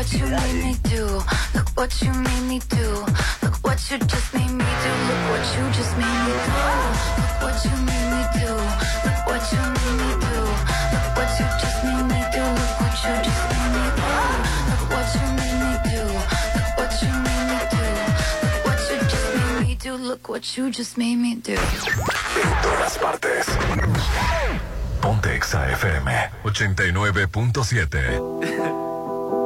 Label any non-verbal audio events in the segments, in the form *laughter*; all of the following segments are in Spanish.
what you made me do. Look what you made me do. Look what you just made me do. Look what you just made me do. Look what you made me do. Look what you made me do. Look what you just made me do. Look what you just made me do. Look what you made me do. Look what you made me do. Look what you just made me do. Look what you just made me do. En todas partes. Ponte Exa FM 89.7.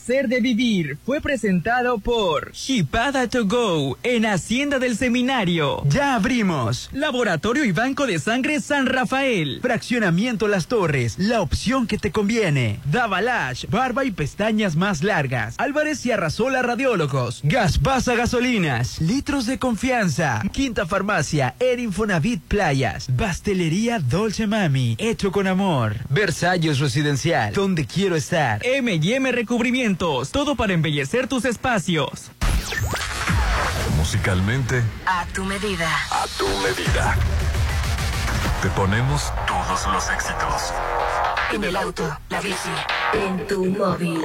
placer de vivir fue presentado por Shipada To Go en Hacienda del Seminario. Ya abrimos. Laboratorio y Banco de Sangre San Rafael. Fraccionamiento Las Torres, la opción que te conviene. Davalash, barba y pestañas más largas. Álvarez y Arrasola Radiólogos. Gaspasa Gasolinas, litros de confianza. Quinta Farmacia, Erinfonavit Playas. Pastelería Dolce Mami, hecho con amor. Versalles Residencial, donde quiero estar. M&M Todo para embellecer tus espacios. Musicalmente, A tu medida. a tu medida. Te ponemos todos los éxitos. En el auto, la bici, en tu móvil.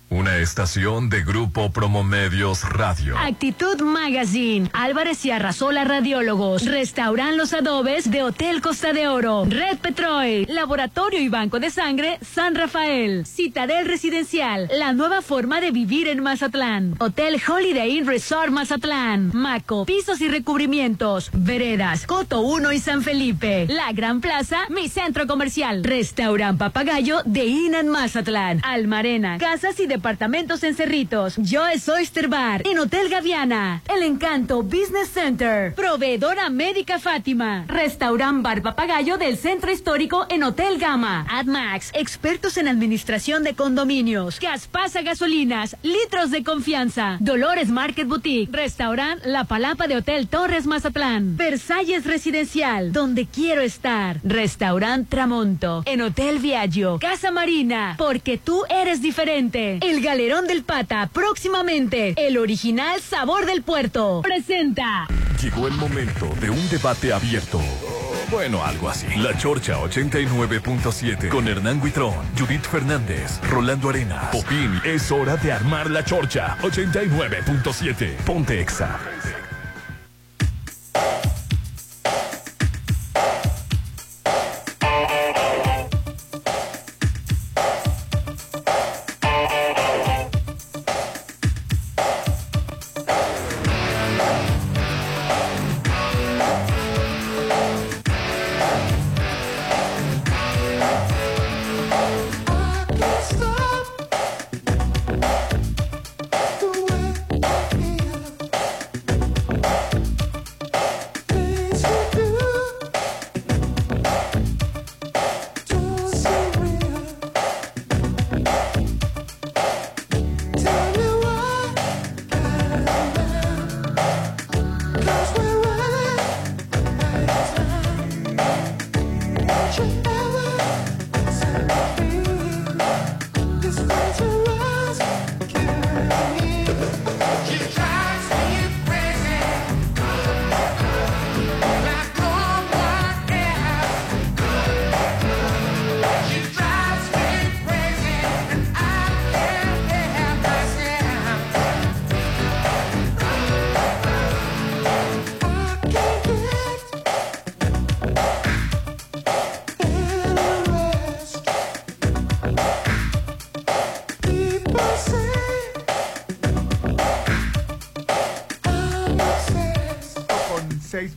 Una estación de Grupo Promomedios Radio. Actitud Magazine, Álvarez y Arrasola Radiólogos, Restauran Los Adobes de Hotel Costa de Oro, Red Petrol, Laboratorio y Banco de Sangre San Rafael, Citadel Residencial, la nueva forma de vivir en Mazatlán, Hotel Holiday Inn Resort Mazatlán, Maco, pisos y recubrimientos, Veredas, Coto 1 y San Felipe, La Gran Plaza, mi centro comercial, Restaurant Papagayo de Inan Mazatlán, Almarena, casas y departamentos en Cerritos, Joe's Oyster Bar, en Hotel Gaviana, El Encanto Business Center, Proveedora Médica Fátima, Restaurant Bar Papagayo del Centro Histórico en Hotel Gama, AdMax, expertos en administración de condominios, Gaspasa Gasolinas, litros de confianza, Dolores Market Boutique, Restaurant La Palapa de Hotel Torres Mazatlán, Versalles Residencial, donde quiero estar, Restaurant Tramonto, en Hotel Viaggio, Casa Marina, porque tú eres diferente. El Galerón del Pata, próximamente. El original sabor del puerto. Presenta. Llegó el momento de un debate abierto. Bueno, algo así. La Chorcha 89.7 con Hernán Guitrón, Judith Fernández, Rolando Arenas, Popín. Es hora de armar la Chorcha 89.7. Ponte Exa.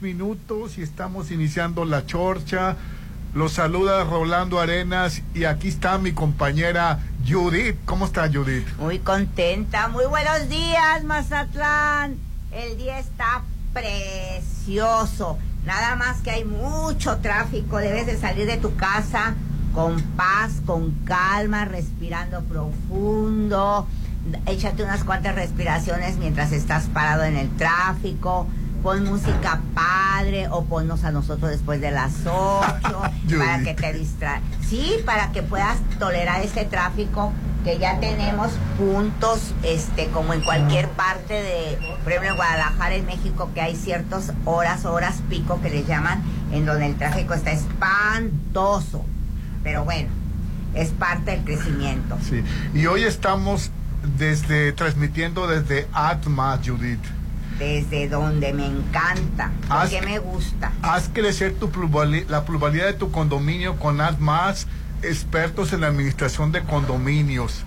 Minutos y estamos iniciando la chorcha. Los saluda Rolando Arenas y aquí está mi compañera Judith. ¿Cómo está Judith? Muy contenta. Muy buenos días, Mazatlán. El día está precioso. Nada más que hay mucho tráfico. Debes de salir de tu casa con paz, con calma, respirando profundo. Échate unas cuantas respiraciones mientras estás parado en el tráfico pon música padre o ponnos a nosotros después de las 8 *laughs* para que te distraigas. Sí, para que puedas tolerar este tráfico que ya tenemos puntos, este, como en cualquier parte de, por ejemplo, en Guadalajara, en México, que hay ciertas horas, horas pico que les llaman, en donde el tráfico está espantoso. Pero bueno, es parte del crecimiento. Sí, y hoy estamos desde, transmitiendo desde Atma, Judith desde donde me encanta, porque me gusta. Haz crecer tu la pluralidad de tu condominio con más expertos en la administración de condominios.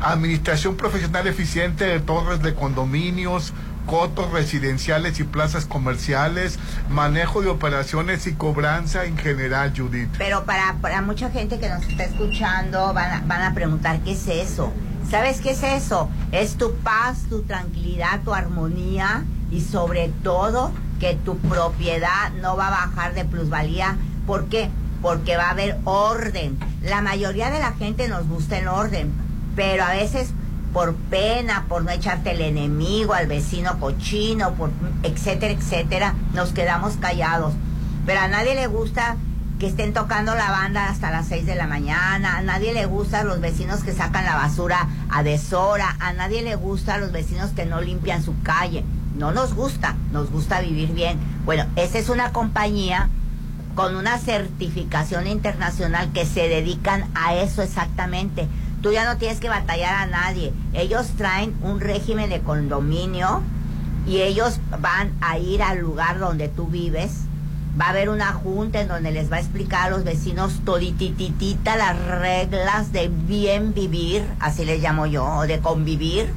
Administración profesional eficiente de torres de condominios, cotos residenciales y plazas comerciales, manejo de operaciones y cobranza en general, Judith. Pero para, para mucha gente que nos está escuchando van van a preguntar, ¿qué es eso? ¿Sabes qué es eso? Es tu paz, tu tranquilidad, tu armonía y sobre todo que tu propiedad no va a bajar de plusvalía. ¿Por qué? Porque va a haber orden. La mayoría de la gente nos gusta el orden, pero a veces por pena, por no echarte el enemigo, al vecino cochino, por etcétera, etcétera, nos quedamos callados. Pero a nadie le gusta que estén tocando la banda hasta las 6 de la mañana, a nadie le gusta los vecinos que sacan la basura a deshora, a nadie le gusta los vecinos que no limpian su calle. No nos gusta, nos gusta vivir bien. Bueno, esa es una compañía con una certificación internacional que se dedican a eso exactamente. tú ya no tienes que batallar a nadie. Ellos traen un régimen de condominio y ellos van a ir al lugar donde tú vives. Va a haber una junta en donde les va a explicar a los vecinos toditititita las reglas de bien vivir, así les llamo yo, de convivir.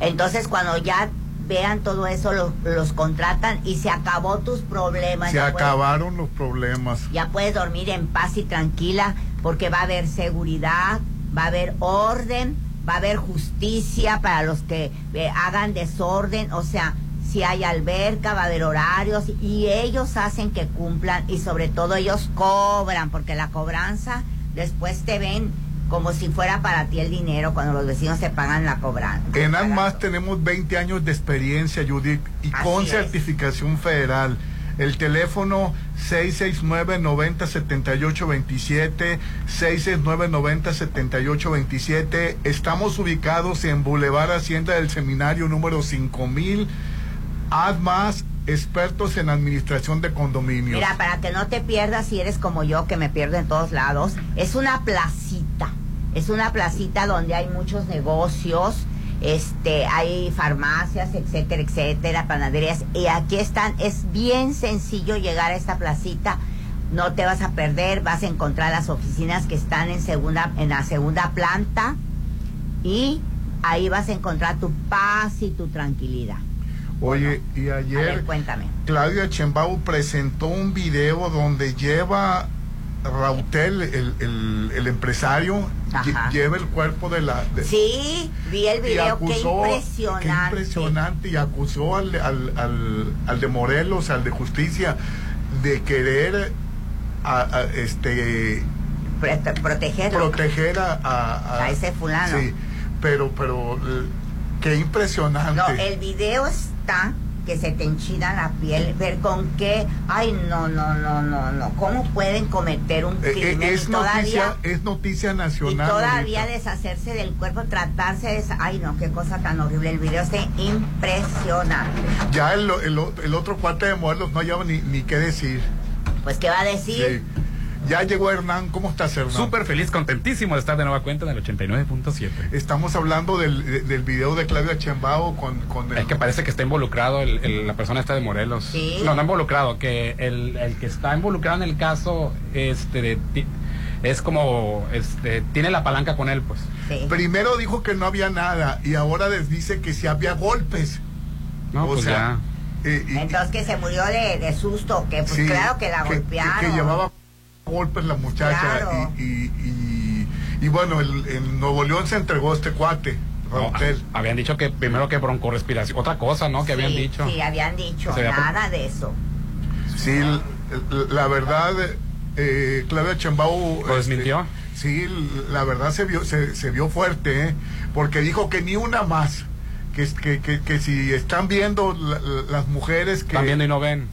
Entonces cuando ya vean todo eso, lo- los contratan y se acabó tus problemas. Se puedes- acabaron los problemas. ya puedes dormir en paz y tranquila porque va a haber seguridad, va a haber orden, va a haber justicia para los que eh, hagan desorden, o sea, si hay alberca, va a haber horarios y ellos hacen que cumplan y sobre todo ellos cobran porque la cobranza después te ven como si fuera para ti el dinero cuando los vecinos se pagan la cobranza. En ANMAS tenemos 20 años de experiencia, Judith, y Así con es. certificación federal. El teléfono 669-907827, 669-907827. Estamos ubicados en Boulevard Hacienda del Seminario número 5000. ADMAS, expertos en administración de condominios. Mira, para que no te pierdas si eres como yo, que me pierdo en todos lados, es una placita. Es una placita donde hay muchos negocios, este, hay farmacias, etcétera, etcétera, panaderías. Y aquí están, es bien sencillo llegar a esta placita. No te vas a perder, vas a encontrar las oficinas que están en segunda, en la segunda planta y ahí vas a encontrar tu paz y tu tranquilidad. Oye, y A ayer ver, cuéntame. Claudia Chembau presentó un video donde lleva Rautel, el, el- el empresario, Ajá. lleva el cuerpo de la... de- Sí, vi el video, qué acusó- impresionante. qué impresionante, y acusó al, al, al, al de Morelos, al de Justicia, de querer a- a, este Prote- protegerlo. proteger a, a, A ese fulano. Sí, pero, pero qué impresionante. No, el video está que se te enchina la piel, ver con qué, ay no, no, no, no, no, cómo pueden cometer un Eh, eh, crimen es y todavía, noticia, es noticia y nacional. todavía ahorita. deshacerse del cuerpo, tratarse de, esa- ay no, qué cosa tan horrible, el video está impresionante. Ya el, el, el otro cuate de Morelos no lleva ni, ni qué decir. Pues qué va a decir, Sí. Ya llegó Hernán. ¿Cómo estás, Hernán? Súper feliz, contentísimo de estar de nueva cuenta en el 89.7. Estamos hablando del, de- del video de Claudia Chembao con, con el... Es que parece que está involucrado el- el- la persona esta de Morelos. Sí. No, no involucrado, que el, el que está involucrado en el caso este de ti- es como este tiene la palanca con él, pues. sí. Primero dijo que no había nada y ahora les dice que sí había golpes. No, O pues sea, ya. Eh, y- Entonces que se murió de, de susto, que pues sí, claro que la que- golpearon. Que, llevaba golpes la muchacha. Claro. Y, y, y- y bueno, el, en Nuevo León se entregó este cuate, No, a- habían dicho que primero que broncorespiración, otra cosa, ¿no? Que habían dicho. Sí, habían dicho, nada de eso. Sí, la verdad, eh, Claudia Chembao... ¿Lo este, desmintió? sí, la verdad se vio, se, se vio fuerte, ¿eh? porque dijo que ni una más. Que, es- que, que, que si están viendo la- la- las mujeres que, Están viendo y no ven.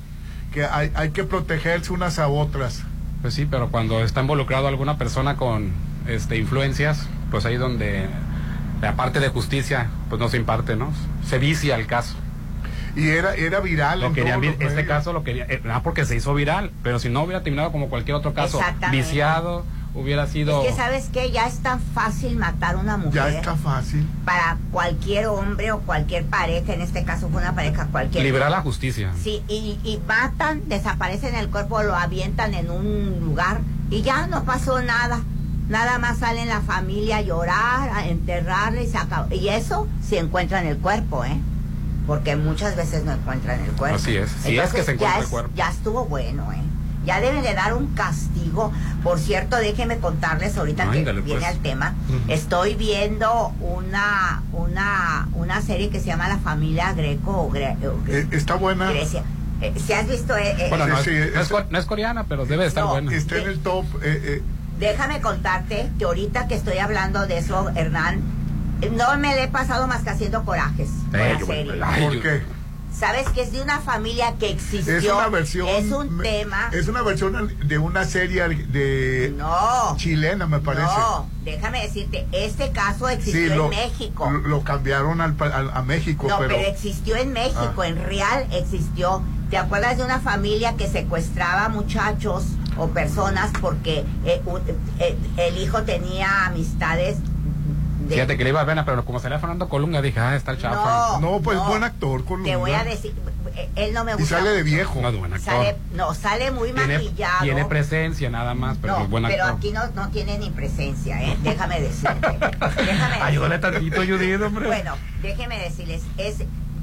que hay, hay que protegerse unas a otras. Pues sí, pero cuando está involucrado alguna persona con este influencias, pues ahí donde la parte de justicia pues no se imparte, ¿no? Se vicia el caso. Y era, era viral. Lo en querían, los este caso lo quería, eh, ah, porque se hizo viral, pero si no hubiera terminado como cualquier otro caso, Exactamente. viciado, hubiera sido... Es que sabes que ya es tan fácil matar a una mujer. Ya está fácil. Para cualquier hombre o cualquier pareja, en este caso fue una pareja cualquiera. Liberar la justicia. Sí, y, y matan, desaparecen el cuerpo, lo avientan en un lugar y ya no pasó nada. Nada más sale la familia a llorar, a enterrarle y se acabó. Y eso si encuentran el cuerpo, ¿eh? Porque muchas veces no encuentran el cuerpo. Así es, si es que se encuentra el cuerpo. Ya estuvo bueno, ¿eh? Ya deben de dar un castigo. Por cierto, déjenme contarles ahorita que viene pues. al tema. Estoy viendo una, una, una serie que se llama La Familia Greco o Gre- o Gre- Eh, está buena. Grecia. Eh, ¿Se has visto? eh, eh, Bueno, no, sí, es, no es es- co- no es coreana, pero debe de estar No, buena. Está en el top. eh, eh, Déjame contarte que ahorita que estoy hablando de eso, Hernán, eh, no me le he pasado más que haciendo corajes con Eh, la yo- serie. ay, ¿Por yo- qué? Sabes que es de una familia que existió. Es una versión. Es un tema. Es una versión de una serie de No. chilena, me parece. No, déjame decirte, este caso existió lo, en México. Lo, cambiaron al, al- a México, No, pero, pero, existió en México, Ah. en real existió. ¿Te acuerdas de una familia que secuestraba muchachos o personas porque eh, un- eh, el hijo tenía amistades de- Fíjate que le iba a ver, pero como salía Fernando Colunga, dije, ah, está el chafa. No, pues buen actor, Colunga. Te voy a decir, eh, él no me Y gusta. sale de viejo. No buen actor. Sale, no, sale muy tiene, maquillado. tiene presencia nada más, pero no, es buen pero actor. aquí no, no tiene ni presencia, ¿eh? *laughs* Déjame decirte. Déjame *laughs* Ayúdale tantito, Judith, hombre. Bueno, déjeme decirles, es,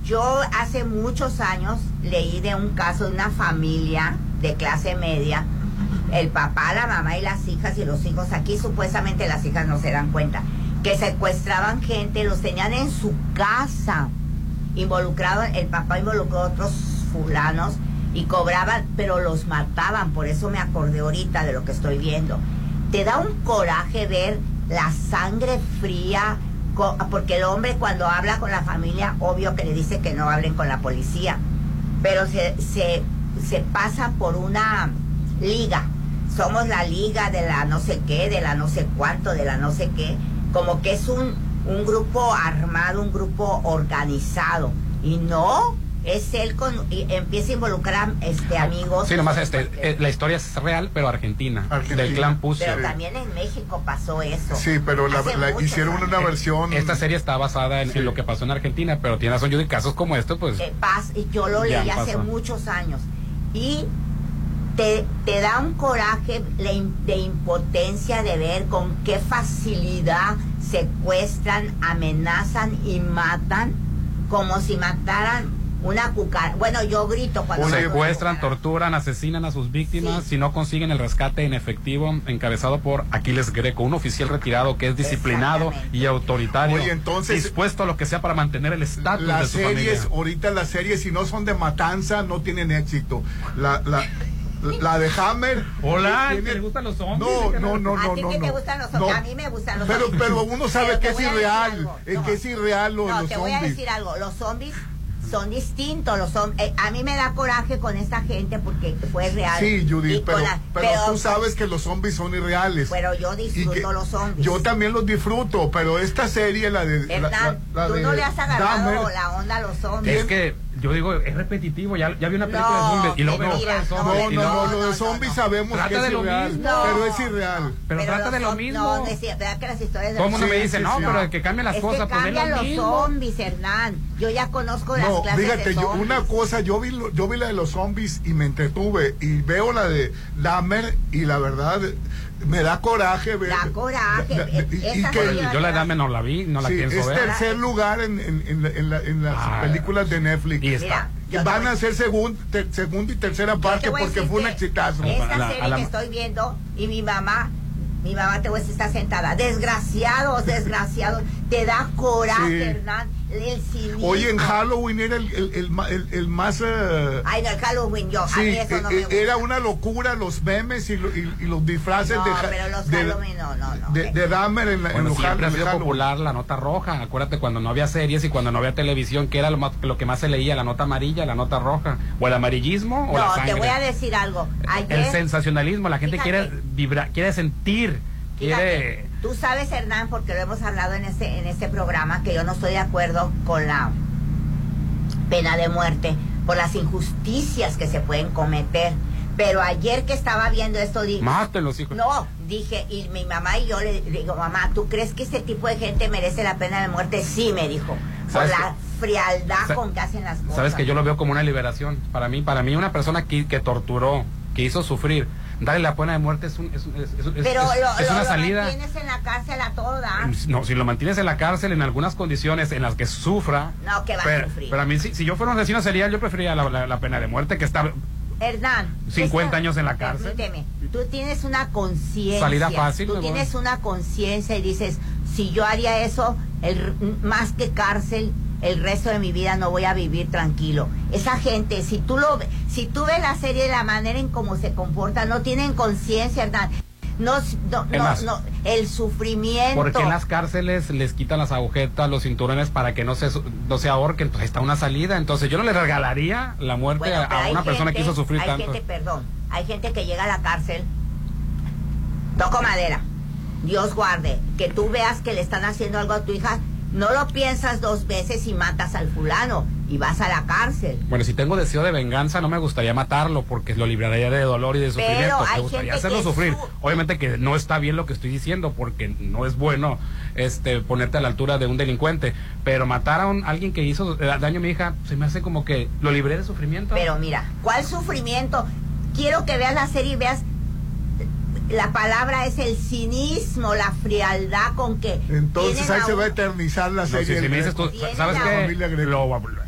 yo hace muchos años leí de un caso de una familia de clase media, el papá, la mamá y las hijas y los hijos, aquí supuestamente las hijas no se dan cuenta, que secuestraban gente, los tenían en su casa, involucrados, el papá involucró a otros fulanos y cobraban, pero los mataban, por eso me acordé ahorita de lo que estoy viendo. Te da un coraje ver la sangre fría, porque el hombre cuando habla con la familia, obvio que le dice que no hablen con la policía, pero se, se pasa por una liga. Somos la liga de la no sé qué, de la no sé cuánto, de la no sé qué. Como que es un, un grupo armado, un grupo organizado. Y no, es él con, y empieza a involucrar este amigos. Sí, nomás este, eh, la historia es real, pero argentina, Argentina. del clan Pussy. Pero también en México pasó eso. Sí, pero la, hicieron años. una versión. Esta serie está basada en, Sí. en lo que pasó en Argentina, pero tiene razón, Judy, casos como esto, pues... Eh, pas- yo lo leí hace pasó. muchos años. Y te, te da un coraje de impotencia de ver con qué facilidad secuestran, amenazan y matan como si mataran una cucaracha. Bueno, yo grito cuando... Secuestran, torturan, asesinan a sus víctimas Sí. si no consiguen el rescate en efectivo encabezado por Aquiles Greco, un oficial retirado que es disciplinado y autoritario, Oye, entonces- dispuesto a lo que sea para mantener el estatus de Las su series, familia. ahorita las series, si no son de matanza, no tienen éxito. La, la, la de Hammer. Hola, ¿que le gustan los zombies? No, no, no, ¿A no, ti no. que te no. gustan los No. zombies? A mí me gustan los Pero, zombies. pero uno sabe Pero que te es a irreal. Es No. que es irreal lo de No, los te voy a zombies. decir algo. Los zombies son distintos. Los zom- eh, a mí me da coraje con esta gente porque fue real. Sí, Judith, pero, la- pero tú sabes que los zombies son irreales. Pero yo disfruto que- los zombies. Yo también los disfruto, pero esta serie, la de. la- Hernán, la- la tú de no le has agarrado Dahmer, la onda a los zombies. Es que yo digo, es repetitivo, ya, ya vi una película No, de zombies y luego veo otra de no, zombies. No, no, no, lo de zombies no. sabemos Trata que es de lo irreal, mismo. pero es irreal. Pero trata los de lo mismo. No, decía, ¿verdad que las historias de Todo el los mundo me dice, sí, no, sí. pero que cambien las es cosas, que pues es cambian lo los mismo. zombies, Hernán. Yo ya conozco las No, clases fíjate, de yo, zombies. una cosa, yo vi, lo- yo vi la de los zombies y me entretuve y veo la de Dahmer y la verdad me da coraje ver. Da coraje, da- da- y- y que- Yo la dame no la vi, no la sí, pienso es ver. tercer lugar en, en- en la- en la- en las Ah, películas de Netflix. y está. Mira, Van voy- a ter- segunda y tercera parte porque fue un exitazo. Esta A la- serie la- que estoy viendo y mi mamá, mi mamá te voy a decir, está sentada. Desgraciados, desgraciados. Te da coraje, Sí. Hernán. Cinismo. Oye, en Halloween era el, el- el el- el más... eh, Ay, no, el Halloween, yo. a Sí, mí eso no eh, me eh, gusta. era una locura los memes y, lo- y- y los disfraces No, de, pero los de, Halloween no, no, no. de, de Dahmer en, la- en Bueno, los siempre ha sido Halloween. popular la nota roja. Acuérdate cuando no había series y cuando no había televisión, que era lo, más- lo que más se leía, la nota amarilla, la nota roja. O el amarillismo o la No, sangre. te voy a decir algo. Ayer, el sensacionalismo, la gente Fíjate. quiere vibrar, quiere sentir, Fíjate, quiere... Tú sabes, Hernán, porque lo hemos hablado en este, en este programa, que yo no estoy de acuerdo con la pena de muerte por las injusticias que se pueden cometer. Pero ayer que estaba viendo esto, dije, Mátenlos, hijos. no, dije, y mi mamá y yo le digo, mamá, ¿tú crees que este tipo de gente merece la pena de muerte? Sí, me dijo, por ¿Sabes la frialdad con que hacen las cosas. Sabes que yo lo veo como una liberación. Para mí, para mí una persona que, que torturó, que hizo sufrir, darle la pena de muerte es, un- es, es- es- es- Pero es- lo, es lo- una lo salida. mantienes en la cárcel a todo dar. No, si lo mantienes en la cárcel en algunas condiciones en las que sufra. No, que va a pero, sufrir. pero a mí, si, si yo fuera un asesino serial, yo preferiría la, la- la pena de muerte que estar. Hernán. 50 esto- años en la cárcel. Permíteme, tú tienes una conciencia. Salida fácil, Tú tienes una conciencia y dices, si yo haría eso, el, más que cárcel, el resto de mi vida no voy a vivir tranquilo. Esa gente, si tú lo si tú ves la serie de la manera en cómo se comporta, no tienen conciencia, Hernán. No, no, no, no, el sufrimiento. Porque en las cárceles les quitan las agujetas, los cinturones para que no se, no se ahorquen. Entonces ahí está una salida. Entonces yo no le regalaría la muerte Bueno, a, una persona que hizo sufrir hay tanto. gente, perdón, hay gente que llega a la cárcel, toco madera, Dios guarde, que tú veas que le están haciendo algo a tu hija, no lo piensas dos veces y matas al fulano. y vas a la cárcel. Bueno, si tengo deseo de venganza, no me gustaría matarlo porque lo libraría de dolor y de Pero sufrimiento. hay Me gustaría hacerlo sufrir. su- Obviamente que no está bien lo que estoy diciendo porque no es bueno este ponerte a la altura de un delincuente. Pero matar a un, alguien que hizo eh, daño a mi hija, se me hace como que lo libré de sufrimiento. Pero mira, ¿cuál sufrimiento? Quiero que veas la serie y veas la palabra es el cinismo, la frialdad con que Entonces ahí a se va a eternizar la No, serie. si, me dices tú, ¿sabes la qué? Lo-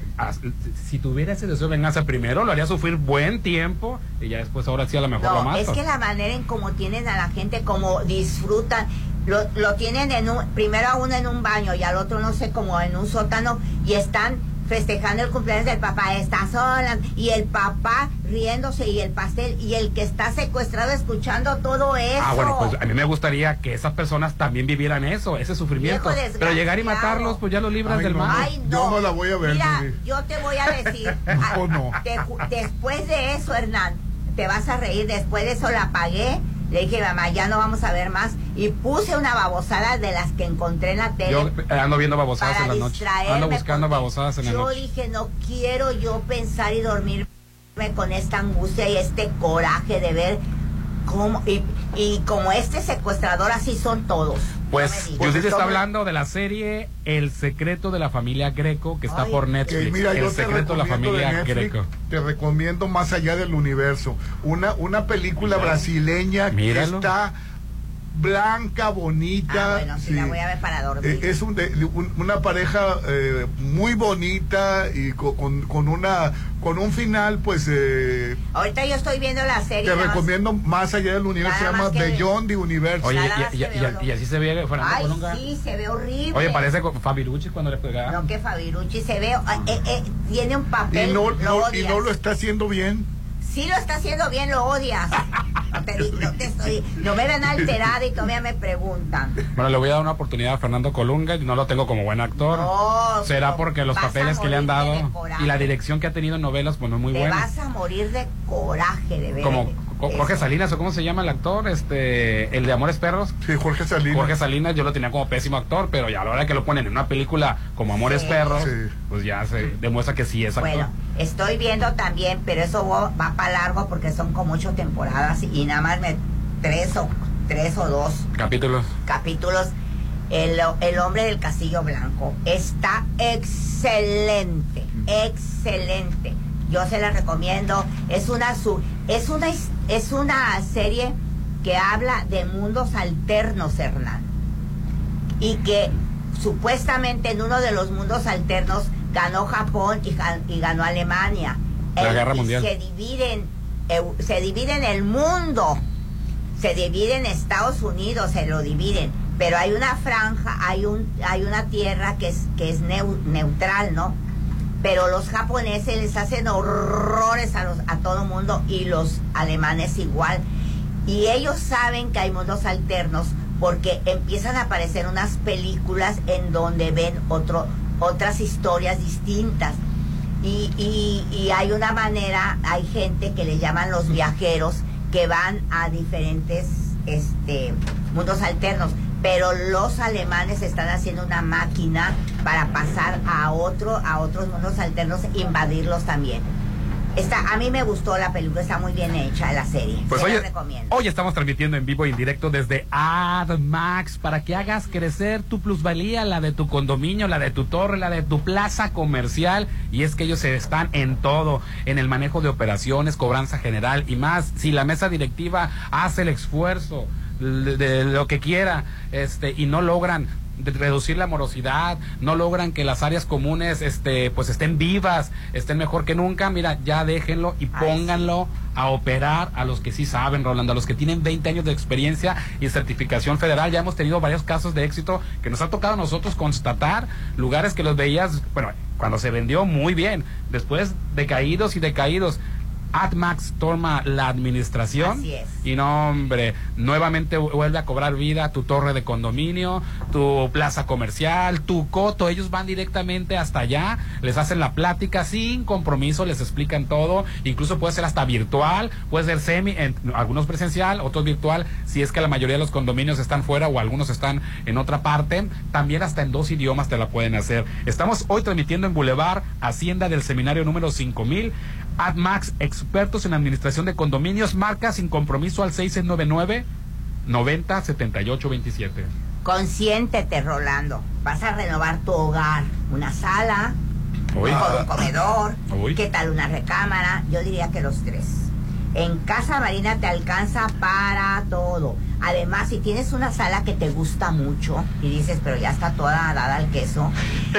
si tuviera ese deseo de venganza primero, lo haría sufrir buen tiempo y ya después ahora sí a lo mejor lo No, mato. es que la manera en cómo tienen a la gente, como disfrutan, lo, lo tienen en un, primero a uno en un baño y al otro no sé, como en un sótano y están festejando el cumpleaños del papá, está sola y el papá riéndose y el pastel y el que está secuestrado escuchando todo eso. Ah, bueno, pues a mí me gustaría que esas personas también vivieran eso, ese sufrimiento. Pero llegar y matarlos, pues ya lo libras Ay, del no. mal. Ay, Yo no la voy a ver, Mira, yo te voy a decir. *laughs* No, a- no. te ju- después de eso, Hernán, te vas a reír. Después de eso la apagué. Le dije, mamá, ya no vamos a ver más. Y puse una babosada de las que encontré en la tele. Yo eh, ando viendo babosadas para en la noche. Ando buscando babosadas en la Yo noche. dije, no quiero yo pensar y dormirme con esta angustia y este coraje de ver cómo. Y, y como este secuestrador, así son todos. No me Pues. Pues Judith está hablando de la serie El secreto de la familia Greco que está Ay, por Netflix. mira, El yo secreto de la de familia Netflix, Greco. te recomiendo Más allá del universo. Una, una película brasileña Míralo. que está blanca, bonita. Ah, bueno, sí, sí. la voy a ver para dormir. Eh, Es un de- un- una pareja eh, muy bonita y co- con, con una con un final, pues eh, Ahorita yo estoy viendo la serie. te nada más- recomiendo más allá del universo. Se llama Beyond the Universe. Oye, y, y- y- y así se ve Fernando Ay, Colunga. sí, se ve horrible. Oye, parece con Fabirucci cuando le pegaba. No, que Fabirucci se ve. eh, eh, tiene un papel. y no, y no lo está haciendo bien. Sí lo está haciendo bien, lo odias. No, *laughs* te no te estoy- no me ven alterada y todavía me preguntan. Bueno, le voy a dar una oportunidad a Fernando Colunga y no lo tengo como buen actor. No, Será porque los papeles que le han dado y la dirección que ha tenido en novelas, pues no es muy Te buena. vas a morir de coraje de ver. Como Co- Jorge. Salinas, o cómo se llama el actor, este, el de Amores Perros. Sí, Jorge Salinas. Jorge Salinas yo lo tenía como pésimo actor, pero ya a la hora que lo ponen en una película como Amores Sí. Perros, Sí. pues ya se demuestra que sí es actor. Bueno, estoy viendo también, pero eso va, va para largo porque son como ocho temporadas y nada más me, tres o tres o dos Capítulos. capítulos. El, el hombre del castillo blanco está excelente, excelente. Yo se la recomiendo. Es una es una es una serie que habla de mundos alternos, Hernán. Y que supuestamente en uno de los mundos alternos ganó Japón y, ga- y ganó Alemania. La El- Guerra Mundial. Se dividen, se dividen el mundo se divide en Estados Unidos, se lo dividen, pero hay una franja, hay un hay una tierra que es que es neu- neutral, ¿no? Pero los japoneses les hacen horrores a los a todo mundo y los alemanes igual. Y ellos saben que hay mundos alternos porque empiezan a aparecer unas películas en donde ven otro otras historias distintas. Y, y, y hay una manera, hay gente que le llaman los viajeros que van a diferentes este, mundos alternos, pero los alemanes están haciendo una máquina para pasar a otro, a otros mundos alternos, invadirlos también. Está, a mí me gustó la película, está muy bien hecha la serie. Pues Se la hoy, recomiendo. hoy estamos transmitiendo en vivo y en directo desde AdMax para que hagas crecer tu plusvalía, la de tu condominio, la de tu torre, la de tu plaza comercial. Y es que ellos se están en todo, en el manejo de operaciones, cobranza general y más. Si la mesa directiva hace el esfuerzo de, lo que quiera este y no logran de reducir la morosidad, no logran que las áreas comunes este pues estén vivas, estén mejor que nunca, mira, ya déjenlo y pónganlo a operar a los que sí saben, Rolando, a los que tienen 20 años de experiencia y certificación federal. Ya hemos tenido varios casos de éxito que nos ha tocado a nosotros constatar, lugares que los veías, bueno, cuando se vendió muy bien, después decaídos y decaídos. AdMax toma la administración. Así es. Y no, hombre, nuevamente vuelve a cobrar vida tu torre de condominio, tu plaza comercial, tu coto. Ellos van directamente hasta allá, les hacen la plática sin compromiso, les explican todo. Incluso puede ser hasta virtual, puede ser semi, en, algunos presencial, otros virtual. Si es que la mayoría de los condominios están fuera o algunos están en otra parte, también hasta en dos idiomas te la pueden hacer. Estamos hoy transmitiendo en Boulevard Hacienda del Seminario número 5000. AdMax, expertos en administración de condominios, marca sin compromiso al 699 90 78 27. Consiéntete, Rolando. Vas a renovar tu hogar. Una sala, Uy. un comedor, Uy. ¿qué tal una recámara? Yo diría que los tres. En Casa Marina te alcanza para todo. Además, si tienes una sala que te gusta mucho y dices, pero ya está toda dada al queso,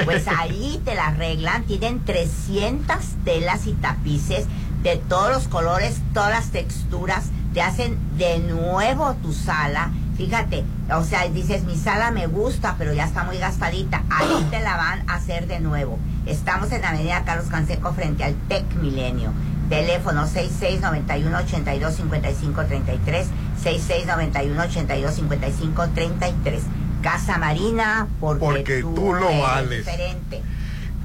pues *laughs* ahí te la arreglan. Tienen 300 telas y tapices de todos los colores, todas las texturas. Te hacen de nuevo tu sala. Fíjate, o sea, dices, mi sala me gusta, pero ya está muy gastadita. Ahí te la van a hacer de nuevo. Estamos en la avenida Carlos Canseco frente al Tec Milenio. Teléfono 6691-825533, 6691-825533. Casa Marina, porque, Porque tú lo vales. diferente.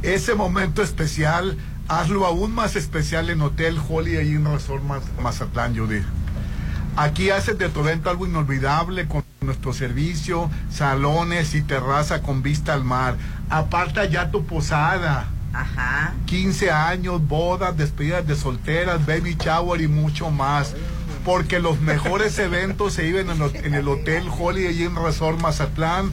Ese momento especial, hazlo aún más especial en Hotel Holiday Inn Resort Maz- Mazatlán, Judy. Aquí haces de tu evento algo inolvidable con nuestro servicio, salones y terraza con vista al mar. Aparta ya tu posada. Ajá. 15 años, bodas, despedidas de solteras, baby shower y mucho más. Porque los mejores *laughs* eventos se viven en, el Hotel Holiday Inn Resort Mazatlán.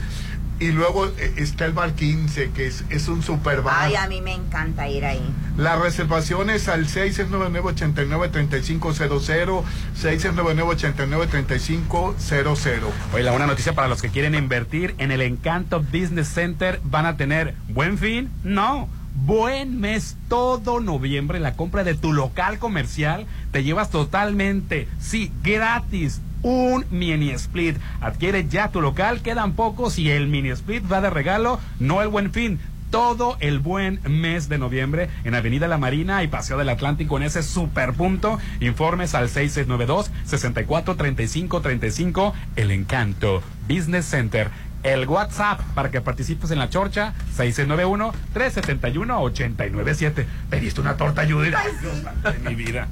Y luego eh, está el bar 15, que es, es un super bar. Ay, a mí me encanta ir ahí. Las reservaciones al 699-89-3500, 699-89-3500. Oye, una noticia para los que quieren invertir en el Encanto Business Center. ¿Van a tener buen fin? No. Buen mes todo noviembre. La compra de tu local comercial te llevas totalmente, sí, gratis. Un mini split. Adquiere ya tu local, quedan pocos y el mini split va de regalo, no el buen fin todo el buen mes de noviembre en Avenida La Marina y Paseo del Atlántico en ese super punto. Informes al 6692-643535. El Encanto Business Center. El WhatsApp para que participes en la chorcha, 6691-371-897. Pediste una torta, Judith. Ay, Dios de mi vida.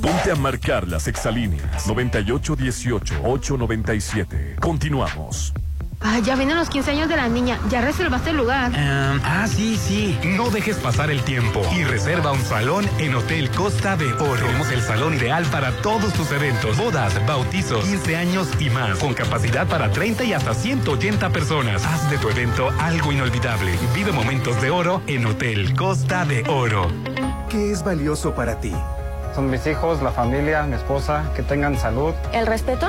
Ponte a marcar las exalíneas 9818-897. Continuamos. Ah, ya vienen los 15 años de la niña. ¿Ya reservaste el lugar? ah, sí, sí. No dejes pasar el tiempo y reserva un salón en Hotel Costa de Oro. Tenemos el salón ideal para todos tus eventos, bodas, bautizos, 15 años y más, con capacidad para 30 y hasta 180 personas. Haz de tu evento algo inolvidable. Vive momentos de oro en Hotel Costa de Oro. ¿Qué es valioso para ti? Son mis hijos, la familia, mi esposa, que tengan salud. El respeto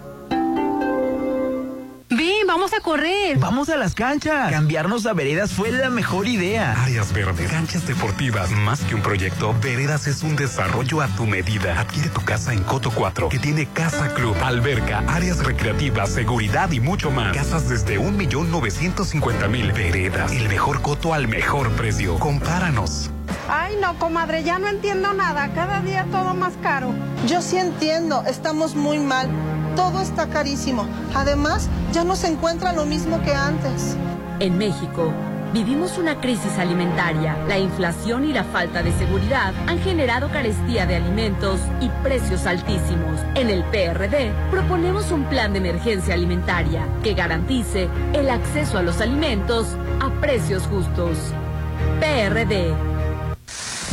Vamos a correr. Vamos a las canchas. Cambiarnos a veredas fue la mejor idea. Áreas verdes, canchas deportivas, más que un proyecto, Veredas es un desarrollo a tu medida. Adquiere tu casa en Coto 4, que tiene casa club, alberca, áreas recreativas, seguridad y mucho más. Casas desde 1.950.000 Veredas. El mejor coto al mejor precio. Compáranos. Ay, no, comadre, ya no entiendo nada. Cada día todo más caro. Yo sí entiendo, estamos muy mal. Todo está carísimo. Además, ya no se encuentra lo mismo que antes. En México, vivimos una crisis alimentaria. La inflación y la falta de seguridad han generado carestía de alimentos y precios altísimos. En el PRD proponemos un plan de emergencia alimentaria que garantice el acceso a los alimentos a precios justos. PRD.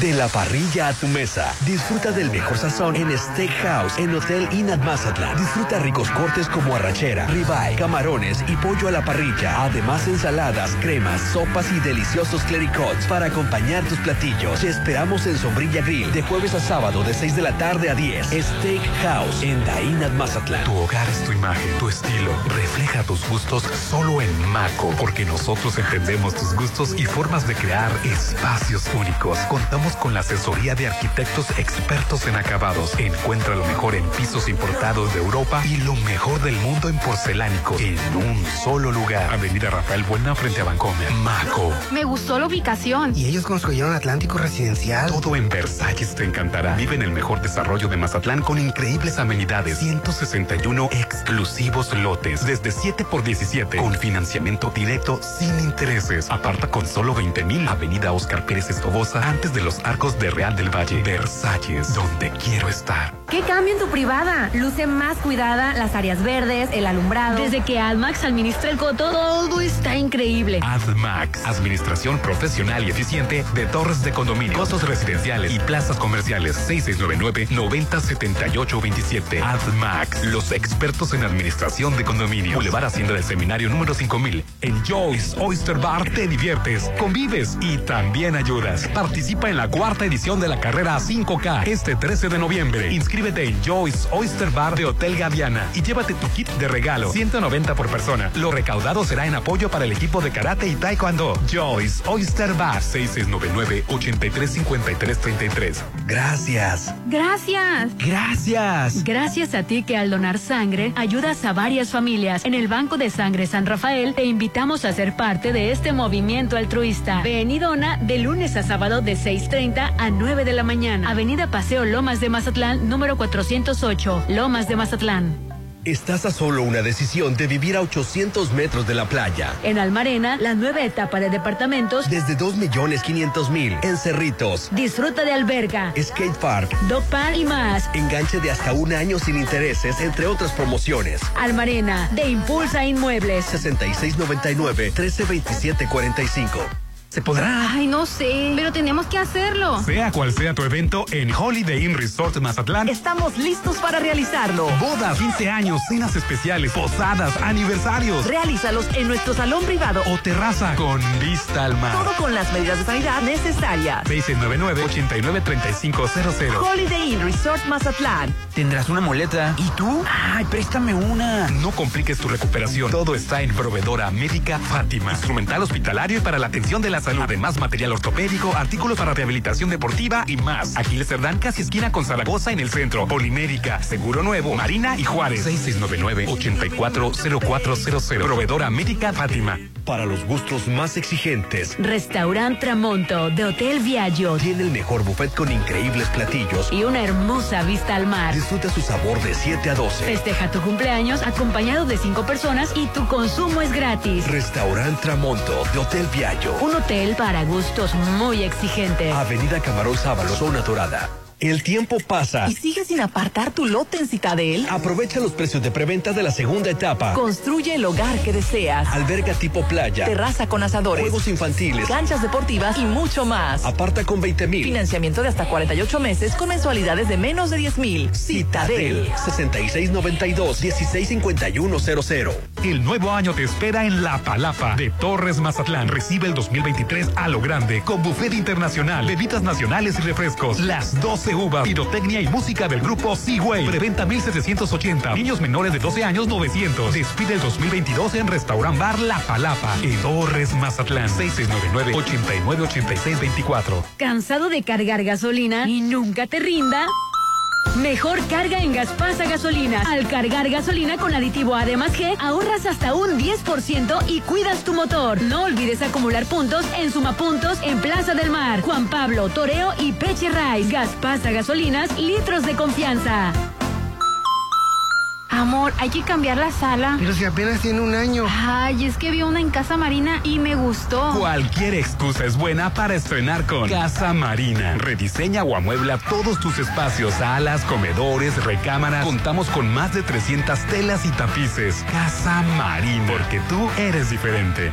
De la parrilla a tu mesa. Disfruta del mejor sazón en Steakhouse en Hotel Inat Mazatlán. Disfruta ricos cortes como arrachera, ribeye, camarones y pollo a la parrilla. Además, ensaladas, cremas, sopas y deliciosos clericots para acompañar tus platillos. Te esperamos en Sombrilla Grill de jueves a sábado de 6 de la tarde a 10. Steakhouse en Dainat Mazatlán. Tu hogar es tu imagen, tu estilo. Refleja tus gustos solo en Maco, porque nosotros entendemos tus gustos y formas de crear espacios únicos. Contamos con la asesoría de arquitectos expertos en acabados. Encuentra lo mejor en pisos importados de Europa y lo mejor del mundo en porcelánicos en un solo lugar. Avenida Rafael Buena frente a Bancomer. Maco. Me gustó la ubicación. Y ellos construyeron Atlántico Residencial. Todo en Versalles te encantará. Vive en el mejor desarrollo de Mazatlán con increíbles amenidades. 161 exclusivos lotes. Desde 7 por 17. Con financiamiento directo sin intereses. Aparta con solo 20 mil. Avenida Oscar Pérez Escobosa. Antes de los arcos de Real del Valle. Versalles. Donde quiero estar. ¿Qué cambio en tu privada? Luce más cuidada, las áreas verdes, el alumbrado. Desde que AdMax administra el coto, todo está increíble. AdMax. Administración profesional y eficiente de torres de condominio, costos residenciales y plazas comerciales. 6699-907827. AdMax. Los expertos en administración de condominio. Boulevard Hacienda del Seminario número 5000. En Joyce Oyster Bar te diviertes, convives y también ayudas. Participa en la cuarta edición de la carrera 5K este 13 de noviembre. Inscríbete en Joyce Oyster Bar de Hotel Gaviana y llévate tu kit de regalo. 190 por persona. Lo recaudado será en apoyo para el equipo de karate y taekwondo. Joyce Oyster Bar 6699 835333. Gracias. Gracias. Gracias. Gracias a ti que al donar sangre ayudas a varias familias. En el Banco de Sangre San Rafael te invitamos a ser parte de este movimiento altruista. Ven y dona de lunes a sábado de 6.30 a 9 de la mañana. Avenida Paseo Lomas de Mazatlán, número 408, Lomas de Mazatlán. Estás a solo una decisión de vivir a 800 metros de la playa. En Almarena, la nueva etapa de departamentos. Desde 2 millones 500 mil en Cerritos. Disfruta de alberga, skate park, dog park y más. Enganche de hasta un año sin intereses, entre otras promociones. Almarena, de Impulsa Inmuebles. 6699-132745. ¿Se podrá? Ay, no sé, pero tenemos que hacerlo. Sea cual sea tu evento, en Holiday Inn Resort Mazatlán estamos listos para realizarlo. Bodas, 15 años, cenas especiales, posadas, aniversarios. Realízalos en nuestro salón privado o terraza con vista al mar. Todo con las medidas de sanidad necesarias. 699-893500. Holiday Inn Resort Mazatlán. Tendrás una muleta. ¿Y tú? Ay, préstame una. No compliques tu recuperación. Todo está en Proveedora Médica Fátima. Instrumental hospitalario y para la atención de la salud. Además, material ortopédico, artículos para rehabilitación deportiva y más. Aquiles Cerdán, casi esquina con Zaragoza en el centro. Polimérica, Seguro Nuevo, Marina y Juárez. 6699-840400. Proveedora Médica Fátima. Para los gustos más exigentes. Restaurant Tramonto de Hotel Viaggio. Tiene el mejor buffet con increíbles platillos. Y una hermosa vista al mar. Disfruta su sabor de 7 a 12. Festeja tu cumpleaños acompañado de 5 personas y tu consumo es gratis. Restaurant Tramonto de Hotel Viaggio. Un hotel para gustos muy exigentes. Avenida Camarón Sábalo, zona dorada. El tiempo pasa. ¿Y sigues sin apartar tu lote en Citadel? Aprovecha los precios de preventa de la segunda etapa. Construye el hogar que deseas. Alberga tipo playa. Terraza con asadores. Juegos infantiles. Canchas deportivas y mucho más. Aparta con 20 mil. Financiamiento de hasta 48 meses con mensualidades de menos de 10 mil. Citadel. 6692-165100. El nuevo año te espera en La Palapa de Torres Mazatlán. Recibe el 2023 a lo grande con buffet internacional, bebidas nacionales y refrescos. Las 12 uvas, pirotecnia y música del grupo Seaway. Preventa 1780. Niños menores de 12 años 900. Despide el 2022 en Restaurant Bar La Palapa en Torres Mazatlán. 6699-898624. ¿Cansado de cargar gasolina y nunca te rinda? Mejor carga en Gaspasa Gasolina. Al cargar gasolina con aditivo A más G, ahorras hasta un 10% y cuidas tu motor. No olvides acumular puntos en Sumapuntos en Plaza del Mar, Juan Pablo, Toreo y Peche Rice. Gaspasa Gasolinas, litros de confianza. Amor, hay que cambiar la sala. Pero si apenas tiene un año. Ay, es que vi una en Casa Marina y me gustó. Cualquier excusa es buena para estrenar con Casa Marina. Rediseña o amuebla todos tus espacios, salas, comedores, recámaras. Contamos con más de 300 telas y tapices. Casa Marina, porque tú eres diferente.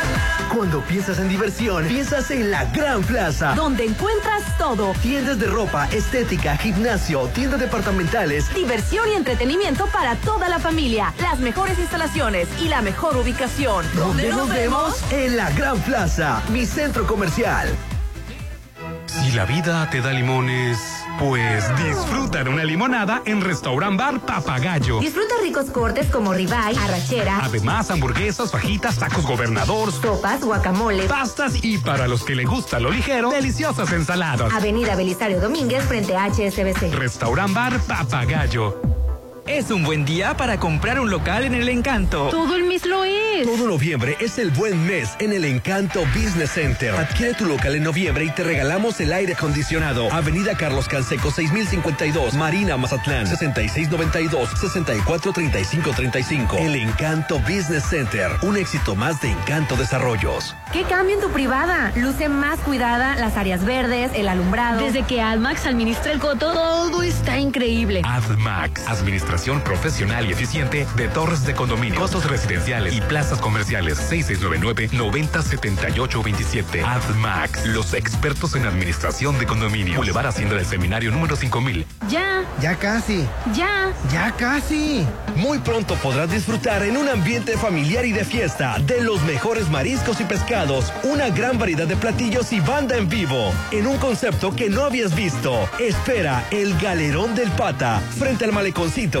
Cuando piensas en diversión, piensas en la Gran Plaza. Donde encuentras todo. Tiendas de ropa, estética, gimnasio, tiendas departamentales. Diversión y entretenimiento para toda la familia. Las mejores instalaciones y la mejor ubicación. ¿Dónde nos, vemos? En la Gran Plaza, mi centro comercial. Si la vida te da limones, pues disfruta de una limonada en Restaurant Bar Papagayo. Disfruta ricos cortes como ribeye, arrachera. Además, hamburguesas, fajitas, tacos gobernador, sopas, guacamole, pastas y para los que les gusta lo ligero, deliciosas ensaladas. Avenida Belisario Domínguez frente a HSBC. Restaurant Bar Papagayo. Es un buen día para comprar un local en el Encanto. Todo el mes lo es. Todo noviembre es el buen mes en el Encanto Business Center. Adquiere tu local en noviembre y te regalamos el aire acondicionado. Avenida Carlos Canseco 6052, Marina Mazatlán 6692-643535. El Encanto Business Center. Un éxito más de Encanto Desarrollos. ¿Qué cambio en tu privada? Luce más cuidada, las áreas verdes, el alumbrado. Desde que AdMax administra el coto, todo está increíble. AdMax, administración profesional y eficiente de torres de condominio, costos residenciales y plazas comerciales. 6699-907827. AdMax, los expertos en administración de condominio. Boulevard Hacienda del Seminario número 5000. Ya. Ya casi. Ya. Ya casi. Muy pronto podrás disfrutar en un ambiente familiar y de fiesta de los mejores mariscos y pescados, una gran variedad de platillos y banda en vivo, en un concepto que no habías visto. Espera el Galerón del Pata, frente al maleconcito.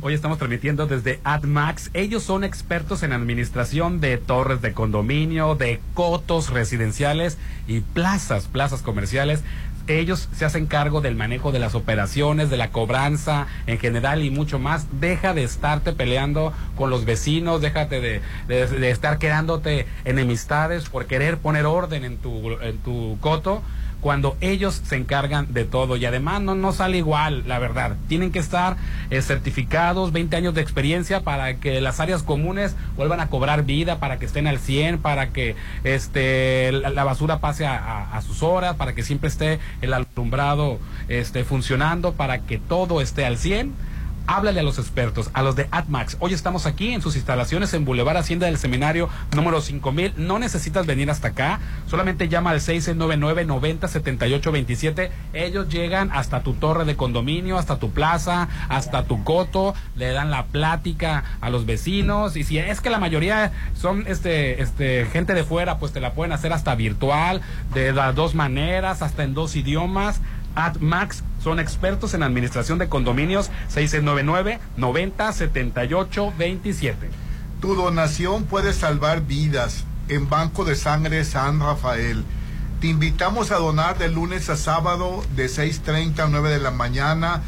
Hoy estamos transmitiendo desde AdMax. Ellos son expertos en administración de torres de condominio, de cotos residenciales y plazas, plazas comerciales. Ellos se hacen cargo del manejo de las operaciones, de la cobranza en general y mucho más. Deja de estarte peleando con los vecinos, déjate de, estar quedándote enemistades por querer poner orden en tu coto cuando ellos se encargan de todo y además no, no sale igual, la verdad. Tienen que estar eh, certificados, 20 años de experiencia para que las áreas comunes vuelvan a cobrar vida, para que estén al 100, para que este la, basura pase a sus horas, para que siempre esté el alumbrado este, funcionando, para que todo esté al 100. Háblale a los expertos, a los de AdMax. Hoy estamos aquí en sus instalaciones en Boulevard Hacienda del Seminario número 5000. No necesitas venir hasta acá, solamente llama al 699-907827. Ellos llegan hasta tu torre de condominio, hasta tu plaza, hasta tu coto, le dan la plática a los vecinos. Y si es que la mayoría son este, este, gente de fuera, pues te la pueden hacer hasta virtual, de las dos maneras, hasta en dos idiomas. AdMax son expertos en administración de condominios 6699-907827. Tu donación puede salvar vidas en Banco de Sangre San Rafael. Te invitamos a donar de lunes a sábado de 6.30 a 9 de la mañana.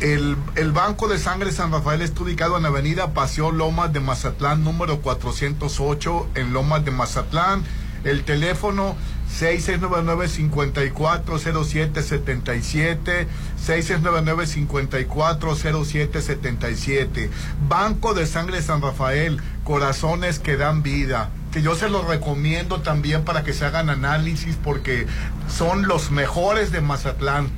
El, el Banco de Sangre San Rafael está ubicado en la avenida Paseo Lomas de Mazatlán, número 408, en Lomas de Mazatlán. El teléfono 6699-540777, 6699-540777. Banco de Sangre San Rafael, corazones que dan vida. Que yo se los recomiendo también para que se hagan análisis porque son los mejores de Mazatlán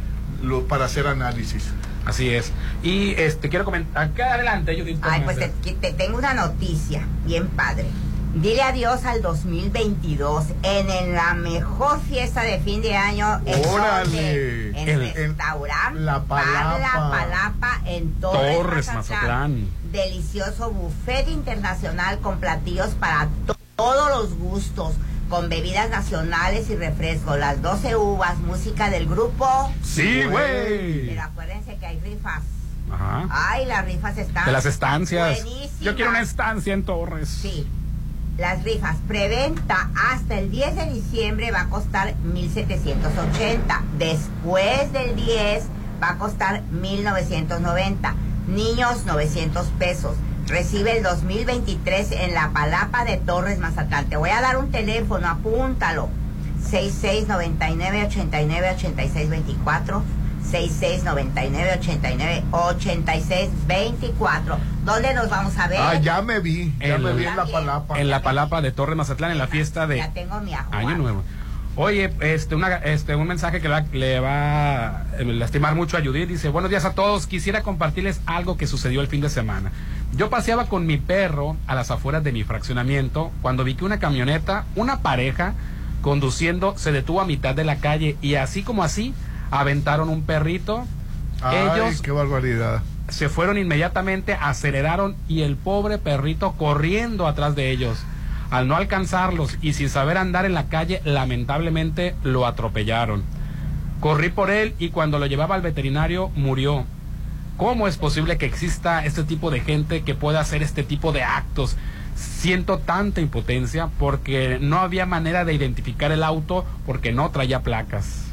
lo- para hacer análisis. Así es. Y este quiero comentar, acá adelante, Judith. Ay, pues te tengo una noticia bien padre. Dile adiós al 2022 en, en la mejor fiesta de fin de año en, Órale. en El- restaurante La Palapa. Pabla Palapa en Torres, Torres, Mazatlán. Mazatlán. Delicioso buffet internacional con platillos para to- todos los gustos, con bebidas nacionales y refrescos, las 12 uvas, música del grupo. Sí, güey. Pero acuérdense que hay rifas. Ajá. Ay, las rifas están De las estancias. buenísimas. Yo quiero una estancia en Torres. Sí. Las rifas preventa hasta el 10 de diciembre va a costar 1780. Después del 10 va a costar 1990. Niños 900 pesos. Recibe el 2023 en la Palapa de Torres Mazatlán. Te voy a dar un teléfono, apúntalo. 6699 89 86 24 6699 89 86 24 ¿Dónde nos vamos a ver? Ah, ya me vi, ya En me vi la- en la palapa. En la palapa de Torres Mazatlán, en la fiesta de Ya tengo mi ajo. Año Nuevo. Oye, este, una, este, un mensaje que le va, le va a eh, lastimar mucho a Judith. Dice, buenos días a todos. Quisiera compartirles algo que sucedió el fin de semana. Yo paseaba con mi perro a las afueras de mi fraccionamiento cuando vi que una camioneta, una pareja, conduciendo, se detuvo a mitad de la calle y así como así, aventaron un perrito. Ay, Ellos qué barbaridad. se fueron inmediatamente, aceleraron y el pobre perrito corriendo atrás de ellos. Al no alcanzarlos y sin saber andar en la calle, lamentablemente lo atropellaron. Corrí por él y cuando lo llevaba al veterinario murió. ¿Cómo es posible que exista este tipo de gente que pueda hacer este tipo de actos? Siento tanta impotencia porque no había manera de identificar el auto porque no traía placas.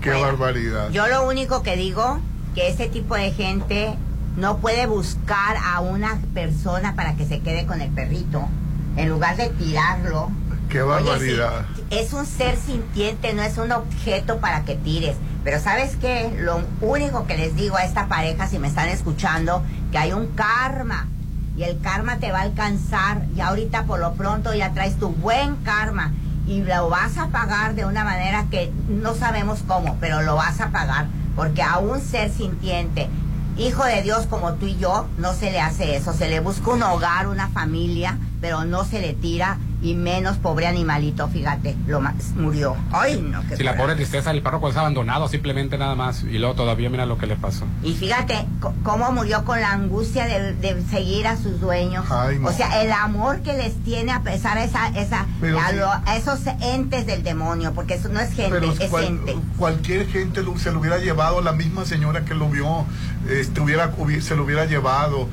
Qué barbaridad. Yo lo único que digo, que ese tipo de gente no puede buscar a una persona para que se quede con el perrito, en lugar de tirarlo. Qué Oye, barbaridad. es un ser sintiente, no es un objeto para que tires. Pero ¿sabes qué? Lo único que les digo a esta pareja, si me están escuchando, que hay un karma. Y el karma te va a alcanzar. Y ahorita por lo pronto ya traes tu buen karma. Y lo vas a pagar de una manera que no sabemos cómo, pero lo vas a pagar. Porque a un ser sintiente, hijo de Dios como tú y yo, no se le hace eso. Se le busca un hogar, una familia, pero no se le tira. Y menos pobre animalito, fíjate, lo ma- murió. Ay, no, qué Si la pobre tristeza del perro pues abandonado simplemente nada más y luego todavía mira lo que le pasó. Y fíjate cómo murió con la angustia de, de seguir a sus dueños. Ay, no. O sea, el amor que les tiene a pesar de esa, esa, a, lo- a esos entes del demonio, porque eso no es gente, Pero es cual- ente. cualquier gente lo- se lo hubiera llevado, la misma señora que lo vio, este, hubiera, hubi- se lo hubiera llevado.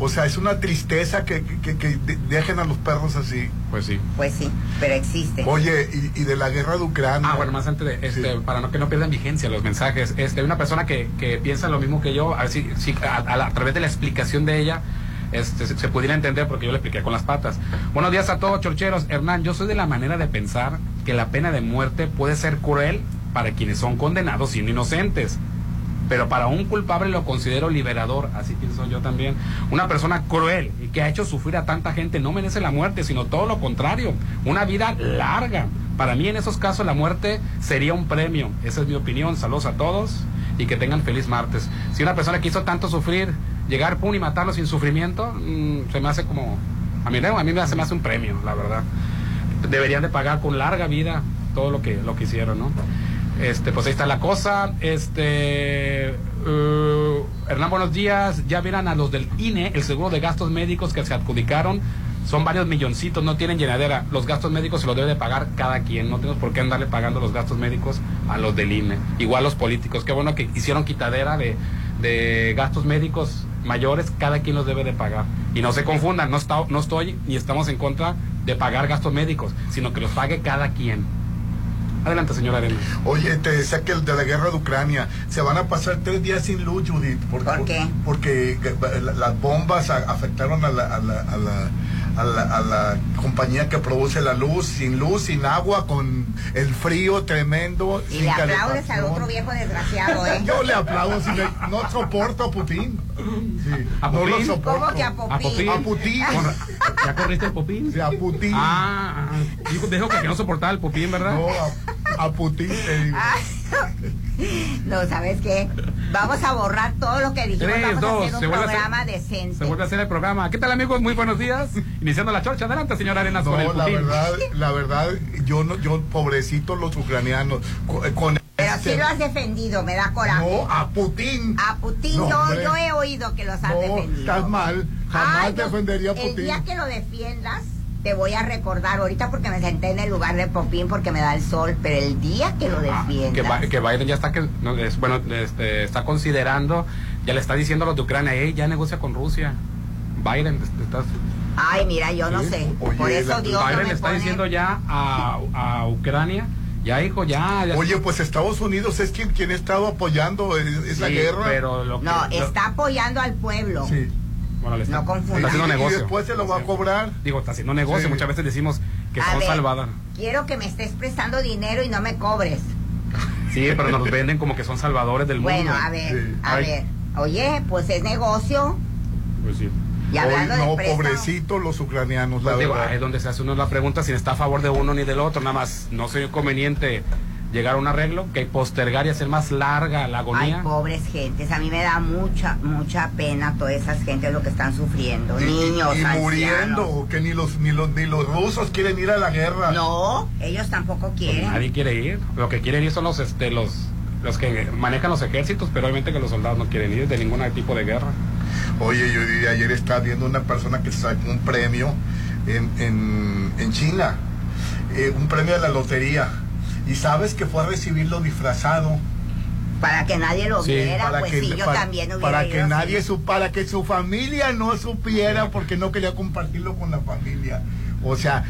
O sea, es una tristeza que, que- que de- dejen a los perros así. Pues sí. Pues sí, pero existe. Oye, y, y de la guerra de Ucrania. Ah, bueno, más antes de, este, para no que no pierdan vigencia los mensajes, este, una persona que, que piensa lo mismo que yo, a ver si, si a, a la- a través de la explicación de ella, este, se, se pudiera entender porque yo le expliqué con las patas. Buenos días a todos, chorcheros. Hernán, yo soy de la manera de pensar que la pena de muerte puede ser cruel para quienes son condenados siendo inocentes. Pero para un culpable lo considero liberador, así pienso yo también. Una persona cruel y que ha hecho sufrir a tanta gente no merece la muerte, sino todo lo contrario, una vida larga. Para mí en esos casos la muerte sería un premio. Esa es mi opinión. Saludos a todos y que tengan feliz martes. Si una persona que hizo tanto sufrir, llegar pum y matarlo sin sufrimiento, mm, se me hace como... A mí, a mí me hace, hace un premio, la verdad. Deberían de pagar con larga vida todo lo que, lo que hicieron, ¿no? Este, pues ahí está la cosa. Este, eh, Hernán, buenos días. Ya vieran a los del INE, el seguro de gastos médicos que se adjudicaron. Son varios milloncitos, no tienen llenadera. Los gastos médicos se los debe de pagar cada quien. No tenemos por qué andarle pagando los gastos médicos a los del INE. Igual los políticos. Qué bueno que hicieron quitadera de, de gastos médicos mayores. Cada quien los debe de pagar. Y no se confundan, no, está, no estoy ni estamos en contra de pagar gastos médicos, sino que los pague cada quien. Adelante, señora Arena. Oye, te decía que el de la guerra de Ucrania se van a pasar tres días sin luz, Judith. Por, ¿Por qué? Porque la- las bombas afectaron a la, a la, a la, a la- a la compañía que produce la luz, sin luz, sin agua, con el frío tremendo. Y sin le aplaudes al otro viejo desgraciado, ¿eh? Yo le aplaudo, si le- no soporto a Putin. Sí, ¿A no lo Putin? soporto. ¿Cómo que a Popín? ¿A Putin. ¿Ya corriste el Popín? Sí, a Putin. Ah, ah. dijo, dijo que no soportaba el Popín, ¿verdad? No, a, a Putin te digo. No, ¿sabes qué? Vamos a borrar todo lo que dijimos. Tres, Vamos a dos, hacer se un vuelve a hacer- programa decente. Se vuelve a hacer el programa. ¿Qué tal, amigos? Muy buenos días. Iniciando la chorcha. Adelante, señor Arenas, con el No, la verdad, la verdad, yo no, yo, pobrecitos los ucranianos, con, con Pero este- sí lo has defendido, me da coraje. No, a Putin. A Putin No, yo, yo he oído que los has No, defendido. estás mal, jamás Ay, defendería a El Putin. día que lo defiendas, te voy a recordar ahorita porque me senté en el lugar de Popín porque me da el sol, pero el día que lo Ah, defiendas. que, Bi- que Biden ya está que no, es, bueno este, está considerando ya le está diciendo a los de Ucrania hey, ya negocia con Rusia Biden está, Ay, mira, yo no Sí. sé. Oye, Por eso la- Dios no Biden me le está pone- diciendo ya a, a Ucrania ya hijo ya, ya- Oye, pues Estados Unidos es quien, quien ha estado apoyando es- esa Sí, guerra. pero lo que- No, lo- está apoyando al pueblo. Sí. Bueno, está, no confundas. está haciendo Y- y negocio después se lo va a cobrar. digo está haciendo negocio Sí. muchas veces decimos que A son ver, salvadas Quiero que me estés prestando dinero y no me cobres. sí pero nos venden como que son salvadores del Bueno, mundo a ver, Sí. a Ay. ver. Oye, pues es negocio. pues sí Y hablando Hoy, no, de pobrecitos los ucranianos, la Pues digo, verdad. ahí es donde se hace uno la pregunta si está a favor de uno ni del otro, nada más no sería conveniente llegar a un arreglo que postergar y hacer más larga la Ay, agonía. pobres gentes, a mí me da mucha, mucha pena todas esas gentes lo que están sufriendo. Y- Niños, y, ancianos. muriendo, que ni los, ni los ni los rusos quieren ir a la guerra. No, ellos tampoco Pues quieren. nadie quiere ir, lo que quieren ir son los este los los que manejan los ejércitos, pero obviamente que los soldados no quieren ir de ningún tipo de guerra. Oye, yo ayer estaba viendo una persona que sacó un premio en, en, en China, eh, un premio de la lotería. Y sabes que fue a recibirlo disfrazado. Para que nadie lo Sí, viera, para pues que, sí, yo para, también hubiera para ido que nadie su, para que su familia no supiera porque no quería compartirlo con la familia. O sea,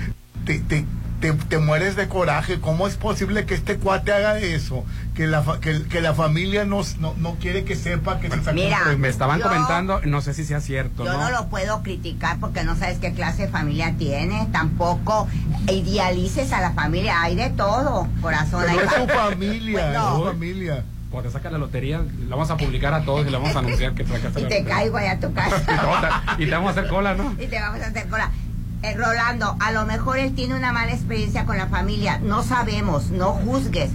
te, te, te, te mueres de coraje. ¿Cómo es posible que este cuate haga eso? Que la, fa- que, que la familia no, no, no quiere que sepa que se sacó Mira. Me estaban Yo- comentando, no sé si sea cierto, Yo no lo puedo criticar porque no sabes qué clase de familia tiene. Tampoco idealices a la familia. Hay de todo, corazón. Pero hay es su fa- familia, es su familia. Cuando saca la lotería, la vamos a publicar a todos y le vamos a anunciar que sacaste Y la te lotería. caigo allá a tu *laughs* Y te vamos casa. a- y te vamos a hacer cola, ¿no? y te vamos a hacer cola. Eh, Rolando, a lo mejor él tiene una mala experiencia con la familia. No sabemos, no juzgues.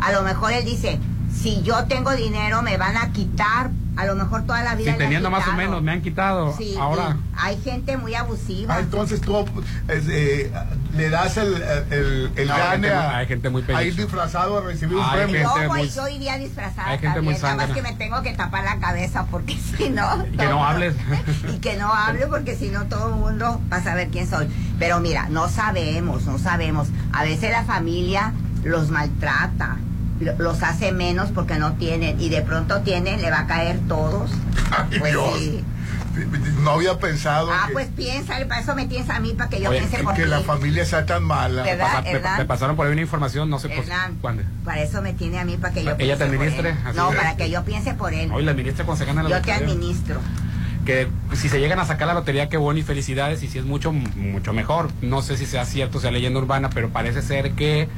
A lo mejor él dice, si yo tengo dinero me van a quitar. A lo mejor toda la vida. Han teniendo más o menos, me han quitado. Sí, Ahora, hay gente muy abusiva. Ah, entonces tú eh, le das el, el, el No, hay gane gente muy- a, hay gente muy a ir disfrazado a recibir un Hay premio. gente yo, voy, muy- yo iría disfrazada hay gente muy también, nada más que me tengo que tapar la cabeza porque *laughs* si no... y que no hables. *laughs* Y que no hable porque si no todo el mundo va a saber quién soy. Pero mira, no sabemos, no sabemos. A veces la familia los maltrata, los hace menos porque no tienen y de pronto tienen, le va a caer todos. *laughs* Ay, Pues Dios. sí. No había pensado Ah, que, pues piénsale, para eso me tienes a mí, para que yo Oye, piense por que ti. la familia sea tan mala. ¿Verdad? Pasa- te pasaron por ahí una información, no sé por cuándo. para eso me tiene a mí, para que yo Ella piense te por administre, él. así No, es. para que yo piense por él. Hoy la ministra cuando se gana la Yo te administro. que si se llegan a sacar la lotería, qué bueno y felicidades, y si es mucho, mucho mejor. No sé si sea cierto, sea leyenda urbana, pero parece ser que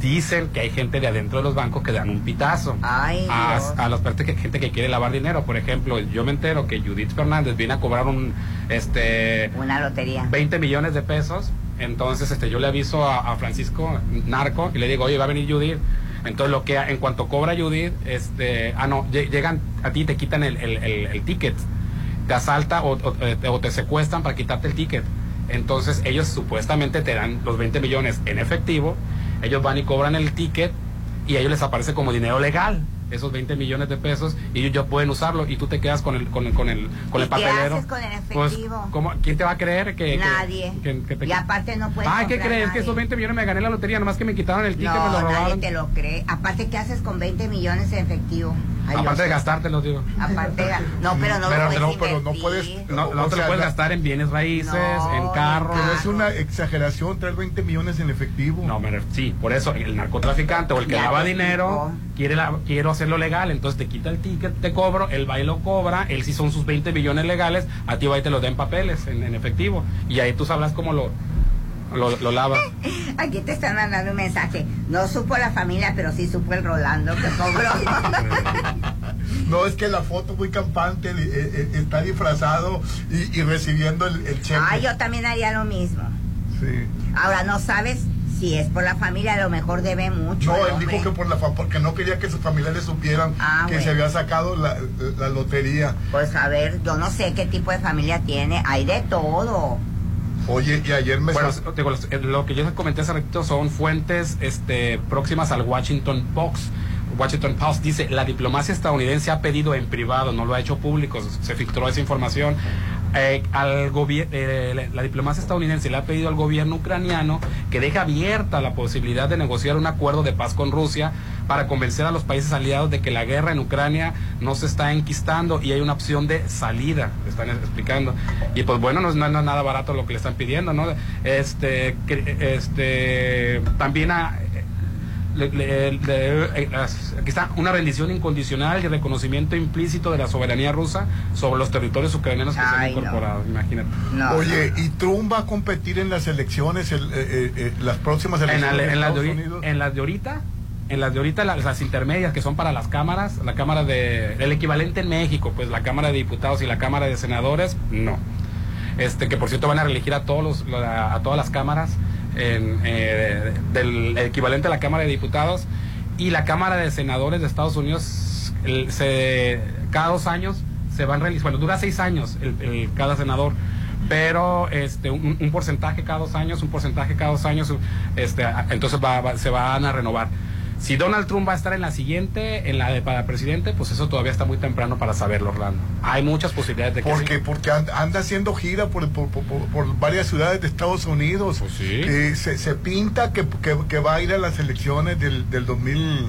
dicen que hay gente de adentro de los bancos que dan un pitazo Ay, a, a las partes que gente que quiere lavar dinero. Por ejemplo, yo me entero que Judith Fernández viene a cobrar un este Una lotería. 20 millones de pesos. Entonces, este, yo le aviso a, a Francisco Narco y le digo, oye, va a venir Judith. Entonces, lo que en cuanto cobra Judith, este, ah, no, lle- llegan a ti y te quitan el, el, el- el ticket. Te asalta o, o- eh, o te secuestran para quitarte el ticket. Entonces, ellos supuestamente te dan los 20 millones en efectivo. Ellos van y cobran el ticket y a ellos les aparece como dinero legal esos 20 millones de pesos y ellos ya pueden usarlo y tú te quedas con el con el con el con ¿Y el qué papelero. haces con el Pues, efectivo? ¿cómo- ¿quién te va a creer que que- Nadie. que- que te- Y aparte no puedes Ay, ¿qué crees? Que nadie. esos 20 millones me gané la lotería, nomás que me quitaron el ticket, no, me lo nadie robaron. te lo cree. Aparte, ¿qué haces con 20 millones en efectivo? Ay, Aparte de sé. gastártelos, digo. Aparte, de- no, pero no Pero lo puedes pero no puedes- No, no te sea, lo puedes la- gastar en bienes raíces, No, en carros. Pero es una exageración traer 20 millones en efectivo. No, ref- sí, por eso el narcotraficante o el que Ya lava dinero quiere la, quiero hacerlo legal, entonces te quita el ticket, te cobro, él va y lo cobra, él sí son sus 20 millones legales, a ti va y te lo den papeles en, en efectivo y ahí tú sabrás cómo lo, lo, lo lavas. *laughs* Aquí te están mandando un mensaje. No supo la familia, pero sí supo el Rolando que cobró. *laughs* No, es que la foto muy campante, eh, eh, está disfrazado y, y recibiendo el, el cheque. ah, yo también haría lo mismo. Sí. Ahora, no sabes Si es por la familia, a lo mejor debe mucho. No, él dijo que por la porque no quería que sus familiares supieran Ah, que bueno. se había sacado la, la lotería. Pues a ver, yo no sé qué tipo de familia tiene. Hay de todo. Oye, y ayer me... Bueno, digo, eh, lo que yo comenté hace ratito son fuentes este, próximas al Washington Post. Washington Post dice, la diplomacia estadounidense ha pedido en privado, no lo ha hecho público, se filtró esa información. Eh, al eh, la, diplomacia estadounidense le ha pedido al gobierno ucraniano que deje abierta la posibilidad de negociar un acuerdo de paz con Rusia para convencer a los países aliados de que la guerra en Ucrania no se está enquistando y hay una opción de salida, están explicando. Y pues bueno, no es, no es nada barato lo que le están pidiendo, ¿no? Este, este, también a, le- le- le- eh, aquí está una rendición incondicional y reconocimiento implícito de la soberanía rusa sobre los territorios ucranianos que se han no. incorporado, imagínate. Oye, ¿y Trump va a competir en las elecciones, el- eh, eh, eh, las próximas en, elecciones la- en las de, Unidos? en las de ahorita en las de ahorita las, las intermedias que son para las cámaras la cámara de el equivalente en México pues la cámara de diputados y la cámara de senadores no este que por cierto van a reelegir a todos los la- a todas las cámaras en, eh, del equivalente a la cámara de diputados y la cámara de senadores de Estados Unidos el- se cada dos años se van realizando bueno dura seis años el, cada senador pero este un, un porcentaje cada dos años un porcentaje cada dos años este entonces va- va- se van a renovar si Donald Trump va a estar en la siguiente en la de para presidente pues eso todavía está muy temprano para saberlo Orlando hay muchas posibilidades de que Porque, sí. porque and- anda haciendo gira por, por, por- por- por varias ciudades de Estados Unidos. Pues sí. Se, se pinta que, que- que va a ir a las elecciones del, del 2000.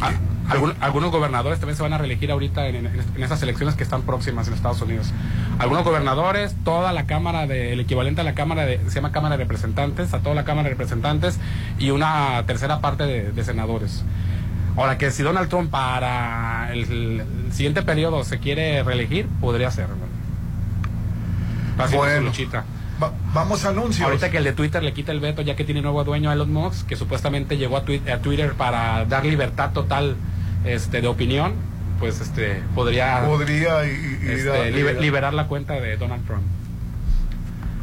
Ah, algún- algunos gobernadores también se van a reelegir ahorita en, en, en esas elecciones que están próximas en Estados Unidos. Algunos gobernadores, toda la Cámara, de, el equivalente a la Cámara, de, se llama Cámara de Representantes, a toda la Cámara de Representantes y una tercera parte de, de senadores. Ahora que si Donald Trump para el, el siguiente periodo se quiere reelegir, podría ser. Bueno. Va- vamos a anuncios. Ahorita que el de Twitter le quita el veto ya que tiene nuevo dueño a Elon Musk, que supuestamente llegó a, twi- a Twitter para dar libertad total este, de opinión, pues este podría, ir este, a- liber- liberar la cuenta de Donald Trump.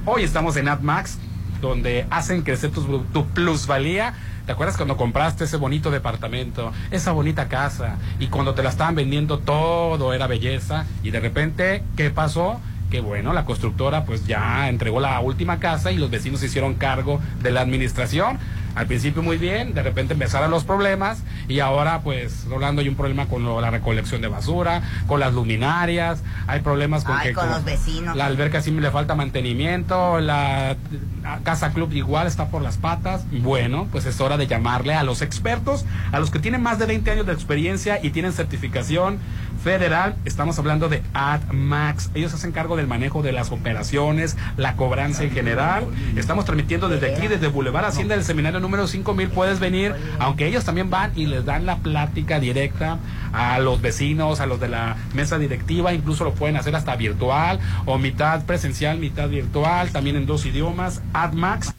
Hoy estamos en AdMax, donde hacen crecer tu, tu plusvalía. ¿Te acuerdas cuando compraste ese bonito departamento, esa bonita casa, y cuando te la estaban vendiendo todo era belleza, y de repente, ¿qué pasó? Que bueno, la constructora pues ya entregó la última casa y los vecinos se hicieron cargo de la administración. Al principio muy bien, de repente empezaron los problemas y ahora pues Rolando hay un problema con lo- la recolección de basura, con las luminarias, hay problemas con Ay, que con los vecinos. la alberca sí le falta mantenimiento, la, la casa club igual está por las patas. Bueno, pues es hora de llamarle a los expertos, a los que tienen más de 20 años de experiencia y tienen certificación federal. Estamos hablando de AdMax. Ellos hacen cargo del manejo de las operaciones, la cobranza en general. Estamos transmitiendo desde aquí, desde Boulevard Hacienda del Seminario número 5000. Puedes venir, aunque ellos también van y les dan la plática directa a los vecinos, a los de la mesa directiva. Incluso lo pueden hacer hasta virtual o mitad presencial, mitad virtual, también en dos idiomas. AdMax.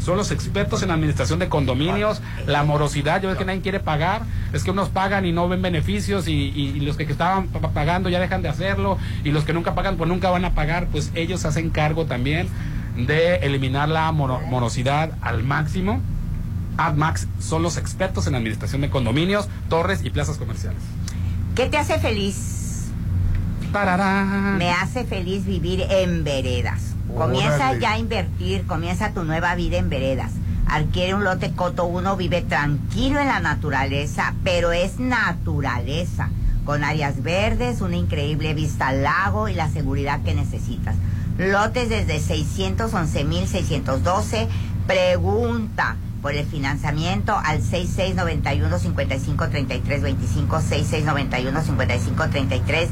Son los expertos en administración de condominios, la morosidad, yo ves que nadie quiere pagar, es que unos pagan y no ven beneficios y, y- y los que estaban pa- pagando ya dejan de hacerlo y los que nunca pagan pues nunca van a pagar, pues ellos hacen cargo también de eliminar la mono- morosidad al máximo. AdMax son los expertos en administración de condominios, torres y plazas comerciales. ¿Qué te hace feliz? Tararán. Me hace feliz vivir en veredas. Comienza ya a invertir, comienza tu nueva vida en veredas. Adquiere un lote Coto 1, vive tranquilo en la naturaleza, pero es naturaleza, con áreas verdes, una increíble vista al lago y la seguridad que necesitas. Lotes desde 611.612. Pregunta por el financiamiento al 6691-553325, 6691-553325.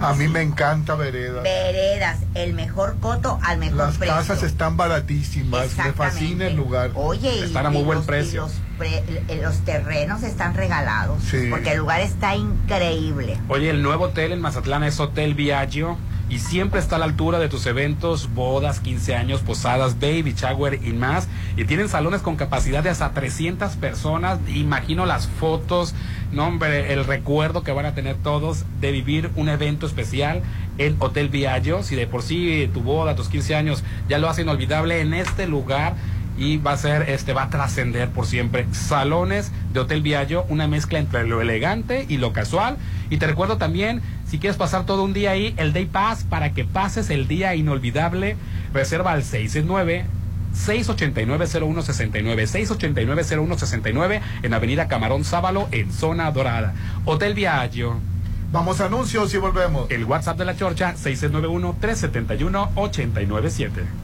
A mí me encanta Vereda. Veredas, el mejor coto al mejor Las precio. casas están baratísimas, me fascina el lugar. Oye, y- Están a muy y buen los- y precio. Los, pre- eh, los terrenos están regalados. Sí. Porque el lugar está increíble. Oye, el nuevo hotel en Mazatlán es Hotel Viaggio y siempre está a la altura de tus eventos, bodas, 15 años, posadas, baby shower y más. Y tienen salones con capacidad de hasta 300 personas. Imagino las fotos, no hombre, el recuerdo que van a tener todos de vivir un evento especial en Hotel Viaggio. Si de por sí tu boda, tus 15 años ya lo hacen inolvidable en este lugar y va a ser, este, va a trascender por siempre. Salones de Hotel Viallo, una mezcla entre lo elegante y lo casual. Y te recuerdo también, si quieres pasar todo un día ahí, el Day Pass para que pases el día inolvidable, reserva al 669 689-0169, 689-0169 en Avenida Camarón Sábalo en Zona Dorada. Hotel Viaggio. Vamos a anuncios y volvemos. El WhatsApp de la Chorcha, 691-371-897.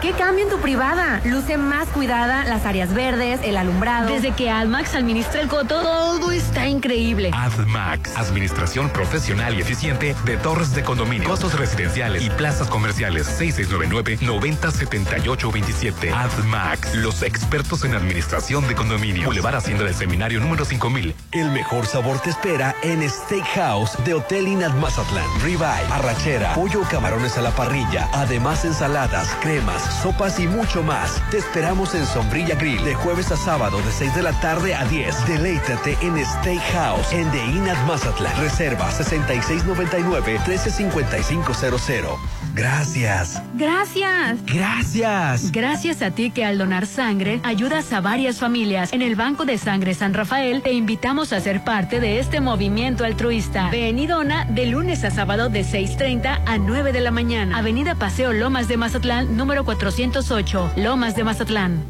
¿Qué cambio en tu privada? Luce más cuidada, las áreas verdes, el alumbrado. Desde que AdMax administra el coto, todo está increíble. AdMax, administración profesional y eficiente de torres de condominio, costos residenciales y plazas comerciales. 6699-907827. AdMax, los expertos en administración de condominio. Boulevard Hacienda del Seminario número 5000. El mejor sabor te espera en Steakhouse de Hotel Inad Mazatlán. Ribeye, arrachera, pollo o camarones a la parrilla. Además, ensaladas, cremas sopas y mucho más. Te esperamos en Sombrilla Grill de jueves a sábado de 6 de la tarde a 10. Deleítate en Steakhouse en The Inat Mazatlán. Reserva 6699-135500. Gracias. Gracias. Gracias. Gracias a ti que al donar sangre ayudas a varias familias. En el Banco de Sangre San Rafael te invitamos a ser parte de este movimiento altruista. Ven y dona de lunes a sábado de 6.30 a 9 de la mañana. Avenida Paseo Lomas de Mazatlán, número 408, Lomas de Mazatlán.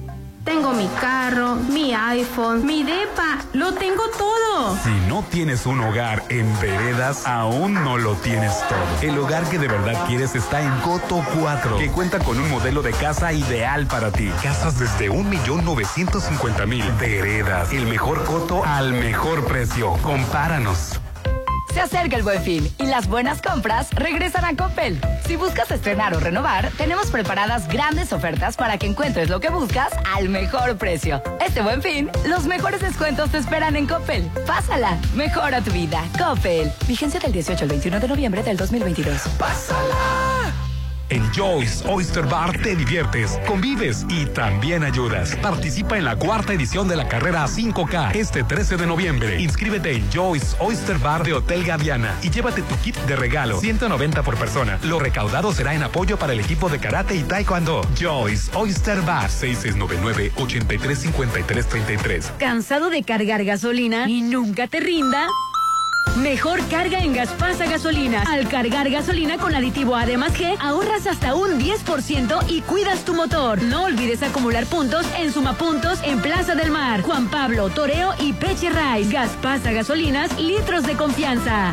Tengo mi carro, mi iPhone, mi DEPA, lo tengo todo. Si no tienes un hogar en veredas, aún no lo tienes todo. El hogar que de verdad quieres está en Coto 4, que cuenta con un modelo de casa ideal para ti. Casas desde 1.950.000. Veredas, el mejor coto al mejor precio. Compáranos. Se acerca el buen fin y las buenas compras regresan a Coppel. Si buscas estrenar o renovar, tenemos preparadas grandes ofertas para que encuentres lo que buscas al mejor precio. Este buen fin, los mejores descuentos te esperan en Coppel. Pásala, mejora tu vida. Coppel. Vigencia del 18 al 21 de noviembre del 2022. ¡Pásala! En Joyce Oyster Bar te diviertes, convives y también ayudas. Participa en la cuarta edición de la carrera 5K este 13 de noviembre. Inscríbete en Joyce Oyster Bar de Hotel Gaviana y llévate tu kit de regalo, 190 por persona. Lo recaudado será en apoyo para el equipo de karate y taekwondo. Joyce Oyster Bar 6699 835333. ¿Cansado de cargar gasolina y nunca te rinda? Mejor carga en Gaspasa Gasolina. Al cargar gasolina con aditivo Además G, ahorras hasta un 10% y cuidas tu motor. No olvides acumular puntos en Sumapuntos en Plaza del Mar, Juan Pablo, Toreo y Peche Rice. Gaspasa Gasolinas, litros de confianza.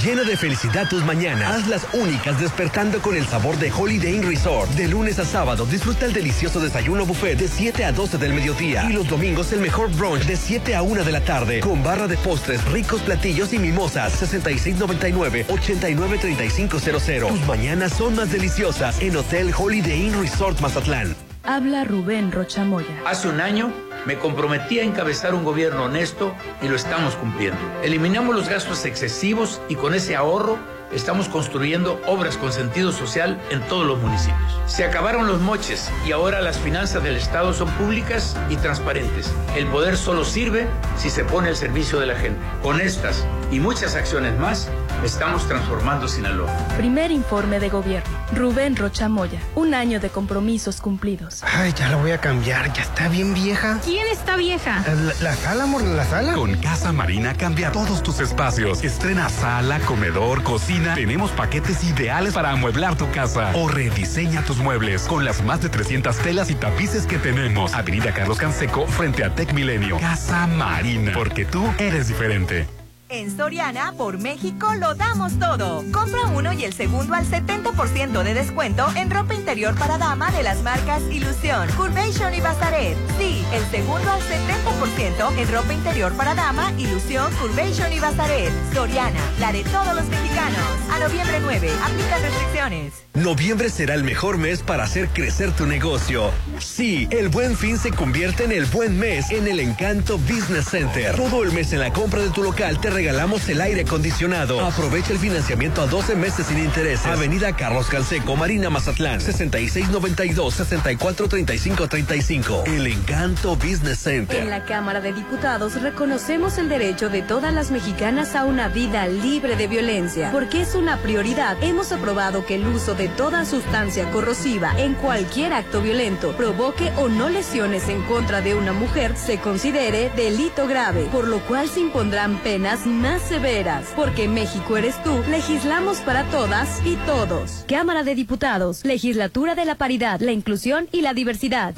Llena de felicidad tus mañanas. Hazlas únicas despertando con el sabor de Holiday Inn Resort. De lunes a sábado disfruta el delicioso desayuno buffet de 7 a 12 del mediodía. Y los domingos el mejor brunch de 7 a 1 de la tarde. Con barra de postres, ricos platillos y mimosas. 6699-893500. Tus mañanas son más deliciosas en Hotel Holiday Inn Resort Mazatlán. Habla Rubén Rochamoya. Hace un año me comprometí a encabezar un gobierno honesto y lo estamos cumpliendo. Eliminamos los gastos excesivos y con ese ahorro estamos construyendo obras con sentido social en todos los municipios. Se acabaron los moches y ahora las finanzas del Estado son públicas y transparentes. El poder solo sirve si se pone al servicio de la gente. Con estas y muchas acciones más, estamos transformando Sinaloa. Primer informe de gobierno. Rubén Rochamoya. Un año de compromisos cumplidos. Ay, ya la voy a cambiar. Ya está bien vieja. ¿Quién está vieja? La, la sala, amor, la sala. Con Casa Marina cambia todos tus espacios. Estrena sala, comedor, cocina. Tenemos paquetes ideales para amueblar tu casa. O rediseña tus muebles con las más de 300 telas y tapices que tenemos. Avenida Carlos Canseco frente a Tech Milenio. Casa Marina. Porque tú eres diferente. En Soriana, por México, lo damos todo. Compra uno y el segundo al 70% de descuento en ropa interior para dama de las marcas Ilusión, Curvation y Bazaret. Sí, el segundo al 70% en ropa interior para dama, Ilusión, Curvation y Bazaret. Soriana, la de todos los mexicanos. A noviembre 9, aplica restricciones. Noviembre será el mejor mes para hacer crecer tu negocio. Sí, el buen fin se convierte en el buen mes en el Encanto Business Center. Todo el mes en la compra de tu local te regalamos el aire acondicionado. Aprovecha el financiamiento a 12 meses sin intereses. Avenida Carlos Canseco, Marina Mazatlán, 6692-643535. El Encanto Business Center. En la Cámara de Diputados reconocemos el derecho de todas las mexicanas a una vida libre de violencia. Porque es una prioridad. Hemos aprobado que el uso de toda sustancia corrosiva en cualquier acto violento provoque o no lesiones en contra de una mujer se considere delito grave, por lo cual se impondrán penas más severas. Porque México eres tú, legislamos para todas y todos. Cámara de Diputados, Legislatura de la Paridad, la Inclusión y la Diversidad.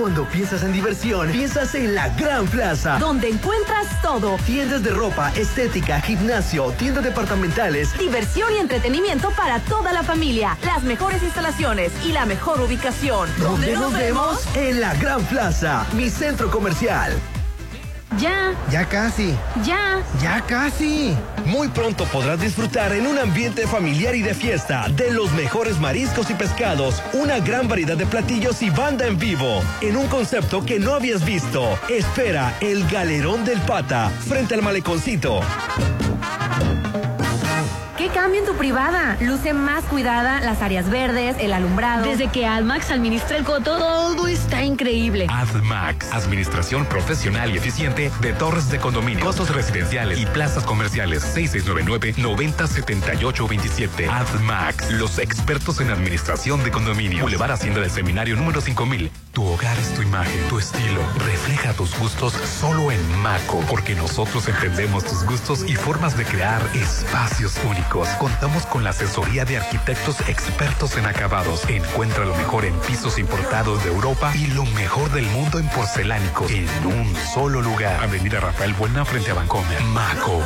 Cuando piensas en diversión, piensas en la Gran Plaza, donde encuentras todo. Tiendas de ropa, estética, gimnasio, tiendas departamentales, diversión y entretenimiento para toda la familia, las mejores instalaciones y la mejor ubicación. ¿Dónde nos vemos? En la Gran Plaza, mi centro comercial. Ya. Ya casi. Ya. Ya casi. Muy pronto podrás disfrutar en un ambiente familiar y de fiesta de los mejores mariscos y pescados, una gran variedad de platillos y banda en vivo, en un concepto que no habías visto. Espera el Galerón del Pata, frente al maleconcito. ¿Qué cambio en tu privada? Luce más cuidada, las áreas verdes, el alumbrado. Desde que AdMax administra el coto, todo está increíble. AdMax, administración profesional y eficiente de torres de condominio, costos residenciales y plazas comerciales. 6699-907827. AdMax, los expertos en administración de condominio. Boulevard Hacienda del Seminario número 5000. Tu hogar es tu imagen, tu estilo. Refleja tus gustos solo en Maco, porque nosotros entendemos tus gustos y formas de crear espacios únicos. Contamos con la asesoría de arquitectos expertos en acabados. Encuentra lo mejor en pisos importados de Europa y lo mejor del mundo en porcelánicos en un solo lugar. Avenida Rafael Buena frente a Vancomer. Maco.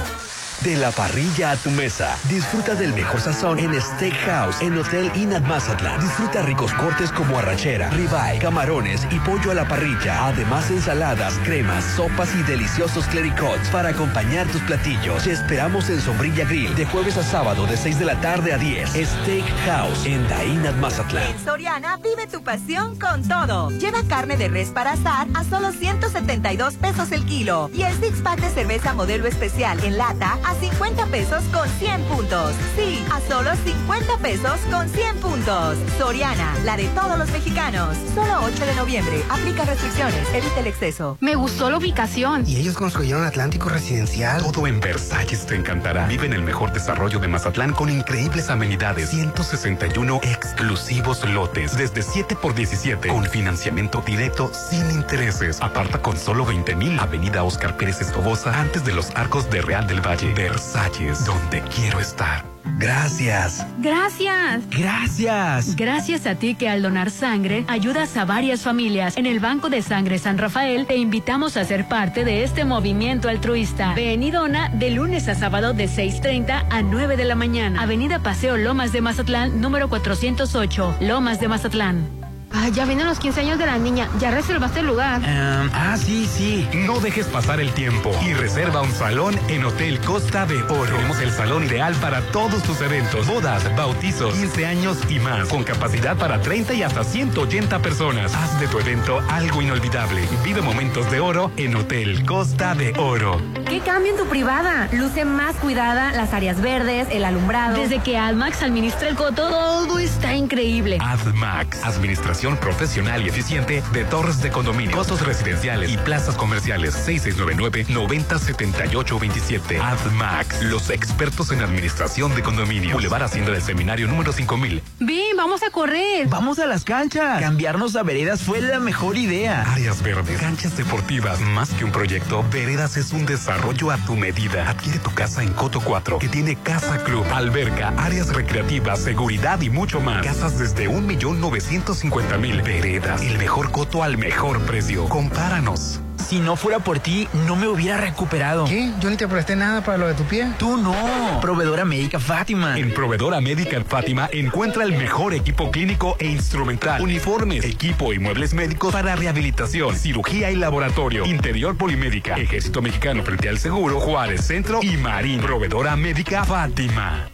De la parrilla a tu mesa. Disfruta del mejor sazón en Steakhouse, en Hotel Inat Mazatlán. Disfruta ricos cortes como arrachera, ribeye, camarones y pollo a la parrilla. Además, ensaladas, cremas, sopas y deliciosos clericots para acompañar tus platillos. Te esperamos en Sombrilla Grill de jueves a sábado de 6 de la tarde a 10. Steakhouse en Dainat Mazatlán. En Soriana vive tu pasión con todo. Lleva carne de res para asar a solo 172 pesos el kilo. Y el six pack de cerveza modelo especial en lata a 50 pesos con 100 puntos. Sí, a solo 50 pesos con 100 puntos. Soriana, la de todos los mexicanos. Solo 8 de noviembre. Aplica restricciones. Evita el exceso. Me gustó la ubicación. Y ellos construyeron Atlántico Residencial. Todo en Versalles te encantará. Vive en el mejor desarrollo de Mazatlán con increíbles amenidades. 161 exclusivos lotes. Desde 7 por 17. Con financiamiento directo sin intereses. Aparta con solo 20 mil. Avenida Oscar Pérez Escobosa. Antes de los arcos de Real del Valle. Versalles, donde quiero estar. Gracias. Gracias. Gracias. Gracias a ti que al donar sangre ayudas a varias familias. En el Banco de Sangre San Rafael te invitamos a ser parte de este movimiento altruista. Ven y dona de lunes a sábado de 6.30 a 9 de la mañana. Avenida Paseo Lomas de Mazatlán, número 408, Lomas de Mazatlán. Ah, ya vienen los 15 años de la niña. Ya reservaste el lugar. ah, sí, sí. No dejes pasar el tiempo y reserva un salón en Hotel Costa de Oro. Tenemos el salón ideal para todos tus eventos, bodas, bautizos, 15 años y más, con capacidad para 30 y hasta 180 personas. Haz de tu evento algo inolvidable. Vive momentos de oro en Hotel Costa de Oro. ¿Qué cambio en tu privada? Luce más cuidada, las áreas verdes, el alumbrado. Desde que AdMax administra el coto, todo está increíble. AdMax, administración profesional y eficiente de torres de condominio, costos residenciales y plazas comerciales. 6699-907827. AdMax, los expertos en administración de condominio. Boulevard Hacienda del Seminario número 5000. Ven, vamos a correr. Vamos a las canchas. Cambiarnos a veredas fue la mejor idea. Áreas verdes, canchas deportivas, más que un proyecto, Veredas es un desarrollo a tu medida. Adquiere tu casa en Coto 4, que tiene casa club, alberca, áreas recreativas, seguridad y mucho más. Casas desde 1.950.000 50 mil veredas, el mejor coto al mejor precio. Compáranos. Si no fuera por ti, no me hubiera recuperado. ¿Qué? Yo ni te presté nada para lo de tu pie. Tú no. Proveedora médica Fátima. En Proveedora Médica Fátima encuentra el mejor equipo clínico e instrumental, uniformes, equipo y muebles médicos para rehabilitación, cirugía y laboratorio, interior polimédica, Ejército Mexicano frente al Seguro, Juárez Centro y Marín. Proveedora Médica Fátima.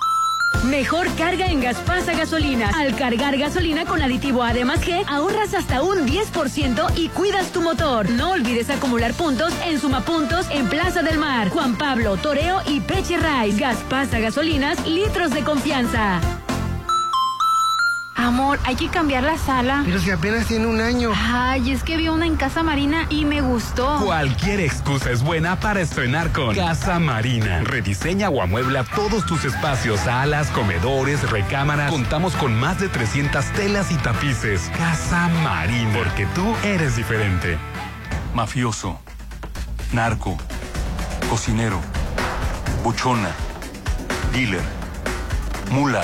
Mejor carga en Gaspasa Gasolinas. Al cargar gasolina con aditivo Además G, ahorras hasta un 10% y cuidas tu motor. No olvides acumular puntos en Sumapuntos en Plaza del Mar, Juan Pablo, Toreo y Peche Rice. Gaspasa Gasolinas, litros de confianza. Amor, hay que cambiar la sala. Pero si apenas tiene un año. Ay, es que vi una en Casa Marina y me gustó. Cualquier excusa es buena para estrenar con Casa Marina. Rediseña o amuebla todos tus espacios, salas, comedores, recámaras. Contamos con más de 300 telas y tapices. Casa Marina, porque tú eres diferente. Mafioso, narco, cocinero, buchona, dealer, mula.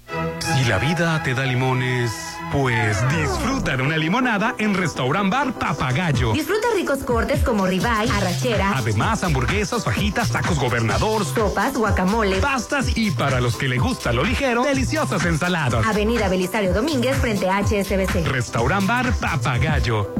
Si la vida te da limones, pues disfruta de una limonada en Restaurant Bar Papagayo. Disfruta ricos cortes como ribeye, arrachera, Además, hamburguesas, fajitas, tacos gobernador, sopas, guacamole, pastas y para los que le gusta lo ligero, deliciosas ensaladas. Avenida Belisario Domínguez frente a HSBC. Restaurant Bar Papagayo.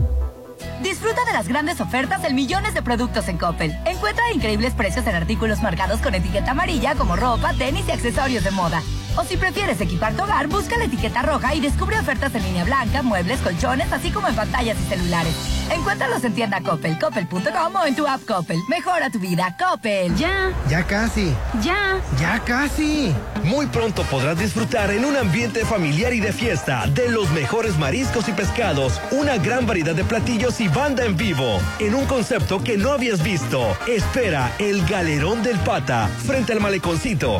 Disfruta de las grandes ofertas en millones de productos en Coppel. Encuentra increíbles precios en artículos marcados con etiqueta amarilla como ropa, tenis y accesorios de moda. O si prefieres equipar tu hogar, busca la etiqueta roja y descubre ofertas en línea blanca, muebles, colchones, así como en pantallas y celulares. Encuéntralos en tienda Coppel, coppel.com o en tu app Coppel. Mejora tu vida, Coppel. Ya. Ya casi. Ya. Ya casi. Muy pronto podrás disfrutar en un ambiente familiar y de fiesta de los mejores mariscos y pescados, una gran variedad de platillos y banda en vivo, en un concepto que no habías visto. Espera el Galerón del Pata, frente al maleconcito.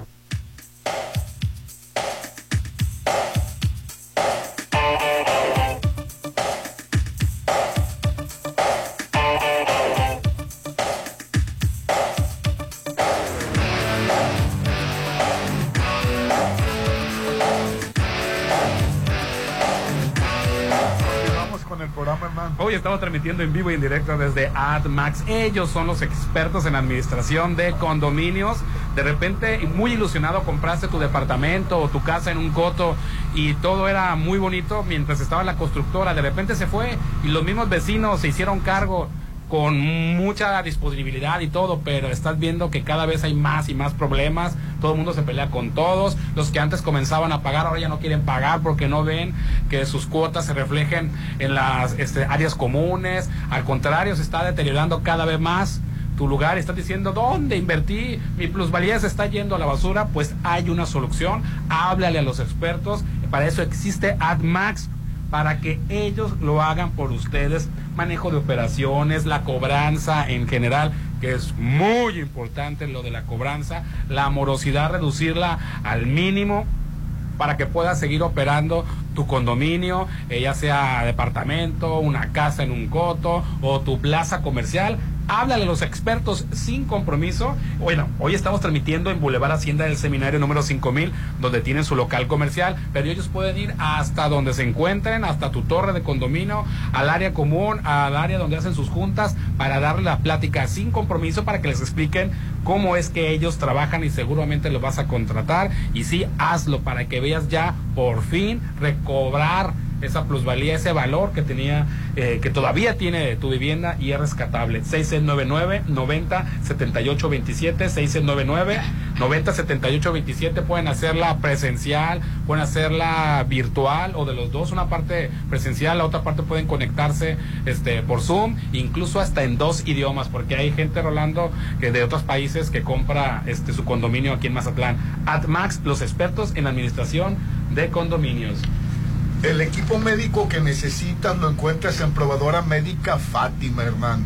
Hoy estamos transmitiendo en vivo y en directo desde AdMax. Ellos son los expertos en administración de condominios. De repente, muy ilusionado, compraste tu departamento o tu casa en un coto y todo era muy bonito mientras estaba la constructora. De repente se fue y los mismos vecinos se hicieron cargo con mucha disponibilidad y todo, pero estás viendo que cada vez hay más y más problemas, todo el mundo se pelea con todos, los que antes comenzaban a pagar ahora ya no quieren pagar porque no ven que sus cuotas se reflejen en las este, áreas comunes, al contrario, se está deteriorando cada vez más tu lugar, estás diciendo dónde invertí, mi plusvalía se está yendo a la basura, pues hay una solución, háblale a los expertos, para eso existe AdMax, para que ellos lo hagan por ustedes, manejo de operaciones, la cobranza en general, que es muy importante lo de la cobranza, la morosidad reducirla al mínimo para que puedas seguir operando tu condominio, eh, ya sea departamento, una casa en un coto o tu plaza comercial, Háblale a los expertos sin compromiso. Bueno, hoy estamos transmitiendo en Boulevard Hacienda del Seminario número 5000, donde tienen su local comercial, pero ellos pueden ir hasta donde se encuentren, hasta tu torre de condominio, al área común, al área donde hacen sus juntas, para darle la plática sin compromiso para que les expliquen cómo es que ellos trabajan y seguramente lo vas a contratar. Y sí, hazlo para que veas ya por fin recobrar esa plusvalía, ese valor que tenía, eh, que todavía tiene tu vivienda y es rescatable. 6699 90 78 27, 6699 90 78 27. Pueden hacerla presencial, pueden hacerla virtual o de los dos, una parte presencial, la otra parte pueden conectarse este por Zoom, incluso hasta en dos idiomas, porque hay gente Rolando que de otros países que compra este su condominio aquí en Mazatlán. AdMax, los expertos en administración de condominios. El equipo médico que necesitas lo encuentras en Probadora Médica Fátima, hermano.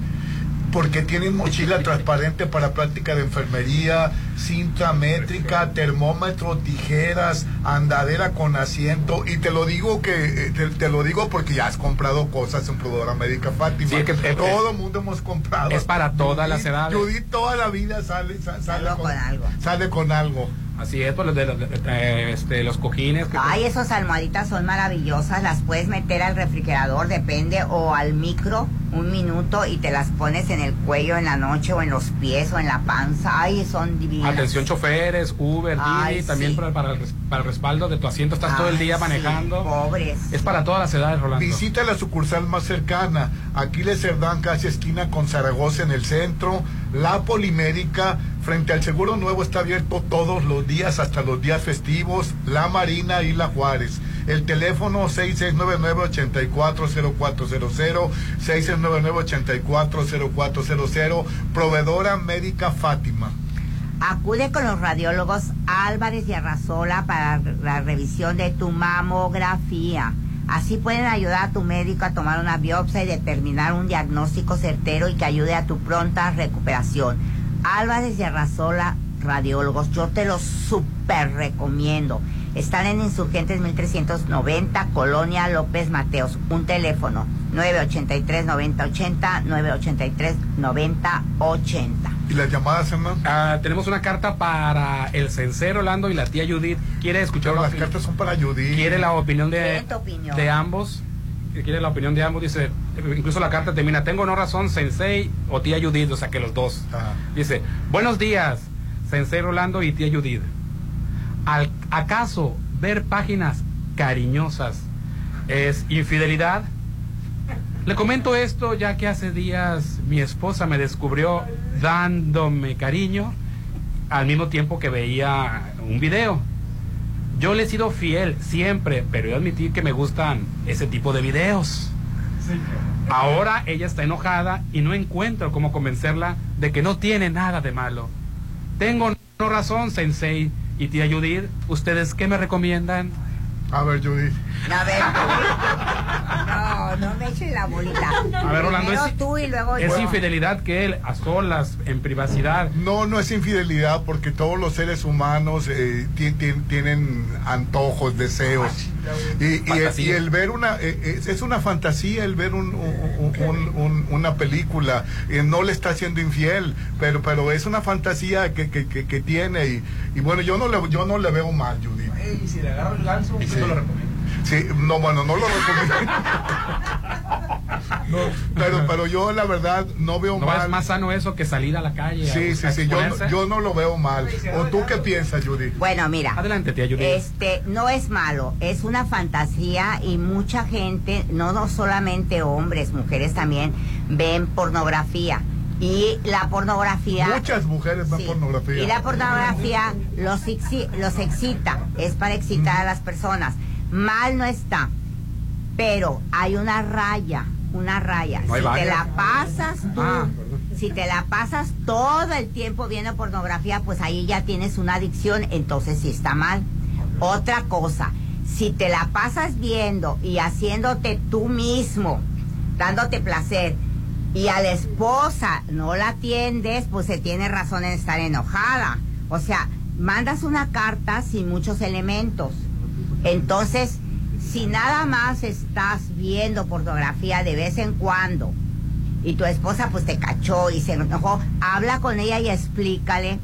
Porque tienen mochila transparente para práctica de enfermería, cinta métrica, termómetro, tijeras, andadera con asiento. Y te lo digo que eh, te, te lo digo porque ya has comprado cosas en Probadora Médica Fátima. Sí, que- Todo el mundo hemos comprado. Es para todas las edades. Judith toda la vida sale, sa- sale Salgo con algo. Sale con algo. Así es, por los de, los de- este, los cojines. Que Ay, esas almohaditas son maravillosas, las puedes meter al refrigerador, depende, o al micro, un minuto, y te las pones en el cuello en la noche, o en los pies, o en la panza. Ay, son divinas. Atención choferes, Uber, Ay, Didi, también sí. para, para el, para el respaldo de tu asiento. Estás todo el día manejando. sí, pobres. Es para todas las edades, Rolando. Visita la sucursal más cercana, Aquiles Cerdán, casi esquina con Zaragoza en el centro. La Polimérica, frente al Seguro Nuevo, está abierto todos los días, hasta los días festivos. La Marina y La Juárez. El teléfono 6699-840400, 6699-840400, proveedora médica Fátima. Acude con los radiólogos Álvarez y Arrazola para la revisión de tu mamografía. Así pueden ayudar a tu médico a tomar una biopsia y determinar un diagnóstico certero y que ayude a tu pronta recuperación. Álvarez y Arrazola Radiólogos, yo te los super recomiendo. Están en Insurgentes 1390, Colonia López Mateos. Un teléfono 983-9080, 983-9080. ¿Y las llamadas, hermano? Ah, tenemos una carta para el censero Rolando y la tía Judith. ¿Quiere escuchar Pero las cartas son para Judith. ¿Quiere la opinión de, ¿Quiere tu opinión? de ambos? ¿Quiere la opinión de ambos? Dice, incluso la carta termina, tengo no razón, Sensei o tía Judith, o sea que los dos. Dice, buenos días, Sensei Rolando y tía Judith. Al- ¿Acaso ver páginas cariñosas es infidelidad? Le comento esto ya que hace días mi esposa me descubrió dándome cariño al mismo tiempo que veía un video. Yo le he sido fiel siempre, pero yo admitir que me gustan ese tipo de videos. Ahora ella está enojada y no encuentro cómo convencerla de que no tiene nada de malo. Tengo no razón, Sensei y tía Judith. ¿Ustedes qué me recomiendan? A ver, Judith. A ver, no, no me echen la bolita. A ver, Rolando, Primero es- tú y luego Es yo. infidelidad que él, a solas, en privacidad. No, no es infidelidad porque todos los seres humanos eh, ti- ti- tienen antojos, deseos. Y, y- Fantasía. y el ver una, eh, es, es una fantasía el ver un- un- un- un- una película. Eh, no le está siendo infiel, pero, pero es una fantasía que, que, que- que tiene. Y, y bueno, yo no, le, yo no le veo mal, Judith. Y si le agarro el ganso, Sí. lo Sí, no, bueno, no lo recomiendo. *laughs* No, pero, pero yo la verdad no veo No mal. es más sano eso que salir a la calle. Sí, a- sí, a sí, yo, no- yo no lo veo mal. ¿O tú qué piensas, Judy? Bueno, mira. Adelante, tía Judith. Este, no es malo, es una fantasía y mucha gente, no, no solamente hombres, mujeres también, ven pornografía. Y la pornografía... Muchas mujeres ven Sí. pornografía. Y la pornografía los, los excita, es para excitar a las personas. Mal no está, pero hay una raya, una raya. No si te la pasas tú, Ah, si te la pasas todo el tiempo viendo pornografía, pues ahí ya tienes una adicción, entonces sí está mal. Otra cosa, si te la pasas viendo y haciéndote tú mismo, dándote placer, y a la esposa no la atiendes, pues se tiene razón en estar enojada. O sea, mandas una carta sin muchos elementos. Entonces, si nada más estás viendo pornografía de vez en cuando y tu esposa pues te cachó y se enojó, habla con ella y explícale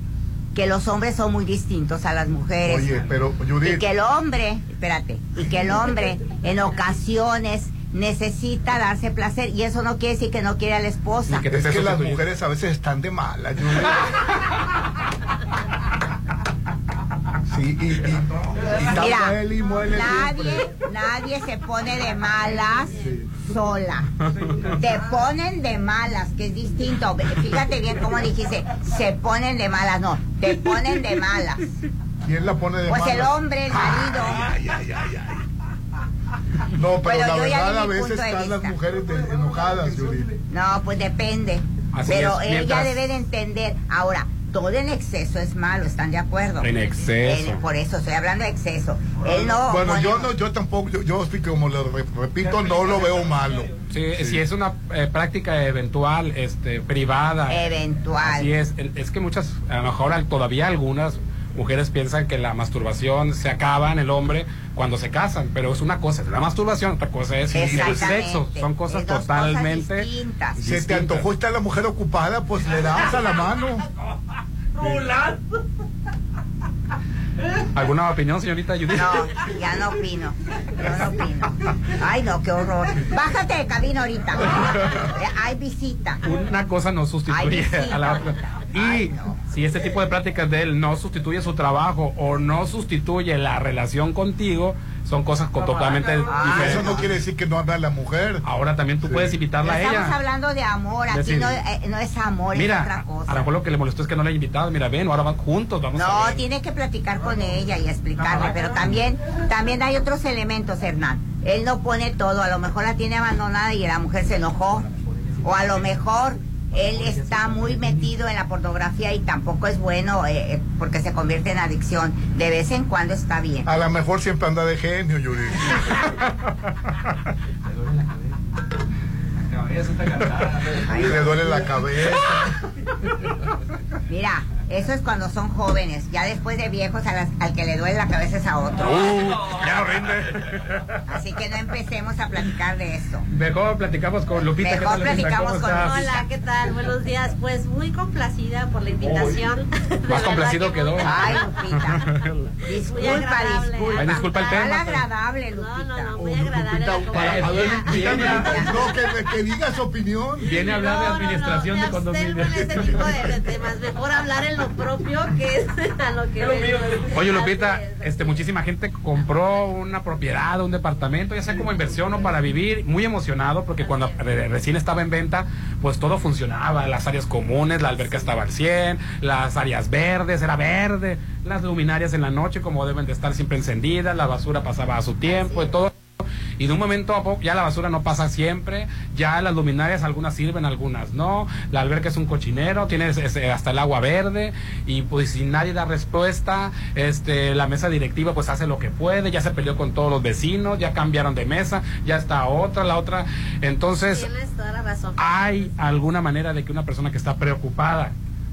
que los hombres son muy distintos a las mujeres. Oye, pero Judith. Y que el hombre, espérate, y que el hombre en ocasiones necesita darse placer y eso no quiere decir que no quiere a la esposa. es que las mujeres a veces están de malas. *laughs* Sí, y, y, y está Mira, muele y muele nadie, nadie se pone de malas sola. Te ponen de malas, que es distinto. Fíjate bien cómo dijiste, se ponen de malas, no, te ponen de malas. ¿Quién la pone de Pues el malas? hombre, el marido. Ay, ay, ay, ay. No, pero Bueno, la verdad a veces están las mujeres de- enojadas. No, pues depende. Así Pero es, ella mientras- debe de entender. Ahora, todo en exceso es malo, ¿están de acuerdo? En exceso. Eh, por eso estoy hablando de exceso. Él no. bueno, yo no, yo tampoco, yo, yo sí como le re- repito, no lo veo malo. Sí, si es una eh, práctica eventual, este, privada. Eventual. Así es. El- Es que muchas, a lo mejor todavía algunas mujeres piensan que la masturbación se acaba en el hombre cuando se casan, pero es una cosa, es la masturbación, otra cosa es el sexo. Son cosas totalmente cosas distintas. Si te antojó estar la mujer ocupada, pues le das a la mano. *laughs* *laughs* ¿Alguna opinión, señorita Judith? No, ya no opino. Yo no opino. Ay, no, qué horror. Bájate de cabina ahorita. *laughs* Hay visita. Una cosa no sustituye a la otra. Y si este tipo de prácticas de él no sustituye su trabajo o no sustituye la relación contigo, son cosas con- totalmente diferentes. Eso no quiere decir que no anda la mujer. Ahora también tú puedes invitarla a Estamos ella. hablando de amor. Aquí Decir, no, eh, no es amor, es otra cosa. a lo mejor lo que le molestó es que no la he invitado. Mira, ven, ahora van juntos, vamos a No, ver. tiene que platicar con ella y explicarle, pero también, también hay otros elementos, Hernán. Él no pone todo, a lo mejor la tiene abandonada y la mujer se enojó, o a lo mejor él está muy metido en la pornografía y tampoco es bueno eh, eh, porque se convierte en adicción. De vez en cuando está bien. A lo mejor siempre anda de genio, Judith. *laughs* Le duele la cabeza. Mira, eso es cuando son jóvenes. Ya después de viejos, a las- al que le duele la cabeza es a otro. Uh, ya no rinde. *laughs* Así que no empecemos a platicar de eso. Mejor platicamos con Lupita. ¿qué Mejor tal, Lupita? platicamos ¿Cómo con estás? Hola, ¿qué tal? Buenos días. Pues muy complacida por la invitación. *laughs* Más complacido quedó. Ay, Lupita. *laughs* Disculpa, agradable. disculpa. Ay, disculpa el tema. Mal agradable, Lupita. No, no, no, muy agradable. la Para, a ver, no, que, que diga su opinión. Viene a hablar de No, no, no, administración de condominios. en este tipo de, de temas. Mejor hablar en lo propio que es *laughs* a lo que vengo. Oye, Lupita, este, muchísima gente compró una propiedad, un departamento, ya sea como inversión o para vivir, muy emocionado porque cuando re- recién estaba en venta, pues todo funcionaba, las áreas comunes, la alberca estaba al 100, las áreas verdes, era verde, las luminarias en la noche como deben de estar siempre encendidas, la basura pasaba a su tiempo y todo. Y de un momento a poco ya la basura no pasa siempre, ya las luminarias algunas sirven, algunas no, la alberca es un cochinero, tienes ese, hasta el agua verde. Y pues si nadie da respuesta, este la mesa directiva pues hace lo que puede, ya se peleó con todos los vecinos, ya cambiaron de mesa, ya está otra, la otra, entonces Tienes toda la razón. hay alguna manera de que una persona que está preocupada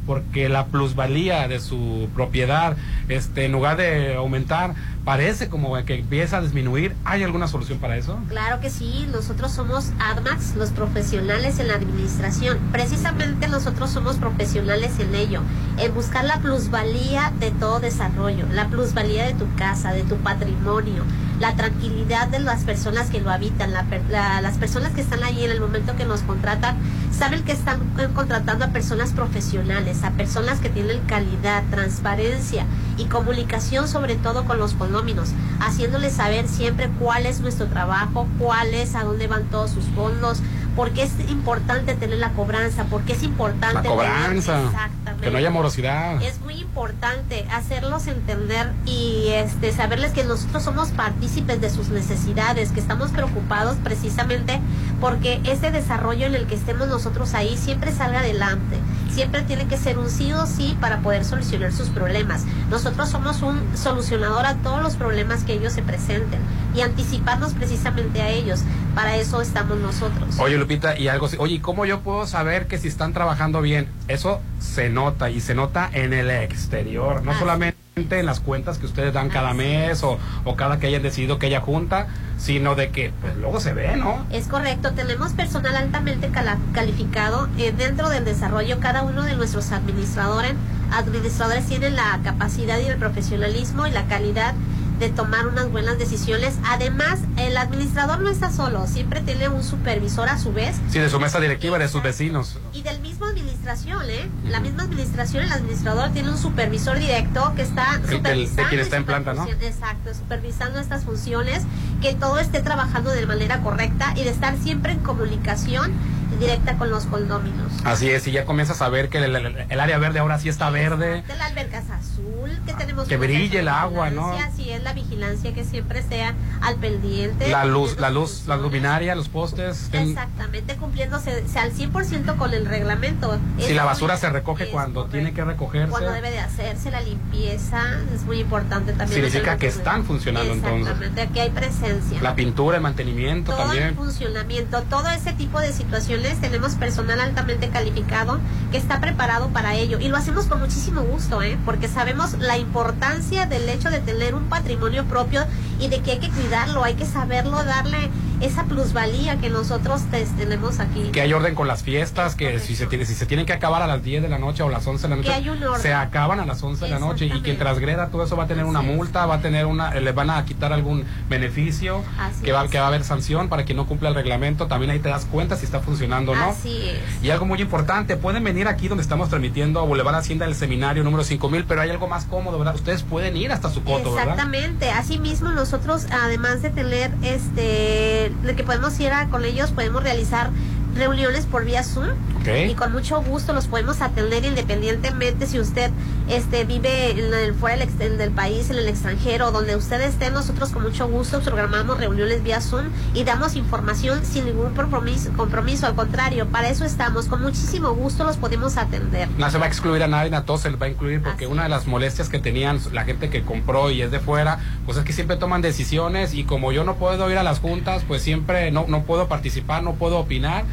porque la plusvalía de su propiedad, este, en lugar de aumentar, parece como que empieza a disminuir. ¿Hay alguna solución para eso? Claro que sí, nosotros somos ADMAX, los profesionales en la administración. Precisamente nosotros somos profesionales en ello, en buscar la plusvalía de todo desarrollo, la plusvalía de tu casa, de tu patrimonio, la tranquilidad de las personas que lo habitan, la la- las personas que están ahí en el momento que nos contratan, saben que están eh, contratando a personas profesionales, a personas que tienen calidad, transparencia y comunicación sobre todo con los condóminos, haciéndoles saber siempre cuál es nuestro trabajo, cuál es, a dónde van todos sus fondos, por qué es importante tener la cobranza, por qué es importante La tener- cobranza. Exactamente. Que no haya morosidad. Es muy importante hacerlos entender y este saberles que nosotros somos partícipes de sus necesidades, que estamos preocupados precisamente porque este desarrollo en el que estemos nosotros ahí siempre salga adelante. Siempre tiene que ser un sí o sí para poder solucionar sus problemas. Nosotros somos un solucionador a todos los problemas que ellos se presenten y anticiparnos precisamente a ellos. Para eso estamos nosotros. Oye, Lupita, y algo. Oye, ¿y ¿cómo yo puedo saber que si están trabajando bien? Eso se nota y se nota en el exterior, no solamente en las cuentas que ustedes dan cada mes o, o cada que hayan decidido que haya junta, sino de que pues luego se ve, ¿no? Es correcto, tenemos personal altamente calificado eh, dentro del desarrollo. Cada uno de nuestros administradores, administradores tienen la capacidad y el profesionalismo y la calidad de tomar unas buenas decisiones. Además, el administrador no está solo, siempre tiene un supervisor a su vez Sí, de su mesa directiva, de sus vecinos. y del mismo administración, ¿eh? La misma administración, el administrador tiene un supervisor directo que está El- el- de supervisando quien está en planta, ¿no? Exacto, supervisando estas funciones, que todo esté trabajando de manera correcta y de estar siempre en comunicación directa con los condóminos. Así es, y ya comienzas a ver que el, el- el área verde ahora sí está verde. De la alberca es azul, que tenemos Que brille el agua, ¿no? Así es, la vigilancia que siempre sea al pendiente. La luz, la luz, la luminaria, los postes. Exactamente, cumpliéndose al 100% con el reglamento. si la basura se recoge cuando tiene que recogerse. cuando debe de hacerse la limpieza, es muy importante también. Significa que están funcionando entonces. Exactamente, aquí hay presencia. La pintura, el mantenimiento todo el también. funcionamiento, todo ese tipo de situaciones, tenemos personal altamente calificado que está preparado para ello. Y lo hacemos con muchísimo gusto, ¿eh? porque sabemos la importancia del hecho de tener un patrimonio propio y de que hay que cuidarlo, hay que saberlo, darle esa plusvalía que nosotros te- tenemos aquí. Que hay orden con las fiestas, que si se, tiene, si se tienen que acabar a las 10 de la noche o a las 11 de la noche, Que hay un orden. se acaban a las 11 de la noche y quien transgreda todo eso va a tener una multa, va a tener una, le van a quitar algún beneficio, Así que va, es. que va a haber sanción para quien no cumpla el reglamento, también ahí te das cuenta si está funcionando o no. Así es. Y algo muy importante, pueden venir aquí donde estamos transmitiendo a Boulevard Hacienda del Seminario número 5000, pero hay algo más cómodo, ¿verdad? Ustedes pueden ir hasta su coto, ¿verdad? Exactamente, asimismo nosotros además de tener este de que podemos ir a- con ellos podemos realizar reuniones por vía Zoom Ok. y con mucho gusto los podemos atender independientemente si usted este vive en el, fuera del, ex- del país, en el extranjero, donde usted esté, nosotros con mucho gusto programamos reuniones vía Zoom y damos información sin ningún compromiso, compromiso, al contrario, para eso estamos, con muchísimo gusto los podemos atender. No se va a excluir a nadie, a todos se les va a incluir porque una de las molestias que tenían la gente que compró y es de fuera, pues es que siempre toman decisiones y como yo no puedo ir a las juntas, pues siempre no, no puedo participar, no puedo opinar.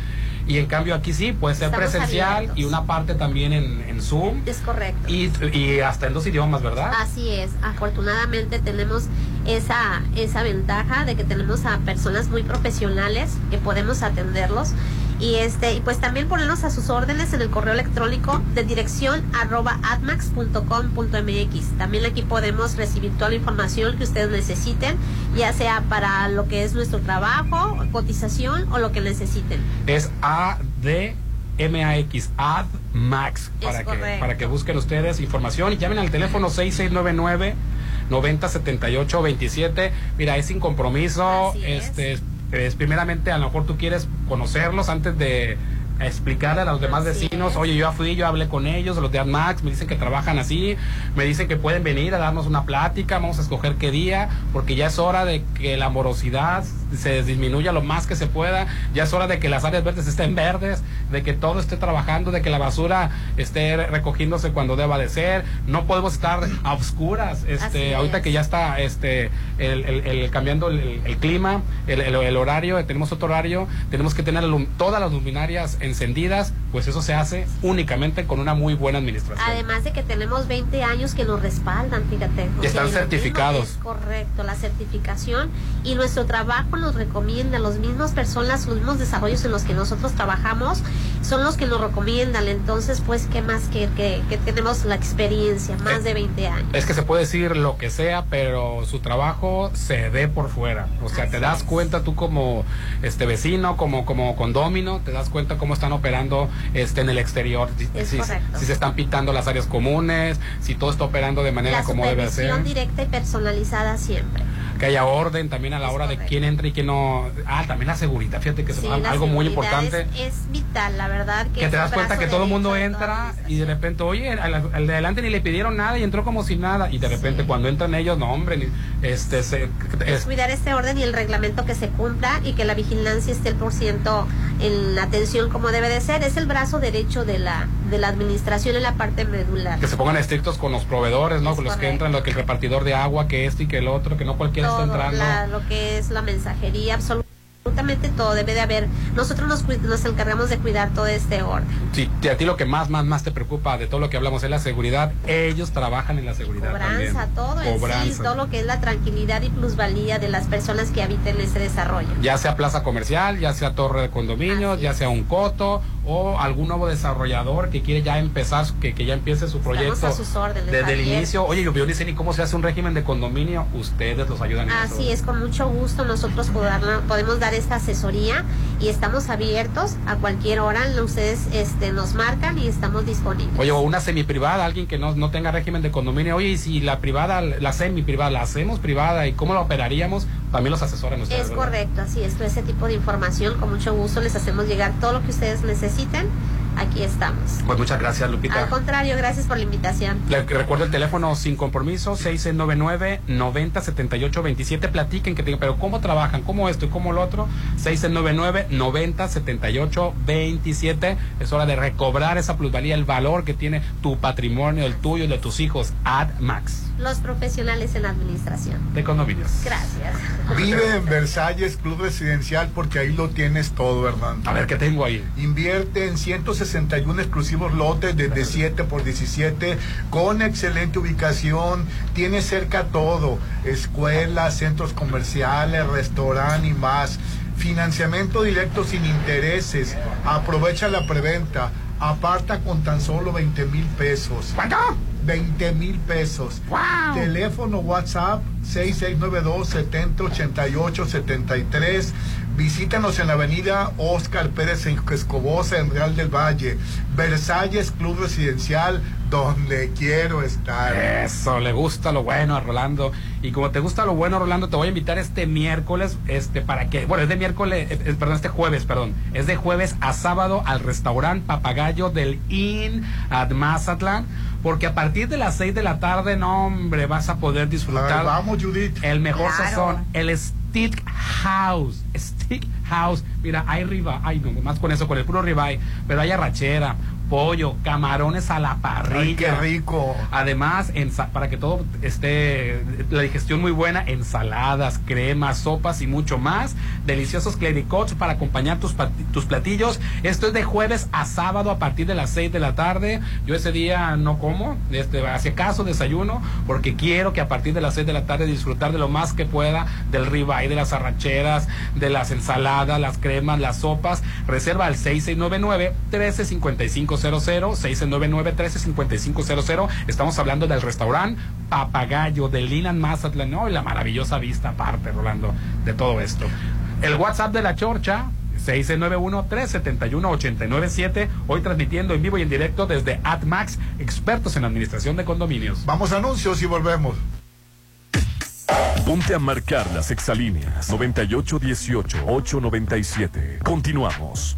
Y en cambio aquí sí, puede ser Estamos presencial abiertos. y una parte también en, en Zoom Es correcto. y, y hasta en dos idiomas, ¿verdad? Así es, afortunadamente tenemos esa, esa ventaja de que tenemos a personas muy profesionales que podemos atenderlos y este y pues también ponernos a sus órdenes en el correo electrónico de dirección arroba atmax.com.mx. También aquí podemos recibir toda la información que ustedes necesiten, ya sea para lo que es nuestro trabajo, cotización o lo que necesiten. Es ADMAX, AdMax, para que, correcto. para que busquen ustedes información y llamen al teléfono 6699 9078 27. Mira, es sin compromiso. este es. Es primeramente, a lo mejor tú quieres conocerlos antes de explicarle a los demás vecinos, oye, yo fui, yo hablé con ellos, los de AdMax, me dicen que trabajan así, me dicen que pueden venir a darnos una plática, vamos a escoger qué día, porque ya es hora de que la morosidad se disminuya lo más que se pueda, ya es hora de que las áreas verdes estén verdes, de que todo esté trabajando, de que la basura esté recogiéndose cuando deba de ser, no podemos estar a oscuras, este, es. ahorita que ya está este el, el- el- cambiando el, el clima, el, horario, tenemos otro horario, tenemos que tener todas las luminarias encendidas, pues eso se hace únicamente con una muy buena administración. Además de que tenemos 20 años que nos respaldan, fíjate. Y están certificados. Es correcto, la certificación y nuestro trabajo nos recomienda, los mismos personas, los mismos desarrollos en los que nosotros trabajamos son los que nos recomiendan. Entonces, pues, ¿qué más que, que, que tenemos la experiencia? Más de 20 años. Es que se puede decir lo que sea, pero su trabajo se ve por fuera. O sea, te das cuenta tú como este vecino, como como condómino, te das cuenta cómo están operando este en el exterior, si, Es si- correcto. si se están pintando las áreas comunes, si todo está operando de manera La como debe ser. directa y personalizada siempre. que haya orden también a la hora de quién entra y quién no. Ah, también la seguridad, fíjate que es algo muy importante. Es, es vital, la verdad. Que, Que te das cuenta que todo el mundo entra y de repente, oye, al, al de adelante ni le pidieron nada y entró como si nada. Y de repente cuando entran ellos, no, hombre, ni- este, se, es es- cuidar este orden y el reglamento que se cumpla y que la vigilancia esté el por ciento en atención como debe de ser. Es el brazo derecho de la, de la administración en la parte medular. que se pongan estrictos con los proveedores, ¿no? Es Con los que entran, lo que el repartidor de agua, que este y que el otro, que no cualquiera Todo está entrando. la- lo que es la mensajería, absolutamente todo debe de haber. Nosotros nos, nos encargamos de cuidar todo este orden. Sí, a ti lo que más, más, más te preocupa de todo lo que hablamos es la seguridad. Ellos trabajan en la seguridad Cobranza, también. todo en sí, Cobranza. todo lo que es la tranquilidad y plusvalía de las personas que habiten ese desarrollo. Ya sea plaza comercial, ya sea torre de condominios, ya sea un coto o algún nuevo desarrollador que quiere ya empezar, que, que ya empiece su proyecto órdenes, desde el Javier. inicio. Oye, yo yo ni cómo se hace un régimen de condominio. Ustedes los ayudan en eso. Así es, con mucho gusto nosotros podemos dar esta asesoría y estamos abiertos a cualquier hora. Ustedes este, nos marcan y estamos disponibles. Oye, o una semiprivada, alguien que no, no tenga régimen de condominio. Oye, y si la privada, la semiprivada, la hacemos privada y cómo la operaríamos, también los asesoran ustedes. Es ¿verdad? correcto, así es. Ese tipo de información, con mucho gusto les hacemos llegar todo lo que ustedes necesiten. Aquí estamos. Pues muchas gracias, Lupita. Al contrario, gracias por la invitación. Le recuerdo el teléfono sin compromiso, 699-907827. Platiquen que te pero ¿cómo trabajan? ¿Cómo esto y cómo lo otro? 699-907827. Es hora de recobrar esa plusvalía, el valor que tiene tu patrimonio, el tuyo, el de tus hijos. AdMax, Los profesionales en la administración. de condominios. Gracias. Vive en *laughs* Versalles Club Residencial porque ahí lo tienes todo, Hernando. A ver, ¿qué tengo ahí? Invierte en 161 exclusivos lotes desde 7 por 17 con excelente ubicación. Tiene cerca todo, escuelas, centros comerciales, restaurante y más. Financiamiento directo sin intereses. Aprovecha la preventa. Aparta con tan solo 20 mil pesos. ¿Cuánto? 20 mil pesos. Teléfono WhatsApp 6692 7088 73. Visítanos en la avenida Oscar Pérez en Escobosa, en Real del Valle. Versalles Club Residencial, donde quiero estar. Eso, le gusta lo bueno a Rolando. Y como te gusta lo bueno, Rolando, te voy a invitar este miércoles, este, para que, bueno, es de miércoles, eh, eh, perdón, este jueves, perdón. Es de jueves a sábado al restaurante Papagayo del Inn at Mazatlán. Porque a partir de las 6 de la tarde, no, hombre, vas a poder disfrutar. Ay, vamos, Judith. El mejor Claro. sazón, el Stick House. Stick House. Mira, hay riba, ay, no, más con eso, con el puro ribeye, pero hay arrachera, pollo, camarones a la parrilla. Ay, qué rico. Además, para que todo esté, la digestión muy buena, ensaladas, cremas, sopas y mucho más. Deliciosos clericots para acompañar tus, tus platillos. Esto es de jueves a sábado a partir de las 6 de la tarde. Yo ese día no como, este, hacia acaso desayuno, porque quiero que a partir de las 6 de la tarde disfrutar de lo más que pueda del ribeye, de las arracheras, de las ensaladas, las cremas, las sopas. Reserva al 6699 135500 6699 135500 Estamos hablando del restaurante Papagayo de Linan Mazatlán, ¿no? Y la maravillosa vista aparte, Rolando, de todo esto. El WhatsApp de la Chorcha 691-371-897, hoy transmitiendo en vivo y en directo desde AdMax, expertos en administración de condominios. Vamos a anuncios y volvemos. Ponte a marcar las exalíneas 9818-897. Continuamos.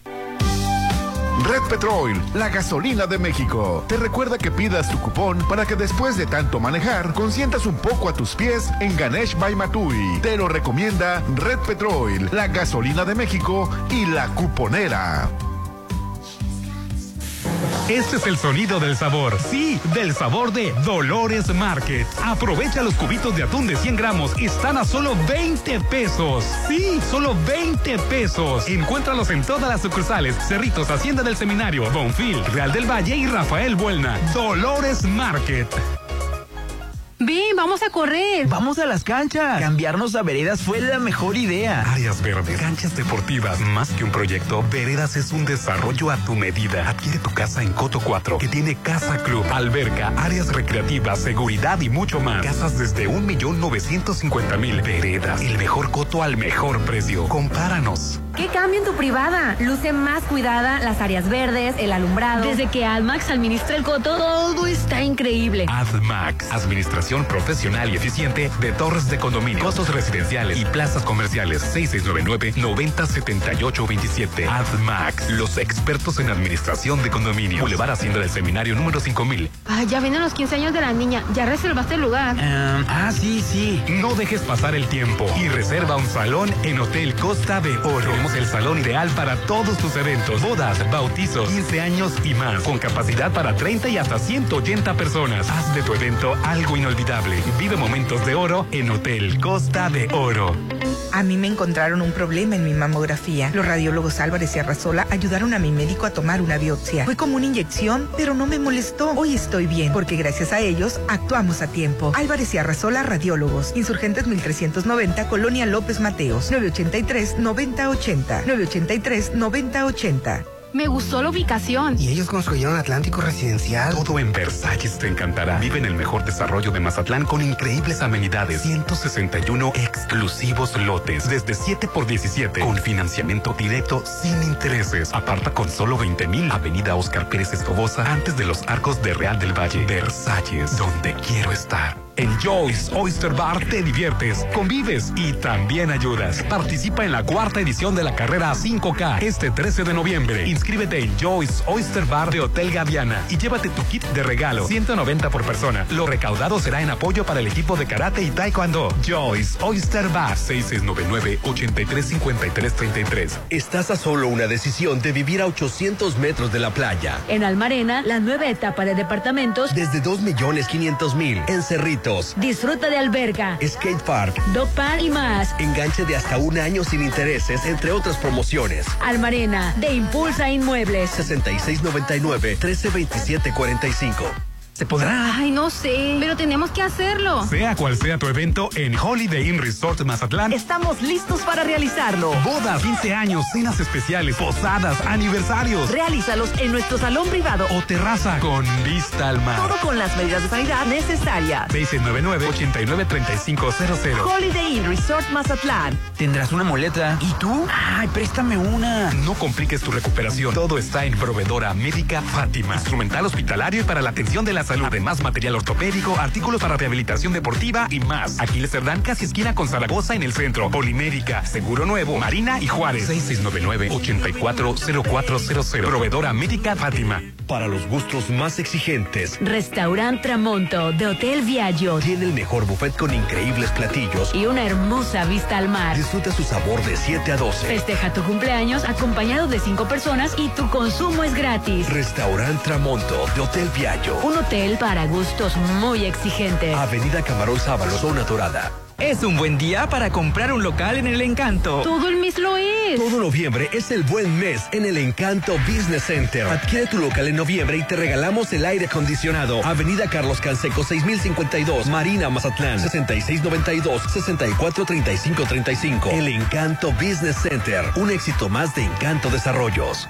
Red Petrol, la gasolina de México. Te recuerda que pidas tu cupón para que después de tanto manejar, consientas un poco a tus pies en Ganesh by Matui. Te lo recomienda Red Petrol, la gasolina de México y la cuponera. Este es el sonido del sabor. Sí, del sabor de Dolores Market. Aprovecha los cubitos de atún de 100 gramos. Están a solo 20 pesos. Sí, solo 20 pesos. Encuéntralos en todas las sucursales. Cerritos, Hacienda del Seminario, Bonfil, Real del Valle y Rafael Buelna. Dolores Market. Ven, vamos a correr. Vamos a las canchas. Cambiarnos a veredas fue la mejor idea. Áreas verdes, canchas deportivas, más que un proyecto, Veredas es un desarrollo a tu medida. Adquiere tu casa en Coto 4, que tiene casa club, alberca, áreas recreativas, seguridad y mucho más. Casas desde un millón novecientos cincuenta mil. Veredas, el mejor coto al mejor precio. Compáranos. ¿Qué cambio en tu privada? Luce más cuidada, las áreas verdes, el alumbrado. Desde que AdMax administra el coto, todo está increíble. AdMax, administración profesional y eficiente de torres de condominio, costos residenciales y plazas comerciales. 6699-907827. AdMax, los expertos en administración de condominio. Boulevard Hacienda del Seminario número 5000. Ay, ya vienen los 15 años de la niña. Ya reservaste el lugar. ah, sí, sí. No dejes pasar el tiempo y reserva un salón en Hotel Costa de Oro. El salón ideal para todos tus eventos, bodas, bautizos, 15 años y más, con capacidad para 30 y hasta 180 personas. Haz de tu evento algo inolvidable. Vive momentos de oro en Hotel Costa de Oro. A mí me encontraron un problema en mi mamografía. Los radiólogos Álvarez y Arrasola ayudaron a mi médico a tomar una biopsia. Fue como una inyección, pero no me molestó. Hoy estoy bien, porque gracias a ellos actuamos a tiempo. Álvarez y Arrasola Radiólogos. Insurgentes 1390, Colonia López Mateos. 983-9080. 983-9080. Me gustó la ubicación. Y ellos construyeron Atlántico Residencial. Todo en Versalles te encantará. Vive en el mejor desarrollo de Mazatlán con increíbles amenidades. 161 exclusivos lotes. Desde 7 por 17. Con financiamiento directo sin intereses. Aparta con solo 20 mil. Avenida Oscar Pérez Escobosa. Antes de los arcos de Real del Valle. Versalles. Donde quiero estar. En Joyce Oyster Bar te diviertes, convives y también ayudas. Participa en la cuarta edición de la carrera 5K este 13 de noviembre. Inscríbete en Joyce Oyster Bar de Hotel Gaviana y llévate tu kit de regalo, 190 por persona. Lo recaudado será en apoyo para el equipo de karate y taekwondo. Joyce Oyster Bar 6699-835333. Estás a solo una decisión de vivir a 800 metros de la playa. En Almarena, la nueva etapa de departamentos Desde 2.500.000 en Disfruta de alberga, Skate Park. dog park y más. Enganche de hasta un año sin intereses, entre otras promociones. Almarena, de Impulsa Inmuebles. 6699-132745. ¿Se podrá? Ay, no sé, pero tenemos que hacerlo. Sea cual sea tu evento en Holiday Inn Resort Mazatlán, Estamos listos para realizarlo. bodas, 15 años, cenas especiales, posadas, aniversarios Realízalos en nuestro salón privado. o terraza con vista al mar. Todo con las medidas de sanidad necesarias. 699-893500. Holiday Inn Resort Mazatlán. Tendrás una muleta. ¿Y tú? Ay, préstame una. No compliques tu recuperación. Todo está en Proveedora Médica Fátima. Instrumental hospitalario y para la atención de la salud. Además, material ortopédico, artículos para rehabilitación deportiva y más. Aquiles Cerdán, casi esquina con Zaragoza en el centro. Polimédica, Seguro Nuevo, Marina y Juárez. 6699-840400. Proveedora Médica Fátima. Para los gustos más exigentes, Restaurant Tramonto de Hotel Viaggio. tiene el mejor buffet con increíbles platillos. Y una hermosa vista al mar. Disfruta su sabor de 7 a 12. Festeja tu cumpleaños acompañado de cinco personas y tu consumo es gratis. Restaurant Tramonto de Hotel Viallo. Un hotel para gustos muy exigentes. Avenida Camarón Sábalo, zona dorada. Es un buen día para comprar un local en el Encanto. Todo el mes lo es. Todo noviembre es el buen mes en el Encanto Business Center. Adquiere tu local en noviembre y te regalamos el aire acondicionado. Avenida Carlos Canseco 6052, Marina Mazatlán 6692-643535. El Encanto Business Center. Un éxito más de Encanto Desarrollos.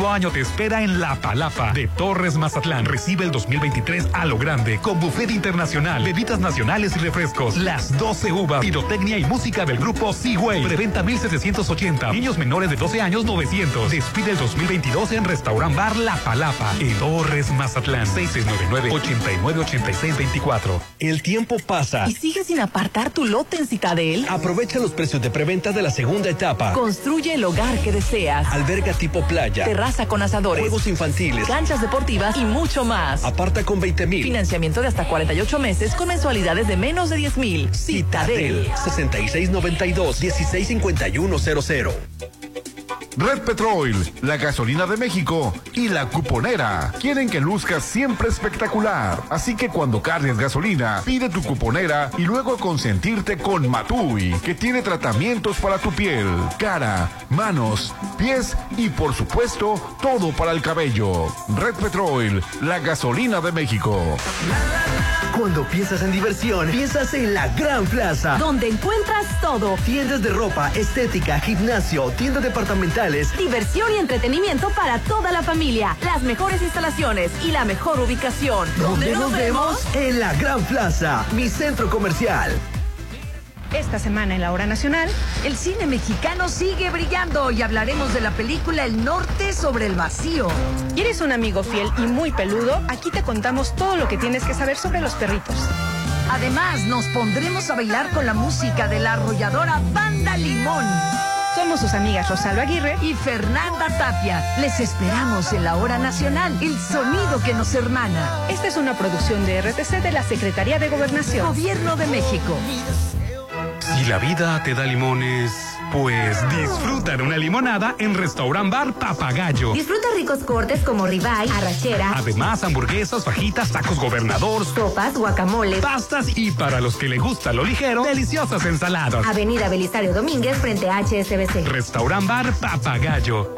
año te espera en La Palapa de Torres Mazatlán. Recibe el 2023 a lo grande con buffet internacional, bebidas nacionales y refrescos. Las 12 uvas, pirotecnia y música del grupo Seaway. Preventa 1780. Niños menores de 12 años 900. Despide el 2022 en Restaurant Bar La Palapa en Torres Mazatlán. 6699-898624. El tiempo pasa. ¿Y sigues sin apartar tu lote en Citadel? Aprovecha los precios de preventa de la segunda etapa. Construye el hogar que deseas. Alberga tipo playa. Terraza con asadores. Juegos infantiles. Canchas deportivas y mucho más. Aparta con 20 mil. Financiamiento de hasta 48 meses con mensualidades de menos de 10 mil. Citadel 6692 165100. Red Petrol, la gasolina de México y la cuponera quieren que luzcas siempre espectacular. Así que cuando cargues gasolina, pide tu cuponera y luego consentirte con Matui, que tiene tratamientos para tu piel, cara, manos, pies y por supuesto todo para el cabello. Red Petrol, la gasolina de México. Cuando piensas en diversión, piensas en la Gran Plaza, donde encuentras todo. Tiendas de ropa, estética, gimnasio, tiendas departamentales, diversión y entretenimiento para toda la familia, las mejores instalaciones y la mejor ubicación. ¿Dónde nos vemos? En la Gran Plaza, mi centro comercial. Esta semana en la hora nacional, el cine mexicano sigue brillando y hablaremos de la película El Norte sobre el vacío. ¿Quieres un amigo fiel y muy peludo? Aquí te contamos todo lo que tienes que saber sobre los perritos. Además, nos pondremos a bailar con la música de la arrolladora Banda Limón. Somos sus amigas Rosalba Aguirre y Fernanda Tapia. Les esperamos en la hora nacional, el sonido que nos hermana. Esta es una producción de RTC de la Secretaría de Gobernación. Gobierno de México. Si la vida te da limones, pues disfruta de una limonada en Restaurant Bar Papagayo. Disfruta ricos cortes como ribeye, arrachera. Además, hamburguesas, fajitas, tacos gobernador, sopas, guacamole, pastas y para los que le gusta lo ligero, deliciosas ensaladas. Avenida Belisario Domínguez frente a HSBC. Restaurant Bar Papagayo.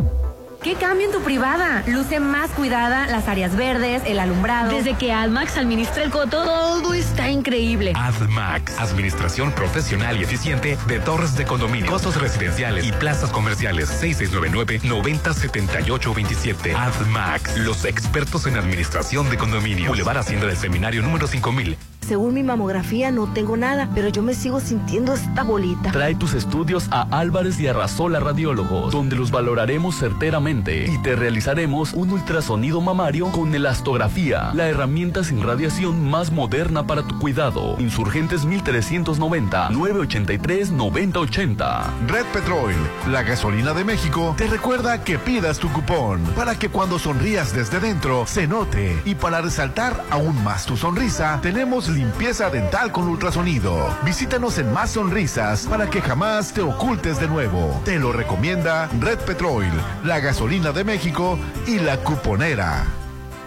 ¿Qué cambio en tu privada? Luce más cuidada, las áreas verdes, el alumbrado. Desde que AdMax administra el coto, todo está increíble. AdMax, administración profesional y eficiente de torres de condominio, costos residenciales y plazas comerciales. 6699-907827. AdMax, los expertos en administración de condominio. Boulevard Hacienda del Seminario número 5000. Según mi mamografía no tengo nada, pero yo me sigo sintiendo esta bolita. Trae tus estudios a Álvarez y Arrasola Radiólogos, donde los valoraremos certeramente y te realizaremos un ultrasonido mamario con elastografía, la herramienta sin radiación más moderna para tu cuidado. Insurgentes 1390 983 9080. Red Petrol, la gasolina de México, te recuerda que pidas tu cupón para que cuando sonrías desde dentro se note y para resaltar aún más tu sonrisa, tenemos limpieza dental con ultrasonido. Visítanos en Más Sonrisas para que jamás te ocultes de nuevo. Te lo recomienda Red Petrol, la gasolina de México y la cuponera.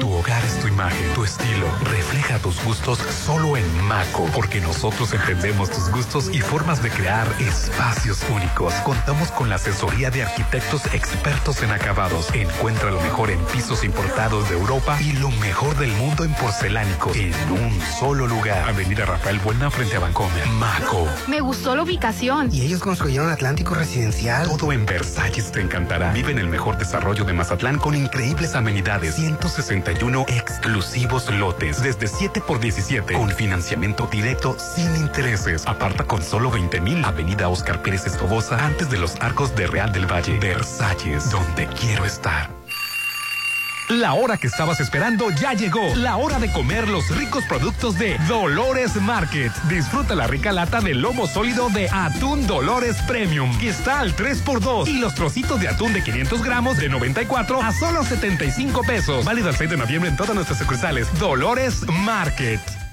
Tu hogar es tu imagen, tu estilo. Refleja tus gustos solo en Maco, porque nosotros entendemos tus gustos y formas de crear espacios únicos. Contamos con la asesoría de arquitectos expertos en acabados. Encuentra lo mejor en pisos importados de Europa y lo mejor del mundo en porcelánicos en un solo lugar. Avenida Rafael Buena frente a Vancomer. Maco. Me gustó la ubicación. Y ellos construyeron Atlántico Residencial. Todo en Versalles te encantará. Vive en el mejor desarrollo de Mazatlán con increíbles amenidades. 161 exclusivos lotes desde 7 por 17 con financiamiento directo sin intereses. Aparta con solo 20 mil. Avenida Oscar Pérez Escobosa antes de los arcos de Real del Valle. Versalles, donde quiero estar. La hora que estabas esperando ya llegó. La hora de comer los ricos productos de Dolores Market. Disfruta la rica lata de lomo sólido de Atún Dolores Premium, que está al 3x2. Y los trocitos de atún de 500 gramos de 94 a solo 75 pesos. Válido el 6 de noviembre en todas nuestras sucursales. Dolores Market.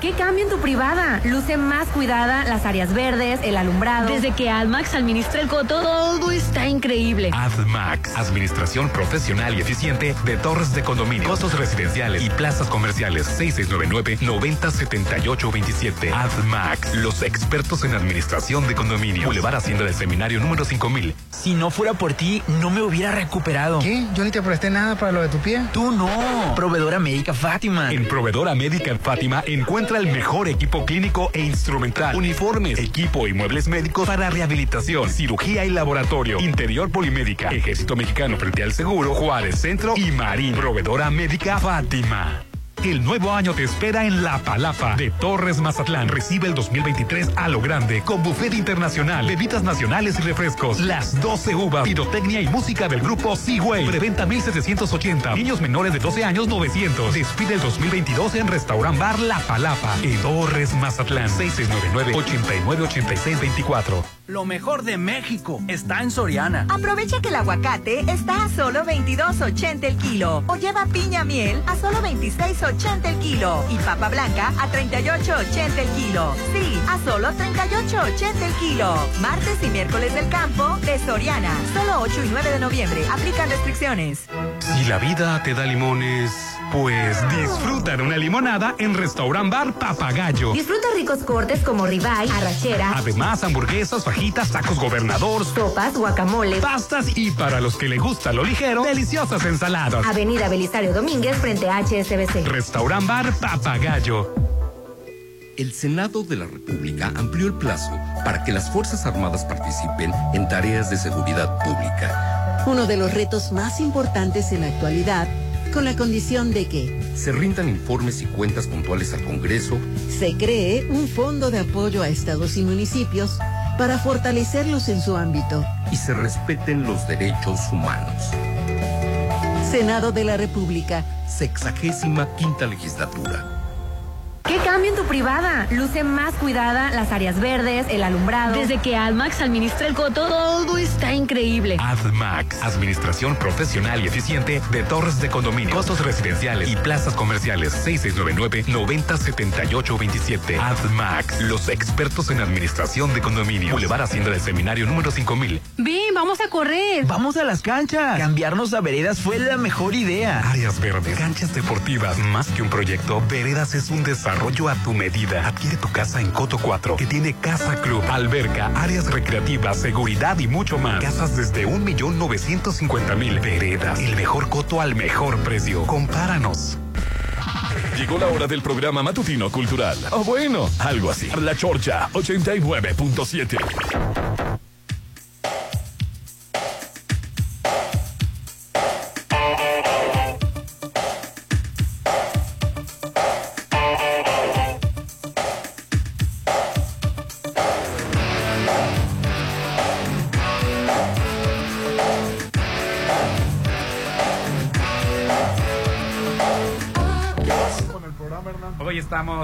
¿Qué cambio en tu privada? Luce más cuidada, las áreas verdes, el alumbrado. Desde que AdMax administra el coto, todo está increíble. AdMax, administración profesional y eficiente de torres de condominio, costos residenciales y plazas comerciales. 6699-907827. AdMax, los expertos en administración de condominio. Boulevard Hacienda del Seminario número 5000. Si no fuera por ti, no me hubiera recuperado. ¿Qué? Yo ni te presté nada para lo de tu pie. Tú no. Proveedora médica Fátima. En Proveedora Médica Fátima encuentra Encuentra el mejor equipo clínico e instrumental, uniformes, equipo y muebles médicos para rehabilitación, cirugía y laboratorio, interior polimédica, Ejército Mexicano frente al Seguro, Juárez Centro y Marín, proveedora médica Fátima. El nuevo año te espera en La Palapa de Torres Mazatlán. Recibe el 2023 a lo grande con buffet internacional, bebidas nacionales y refrescos. Las 12 uvas, pirotecnia y música del grupo Seaway. Preventa 1780. Niños menores de 12 años 900. Despide el 2022 en Restaurant Bar La Palapa en Torres Mazatlán. 6699 898624. Lo mejor de México está en Soriana. Aprovecha que el aguacate está a solo 22.80 el kilo o lleva piña miel a solo 26.80 el kilo y papa blanca a 38.80 el kilo. Sí, a solo 38.80 el kilo. Martes y miércoles del campo de Soriana. Solo 8 y 9 de noviembre. Aplican restricciones. Si la vida te da limones, pues disfruta de una limonada en Restaurant Bar Papagayo. Disfruta ricos cortes como ribeye, arrachera, Además, hamburguesas, fajitas, tacos gobernador, sopas, guacamole, pastas y para los que le gusta lo ligero, deliciosas ensaladas. Avenida Belisario Domínguez frente a HSBC. Restaurant Bar Papagayo. El Senado de la República amplió el plazo para que las Fuerzas Armadas participen en tareas de seguridad pública. Uno de los retos más importantes en la actualidad, con la condición de que Se rindan informes y cuentas puntuales al Congreso se cree un fondo de apoyo a estados y municipios para fortalecerlos en su ámbito. y se respeten los derechos humanos. Senado de la República. Sexagésima quinta legislatura. ¿Qué cambio en tu privada? Luce más cuidada, las áreas verdes, el alumbrado. Desde que AdMax administra el coto, todo está increíble. AdMax, administración profesional y eficiente de torres de condominio, costos residenciales y plazas comerciales. 6699-907827. AdMax, los expertos en administración de condominio. Boulevard Hacienda del Seminario número 5000. Ven, vamos a correr. Vamos a las canchas. Cambiarnos a veredas fue la mejor idea. Áreas verdes, canchas deportivas, más que un proyecto, Veredas es un desarrollo a tu medida. Adquiere tu casa en Coto 4, que tiene casa club, alberca, áreas recreativas, seguridad y mucho más. Casas desde 1.950.000. Veredas, el mejor coto al mejor precio. Compáranos. Llegó la hora del programa matutino cultural. O bueno, algo así. La Chorcha 89.7.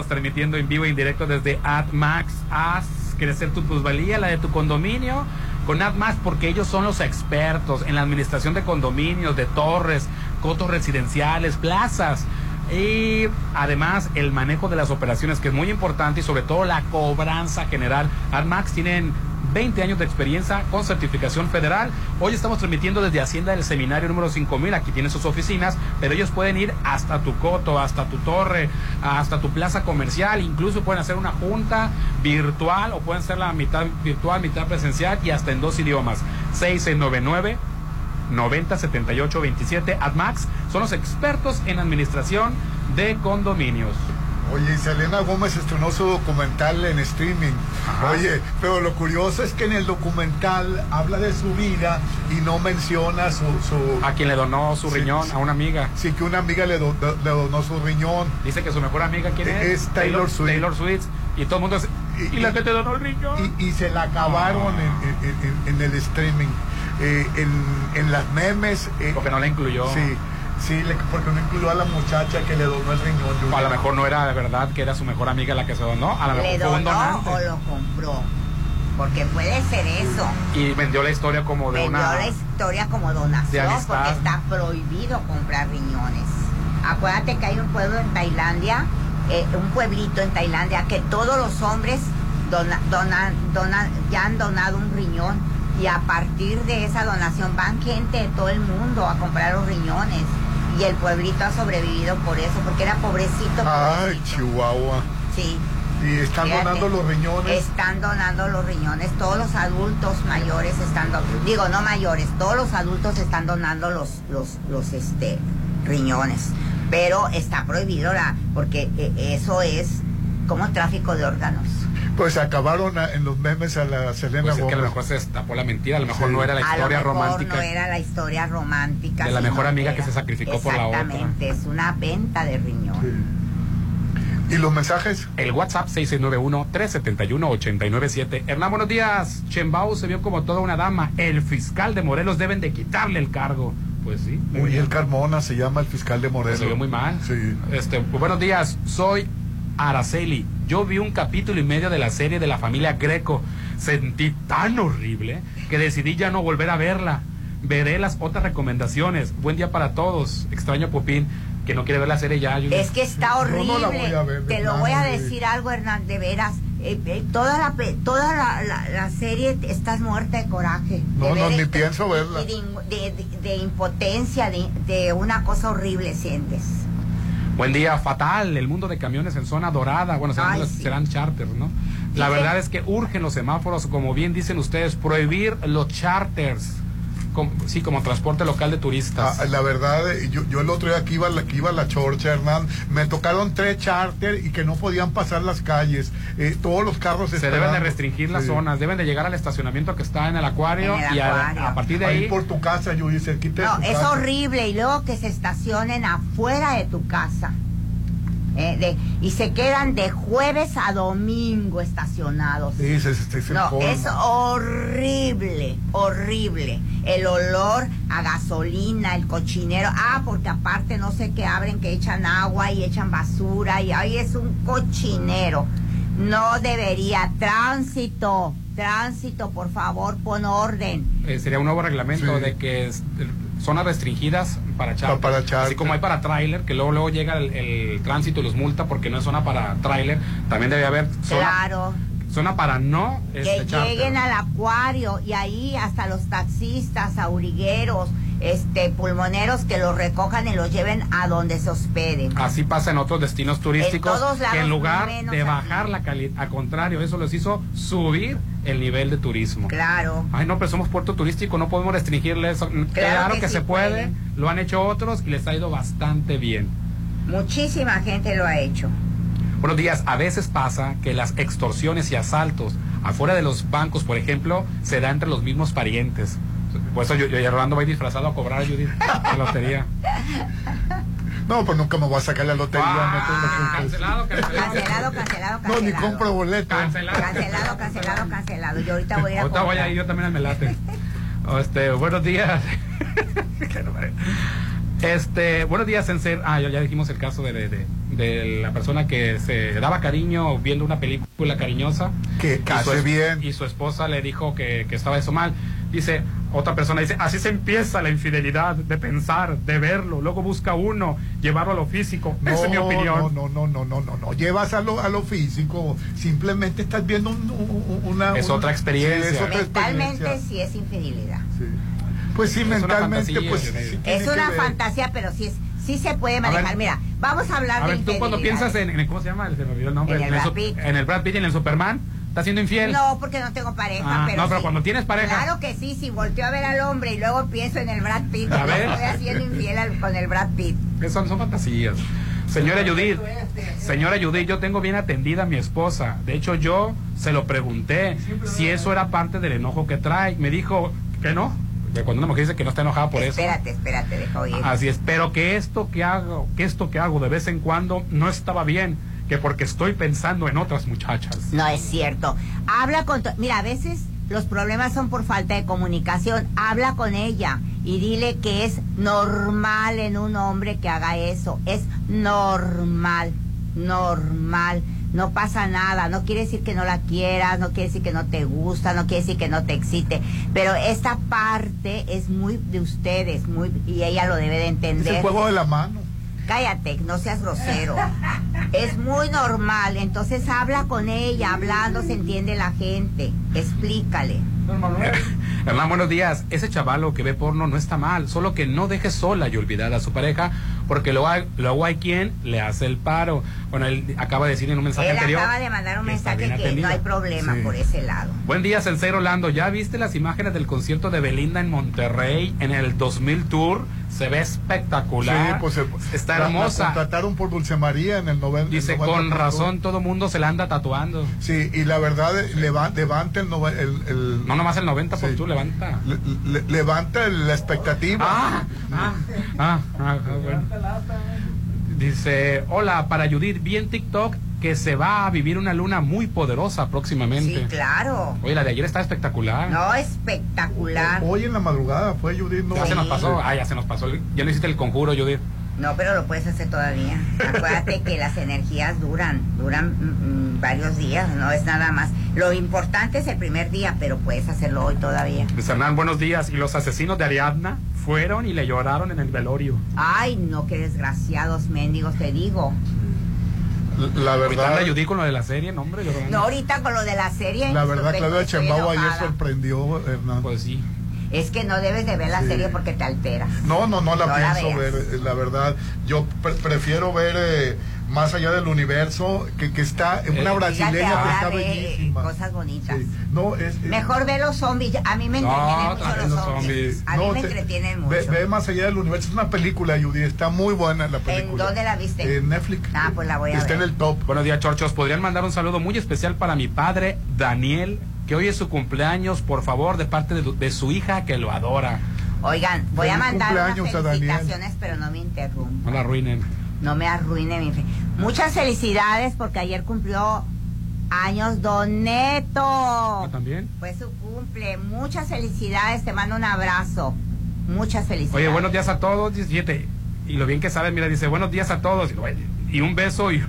transmitiendo en vivo e indirecto desde AdMax. Haz crecer tu plusvalía, la de tu condominio, con AdMax porque ellos son los expertos en la administración de condominios, de torres, cotos residenciales, plazas. Y además el manejo de las operaciones que es muy importante y sobre todo la cobranza general. AdMax tienen 20 años de experiencia con certificación federal. Hoy estamos transmitiendo desde Hacienda del Seminario número 5000. Aquí tienen sus oficinas, pero ellos pueden ir hasta tu coto, hasta tu torre, hasta tu plaza comercial. Incluso pueden hacer una junta virtual o pueden ser la mitad virtual, mitad presencial y hasta en dos idiomas. 6699 9078 27 AdMax son los expertos en administración de condominios. Oye, y Selena Gómez estrenó su documental en streaming. Oye, pero lo curioso es que en el documental habla de su vida y no menciona su... su- A quien le donó su Sí, riñón, sí. a una amiga. Sí, que una amiga le, do- le donó su riñón. Dice que su mejor amiga, ¿quién es? Es Taylor Swift. Taylor Swift. Y todo el mundo... es- ¿Y, la que te donó el riñón? Y, y se la acabaron en, en- en- en el streaming. Eh, en, en las memes... eh, Porque no la incluyó. Sí, sí, le- porque no incluyó a la muchacha que le donó el riñón. O a lo mejor no era de verdad que era su mejor amiga la que se donó. A lo mejor ¿Le fue un donó donante. o lo compró? Porque puede ser eso. Y vendió la historia como de Vendió una... la historia como donación porque está prohibido comprar riñones. Acuérdate que hay un pueblo en Tailandia, eh, un pueblito en Tailandia, que todos los hombres dona- donan, donan, ya han donado un riñón y a partir de esa donación van gente de todo el mundo a comprar los riñones. Y el pueblito ha sobrevivido por eso, porque era pobrecito. Ay, Chihuahua. Sí. Y están Fíjate, donando los riñones. Están donando los riñones. Todos los adultos mayores están do- digo no mayores, todos los adultos están donando los los los este riñones. Pero está prohibido la porque eh, eso es como tráfico de órganos. Pues acabaron a- en los memes a la Selena Pues es que a lo mejor se destapó la mentira, a lo mejor Sí. no era la a lo historia mejor romántica. no era la historia romántica. De la mejor amiga que se sacrificó por la otra. Exactamente, es una venta de riñón. ¿Y los mensajes? El WhatsApp 6691-371-897. Hernán, buenos días. Chembao se vio como toda una dama. El fiscal de Morelos deben de quitarle el cargo. Pues sí. Miguel Carmona se llama el fiscal de Morelos. Se vio muy mal. Sí. Este, buenos días, soy Araceli. Yo vi un capítulo y medio de la serie de la familia Greco. Sentí tan horrible que decidí ya no volver a verla. Veré las otras recomendaciones. Buen día para todos. Extraño a Popín, que no quiere ver la serie ya. Junior. Es que está horrible. no la voy a ver, de Te lo voy a decir algo, Hernán, de veras. Eh, eh, toda la, pe- toda la, la- la serie estás muerta de coraje. No, De no, ni pienso verla. De, de- de- de impotencia, de, de una cosa horrible sientes. Buen día, fatal. El mundo de camiones en zona dorada. Bueno, serán, Ay, las- sí. serán charters, ¿no? La verdad es que urgen los semáforos, como bien dicen ustedes, prohibir los charters. Sí, como transporte local de turistas. Ah, la verdad, eh, yo, yo el otro día que iba, a la, que iba a la chorcha, Hernán, me tocaron tres charter y que no podían pasar las calles. Eh, todos los carros Se deben de esperando. restringir las Sí. zonas, deben de llegar al estacionamiento que está en el acuario, En el y a- acuario. A, partir de ahí, por tu casa, Yuyi, cerquita de No, tu es casa. horrible. Y luego que se estacionen afuera de tu casa. Eh, de- y se quedan de jueves a domingo estacionados. Sí, se- se- se No, es horrible, horrible. El olor a gasolina, el cochinero. Ah, porque aparte no sé qué abren, que echan agua y echan basura y ahí es un cochinero. No debería. Tránsito, tránsito, por favor, pon orden. eh, sería un nuevo reglamento Sí. de que es- zonas restringidas para charter. Pa- para Así charter. como hay para tráiler, que luego luego llega el, el tránsito y los multa porque no es zona para tráiler, también debe haber zona, Claro. zona para no que este, charter. lleguen al acuario y ahí hasta los taxistas, aurigueros, este pulmoneros que los recojan y los lleven a donde se hospeden. Así pasa en otros destinos turísticos, todos lados, que en lugar de aquí. bajar la calidad, al contrario, eso les hizo subir el nivel de turismo. Claro. Ay, no, pero somos puerto turístico, no podemos restringirle eso. Claro, que que, sí se puede, lo han hecho otros y les ha ido bastante bien. Muchísima gente lo ha hecho. Buenos días, a veces pasa que las extorsiones y asaltos afuera de los bancos, por ejemplo, se da entre los mismos parientes. Por eso yo, yo Rolando va a ir disfrazado a cobrar, Judith, la lotería. No, pues nunca me voy a sacar la lotería. Ah, no preocupes. cancelado, cancelado. Cancelado, cancelado, No, ni compro boleto. Cancelado. Cancelado, cancelado, cancelado. Yo ahorita voy a ir a Ahorita voy a ir yo también al Melate. *laughs* Este, buenos días. *laughs* Este, buenos días, Senser. Ah, ya, ya dijimos el caso de, de, de- de la persona que se daba cariño viendo una película cariñosa. Que Y es- bien. Y su esposa le dijo que, que estaba eso mal. Dice, otra persona dice, así se empieza la infidelidad, de pensar, de verlo, luego busca uno, llevarlo a lo físico. Esa es mi opinión. No, no, no, no, no, no. Llevas a lo, a lo físico. Simplemente estás viendo un- un- una. Es una- otra experiencia. Sí, es otra Mentalmente experiencia. sí es infidelidad. Pues sí, Es una mentalmente, fantasía, pues. Sí Es una fantasía, pero sí es, sí se puede manejar. ver. Mira, vamos a hablar A de ver, tú cuando piensas en, en- ¿cómo se llama? Se me olvidó el nombre. En el Brad su- Pitt. en el Brad Pitt y en el Superman, ¿está siendo infiel? No, porque no tengo pareja, Ah, pero no, pero sí. cuando tienes pareja. Claro que sí, si volteo a ver al hombre y luego pienso en el Brad Pitt, A ver. *laughs* estoy haciendo infiel al- con el Brad Pitt. Son, son fantasías. Señora Judith, señora Judith, yo tengo bien atendida a mi esposa. De hecho, yo se lo pregunté si eso era parte del enojo que trae. Me dijo que no. Que Cuando una mujer dice que no está enojada por eso. Espérate, espérate, deja oír. Así es, pero que esto que hago, que esto que hago de vez en cuando no estaba bien, que porque estoy pensando en otras muchachas. No es cierto. Habla con... Mira, a veces los problemas son por falta de comunicación. Habla con ella y dile que es normal en un hombre que haga eso. Es normal, normal. No pasa nada. No quiere decir que no la quieras, no quiere decir que no te gusta, no quiere decir que no te excite. Pero esta parte es muy de ustedes, muy y ella lo debe de Es entender. el juego de la mano. Cállate, no seas grosero. Es muy normal, entonces habla con ella, hablando se entiende la gente. Explícale. Hernán, buenos días. Ese chavalo que ve porno no está mal, solo que no deje sola y olvidada a su pareja, porque luego hay, luego hay quien le hace el paro. Bueno, él acaba de decir en un mensaje Él anterior. acaba de mandar un mensaje que no hay problema Sí. por ese lado. Buen día, Sensei Rolando. ¿Ya viste las imágenes del concierto de Belinda en Monterrey en el 2000 Tour? Se ve espectacular. Sí, pues, eh, está la- la hermosa. contrataron por Dulce María en el 90. Dice, con razón, todo mundo se la anda tatuando. Sí, y la verdad, eh, leva- levanta el, el, el- No, nomás el 90 por tú, levanta. le- le- levanta la expectativa. Ah, ah, ah, ah, bueno. Dice, hola, para Judith, vi en TikTok que se va a vivir una luna muy poderosa próximamente. Sí, claro. Oye, la de ayer está espectacular. No, espectacular. Hoy en la madrugada fue Judith. No, Ya se nos pasó. Ah, ya se nos pasó. Ya no hiciste el conjuro, Judith. No, pero lo puedes hacer todavía. Acuérdate que las energías duran, duran mm, mm, varios días, no es nada más. Lo importante es el primer día, pero puedes hacerlo hoy todavía. Luis Hernán, buenos días. Y los asesinos de Ariadna fueron y le lloraron en el velorio. Ay, no, qué desgraciados mendigos, te digo. La Ahorita verdad, anda Judith con lo de la serie, no, hombre. No, ahorita con lo de la serie. la verdad, Claudia Chembao ayer sorprendió, Hernán. Pues sí. Es que no debes de ver la serie porque te alteras. No, no, no la No la pienso ver, eh, la verdad. Yo pre- prefiero ver eh, Más allá del universo, que, que está en una Eh, brasileña que está bellísima. Cosas bonitas. No, es, es- Mejor ve los zombies. A mí me No, entretienen mucho los zombies. zombies. A mí No, me te- entretienen mucho. Ve, ve más allá del universo. Es una película, Judy. Está muy buena la película. ¿En dónde la viste? En Netflix. Ah, pues la voy a Está ver. en el top. Buenos días, Chorchos. ¿Podrían mandar un saludo muy especial para mi padre, Daniel, que hoy es su cumpleaños, por favor, de parte de, de su hija que lo adora? Oigan, voy a Feliz mandar unas a felicitaciones, pero no me interrumpan. No la arruinen. No me arruine mi fe. Muchas felicidades porque ayer cumplió años Don Neto. ¿También? Fue su cumple. Muchas felicidades. Te mando un abrazo. Muchas felicidades. Oye, buenos días a todos. Fíjate, y lo bien que sabes, mira, dice, buenos días a todos. Y, un beso y,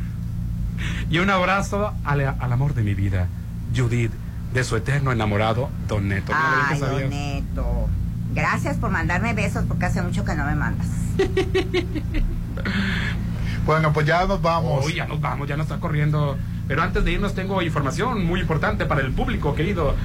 y un abrazo al, al amor de mi vida, Judith, de su eterno enamorado, Don Neto. Ay, Don. Neto. Gracias por mandarme besos porque hace mucho que no me mandas. *laughs* *laughs* Bueno, pues ya nos vamos. Ya nos vamos, ya nos está corriendo. Pero antes de irnos tengo información muy importante para el público, querido.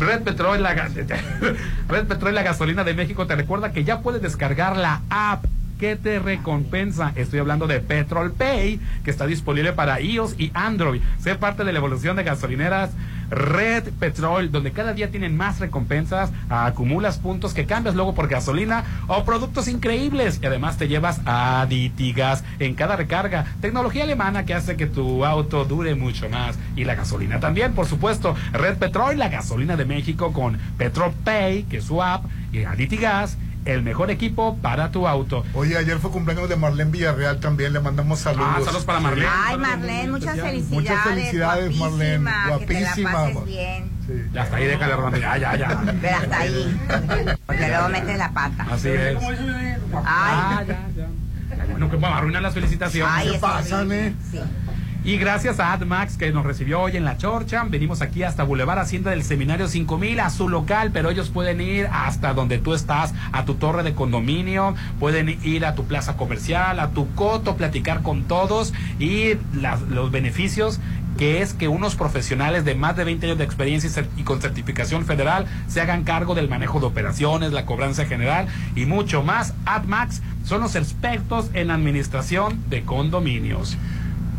Red Petrol, la, *laughs* Red Petrol, la gasolina de México, te recuerda que ya puedes descargar la app que te recompensa. Estoy hablando de Petrol Pay, que está disponible para iOS y Android. Sé parte de la evolución de gasolineras Red Petrol, donde cada día tienen más recompensas, acumulas puntos que cambias luego por gasolina o productos increíbles y además te llevas aditigas en cada recarga. Tecnología alemana que hace que tu auto dure mucho más y la gasolina también, por supuesto. Red Petrol, la gasolina de México con Petrol Pay, que es su app, y Aditigas, el mejor equipo para tu auto. Oye, ayer fue cumpleaños de Marlene Villarreal también. Le mandamos saludos. Ah, saludos para Marlene. Ay, Marlene, muchas felicidades. Muchas felicidades, Marlene. guapísima, Que te la pases bien. Ya está ahí, déjale rodando. Ya, ya, ya. Pero hasta ahí. *laughs* Porque luego metes la pata. Así es. Ay, Ah, ya, ya. Bueno, que arruinar las felicitaciones. Ay, ¿Qué es pasan, eh? Sí. Y gracias a AdMax que nos recibió hoy en La Chorcha. Venimos aquí hasta Boulevard Hacienda del Seminario 5000 a su local, pero ellos pueden ir hasta donde tú estás, a tu torre de condominio, pueden ir a tu plaza comercial, a tu coto, platicar con todos y los beneficios que es que unos profesionales de más de 20 años de experiencia y y con certificación federal se hagan cargo del manejo de operaciones, la cobranza general y mucho más. AdMax son los expertos en administración de condominios.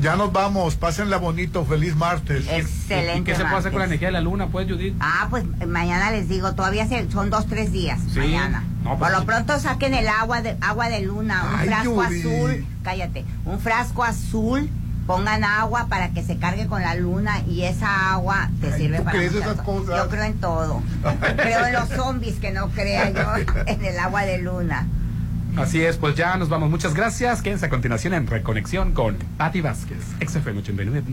Ya nos vamos. Pásenla bonito. Feliz martes. Excelente. ¿Y qué se puede hacer con la energía de la luna, pues, Judith? Ah, pues mañana les digo, todavía se- son dos, tres días. Sí. Mañana. No, pues Por lo pronto saquen el agua de, agua de luna, un Ay, frasco azul, cállate, un frasco azul, pongan agua para que se cargue con la luna y esa agua te Ay, sirve ¿tú para crees esas cosas. cosas? Yo creo en todo. *laughs* creo en los zombies que no crea yo en el agua de luna. Así es, pues ya nos vamos. Muchas gracias. Quédense a continuación en Reconexión con Patti Vázquez, XFM 89.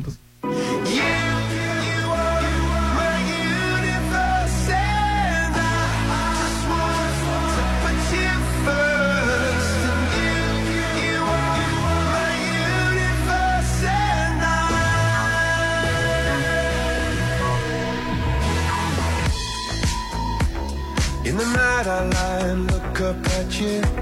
In.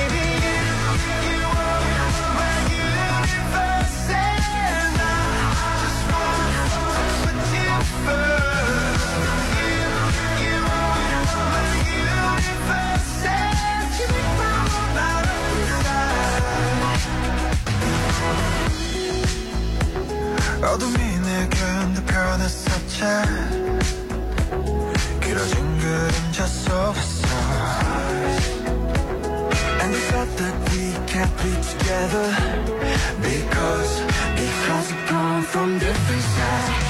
변했었지 길어진 그림자 속에서 And you thought that we can't be together Because, because we come from different sides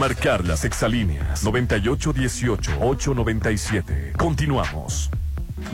marcar las exalíneas 9818-897. Continuamos.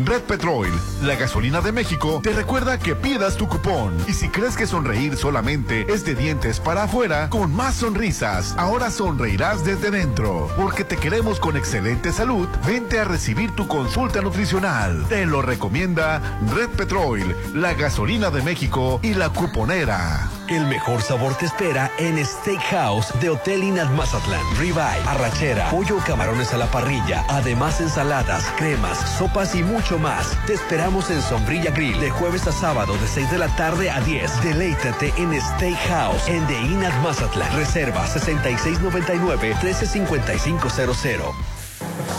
Red Petrol, la gasolina de México, te recuerda que pidas tu cupón. Y si crees que sonreír solamente es de dientes para afuera, con más sonrisas, ahora sonreirás desde dentro. Porque te queremos con excelente salud, vente a recibir tu consulta nutricional. Te lo recomienda Red Petrol, la gasolina de México y la cuponera. El mejor sabor te espera en Steakhouse de Hotel Inat Mazatlán. Ribeye, arrachera, pollo camarones a la parrilla, además ensaladas, cremas, sopas y mucho más. Te esperamos en Sombrilla Grill de jueves a sábado de 6 de la tarde a 10. Deleítate en Steakhouse en The Inat Mazatlán. Reserva 6699-135500.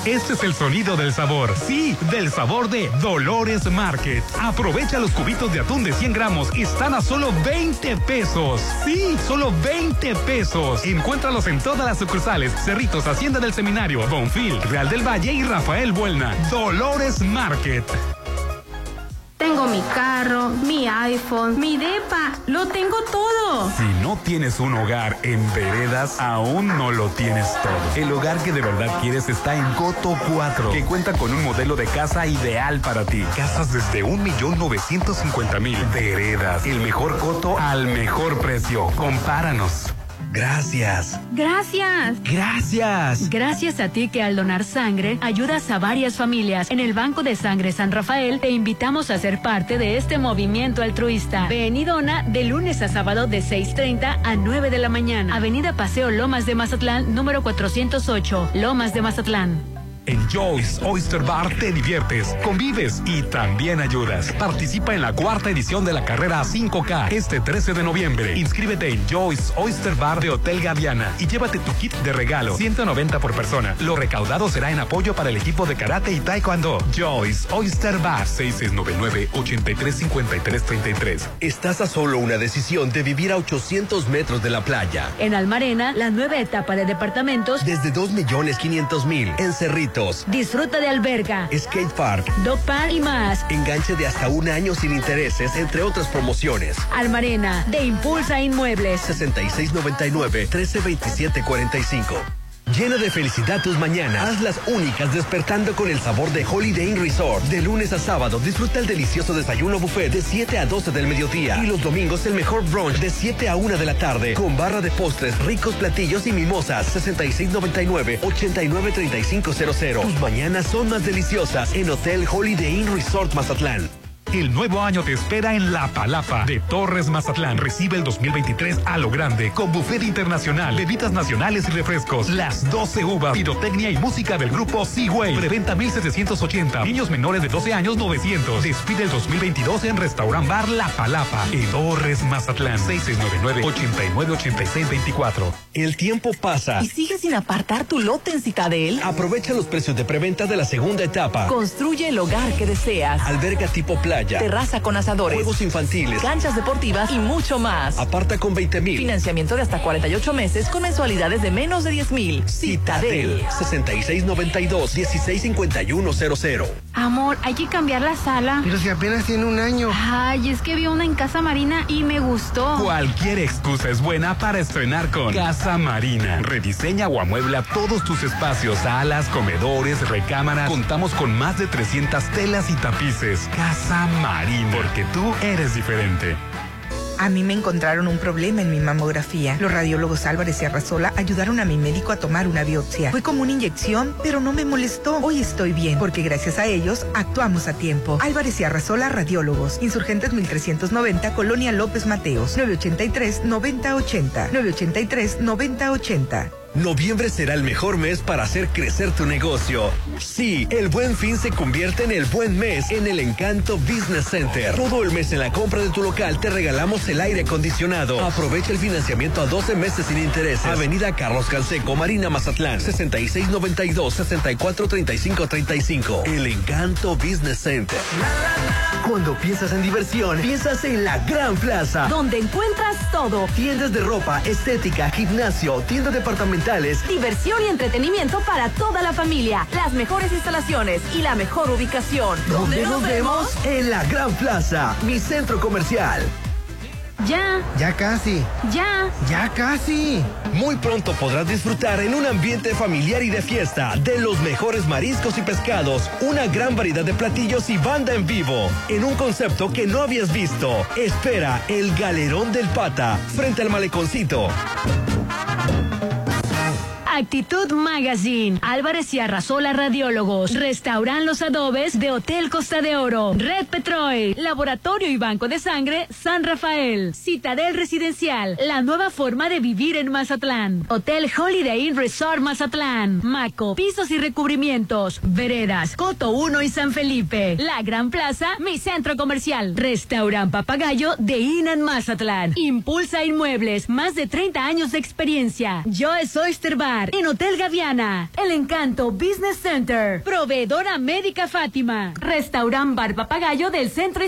Este es el sonido del sabor. Sí, del sabor de Dolores Market. Aprovecha los cubitos de atún de 100 gramos. Están a solo 20 pesos. Sí, solo 20 pesos. Encuéntralos en todas las sucursales. Cerritos, Hacienda del Seminario, Bonfil, Real del Valle y Rafael Buelna. Dolores Market. Tengo mi carro, mi iPhone, mi depa, lo tengo todo. Si no tienes un hogar en veredas, aún no lo tienes todo. El hogar que de verdad quieres está en Coto 4, que cuenta con un modelo de casa ideal para ti. Casas desde 1.950.000. Veredas, el mejor coto al mejor precio. Compáranos. Gracias. Gracias. Gracias. Gracias a ti que al donar sangre ayudas a varias familias. En el Banco de Sangre San Rafael te invitamos a ser parte de este movimiento altruista. Ven y dona de lunes a sábado de 6.30 a 9 de la mañana. Avenida Paseo Lomas de Mazatlán, número 408, Lomas de Mazatlán. En Joyce Oyster Bar te diviertes, convives y también ayudas. Participa en la cuarta edición de la carrera 5K este 13 de noviembre. Inscríbete en Joyce Oyster Bar de Hotel Gaviana y llévate tu kit de regalo, 190 por persona. Lo recaudado será en apoyo para el equipo de karate y taekwondo. Joyce Oyster Bar 6699 835333. Estás a solo una decisión de vivir a 800 metros de la playa. En Almarena, la nueva etapa de departamentos Desde 2 millones 500 disfruta de alberga, Skate Park. dog park y más. Enganche de hasta un año sin intereses, entre otras promociones. Almarena, de Impulsa Inmuebles. 6699-132745. Llena de felicidad tus mañanas. Hazlas únicas despertando con el sabor de Holiday Inn Resort. De lunes a sábado disfruta el delicioso desayuno buffet de 7 a 12 del mediodía. Y los domingos el mejor brunch de 7 a 1 de la tarde. Con barra de postres, ricos platillos y mimosas. 6699-893500. Tus mañanas son más deliciosas en Hotel Holiday Inn Resort Mazatlán. El nuevo año te espera en La Palapa de Torres Mazatlán. Recibe el 2023 a lo grande con buffet internacional, bebidas nacionales y refrescos, las 12 uvas, pirotecnia y música del grupo Seaway. Preventa 1780. Niños menores de 12 años 900. Despide el 2022 en Restaurant Bar La Palapa en Torres Mazatlán. 6699-898624. El tiempo pasa. ¿Y sigues sin apartar tu lote en Citadel? Aprovecha los precios de preventa de la segunda etapa. Construye el hogar que deseas. Alberga tipo playa. Terraza con asadores. Juegos infantiles. Canchas deportivas y mucho más. Aparta con 20 mil. Financiamiento de hasta 48 meses con mensualidades de menos de 10 mil. Citadel 6692-165100. Amor, hay que cambiar la sala. Pero si apenas tiene un año. Ay, es que vi una en Casa Marina y me gustó. Cualquier excusa es buena para estrenar con Casa Marina. Rediseña o amuebla todos tus espacios, salas, comedores, recámaras. Contamos con más de 300 telas y tapices. Casa Marina, porque tú eres diferente. A mí me encontraron un problema en mi mamografía. Los radiólogos Álvarez y Arrasola ayudaron a mi médico a tomar una biopsia. Fue como una inyección, pero no me molestó. Hoy estoy bien, porque gracias a ellos actuamos a tiempo. Álvarez y Arrasola Radiólogos. Insurgentes 1390, Colonia López Mateos. 983-9080. 983-9080. Noviembre será el mejor mes para hacer crecer tu negocio. Sí, el buen fin se convierte en el buen mes en el Encanto Business Center. Todo el mes en la compra de tu local te regalamos el aire acondicionado. Aprovecha el financiamiento a 12 meses sin intereses. Avenida Carlos Canseco, Marina Mazatlán, 6692-643535. El Encanto Business Center. Cuando piensas en diversión, piensas en la Gran Plaza. Donde encuentras todo. Tiendas de ropa, estética, gimnasio, tiendas departamentales. Diversión y entretenimiento para toda la familia. Las mejores instalaciones y la mejor ubicación. ¿Dónde nos vemos? En la Gran Plaza, mi centro comercial. Ya, Ya casi. ya. Ya casi. Muy pronto podrás disfrutar en un ambiente familiar y de fiesta de los mejores mariscos y pescados, una gran variedad de platillos y banda en vivo, en un concepto que no habías visto. Espera el Galerón del Pata, frente al maleconcito. Actitud Magazine, Álvarez y Arrasola Radiólogos, Restaurant Los Adobes de Hotel Costa de Oro, Red Petrol, Laboratorio y Banco de Sangre San Rafael, Citadel Residencial, la nueva forma de vivir en Mazatlán, Hotel Holiday Inn Resort Mazatlán, Maco, pisos y recubrimientos, Veredas, Coto 1 y San Felipe, La Gran Plaza, mi centro comercial, Restaurant Papagayo de Inan Mazatlán, Impulsa Inmuebles, más de 30 años de experiencia, Joe Oyster Bar, en Hotel Gaviana, El Encanto Business Center, Proveedora Médica Fátima, Restaurant Bar Papagayo del Centro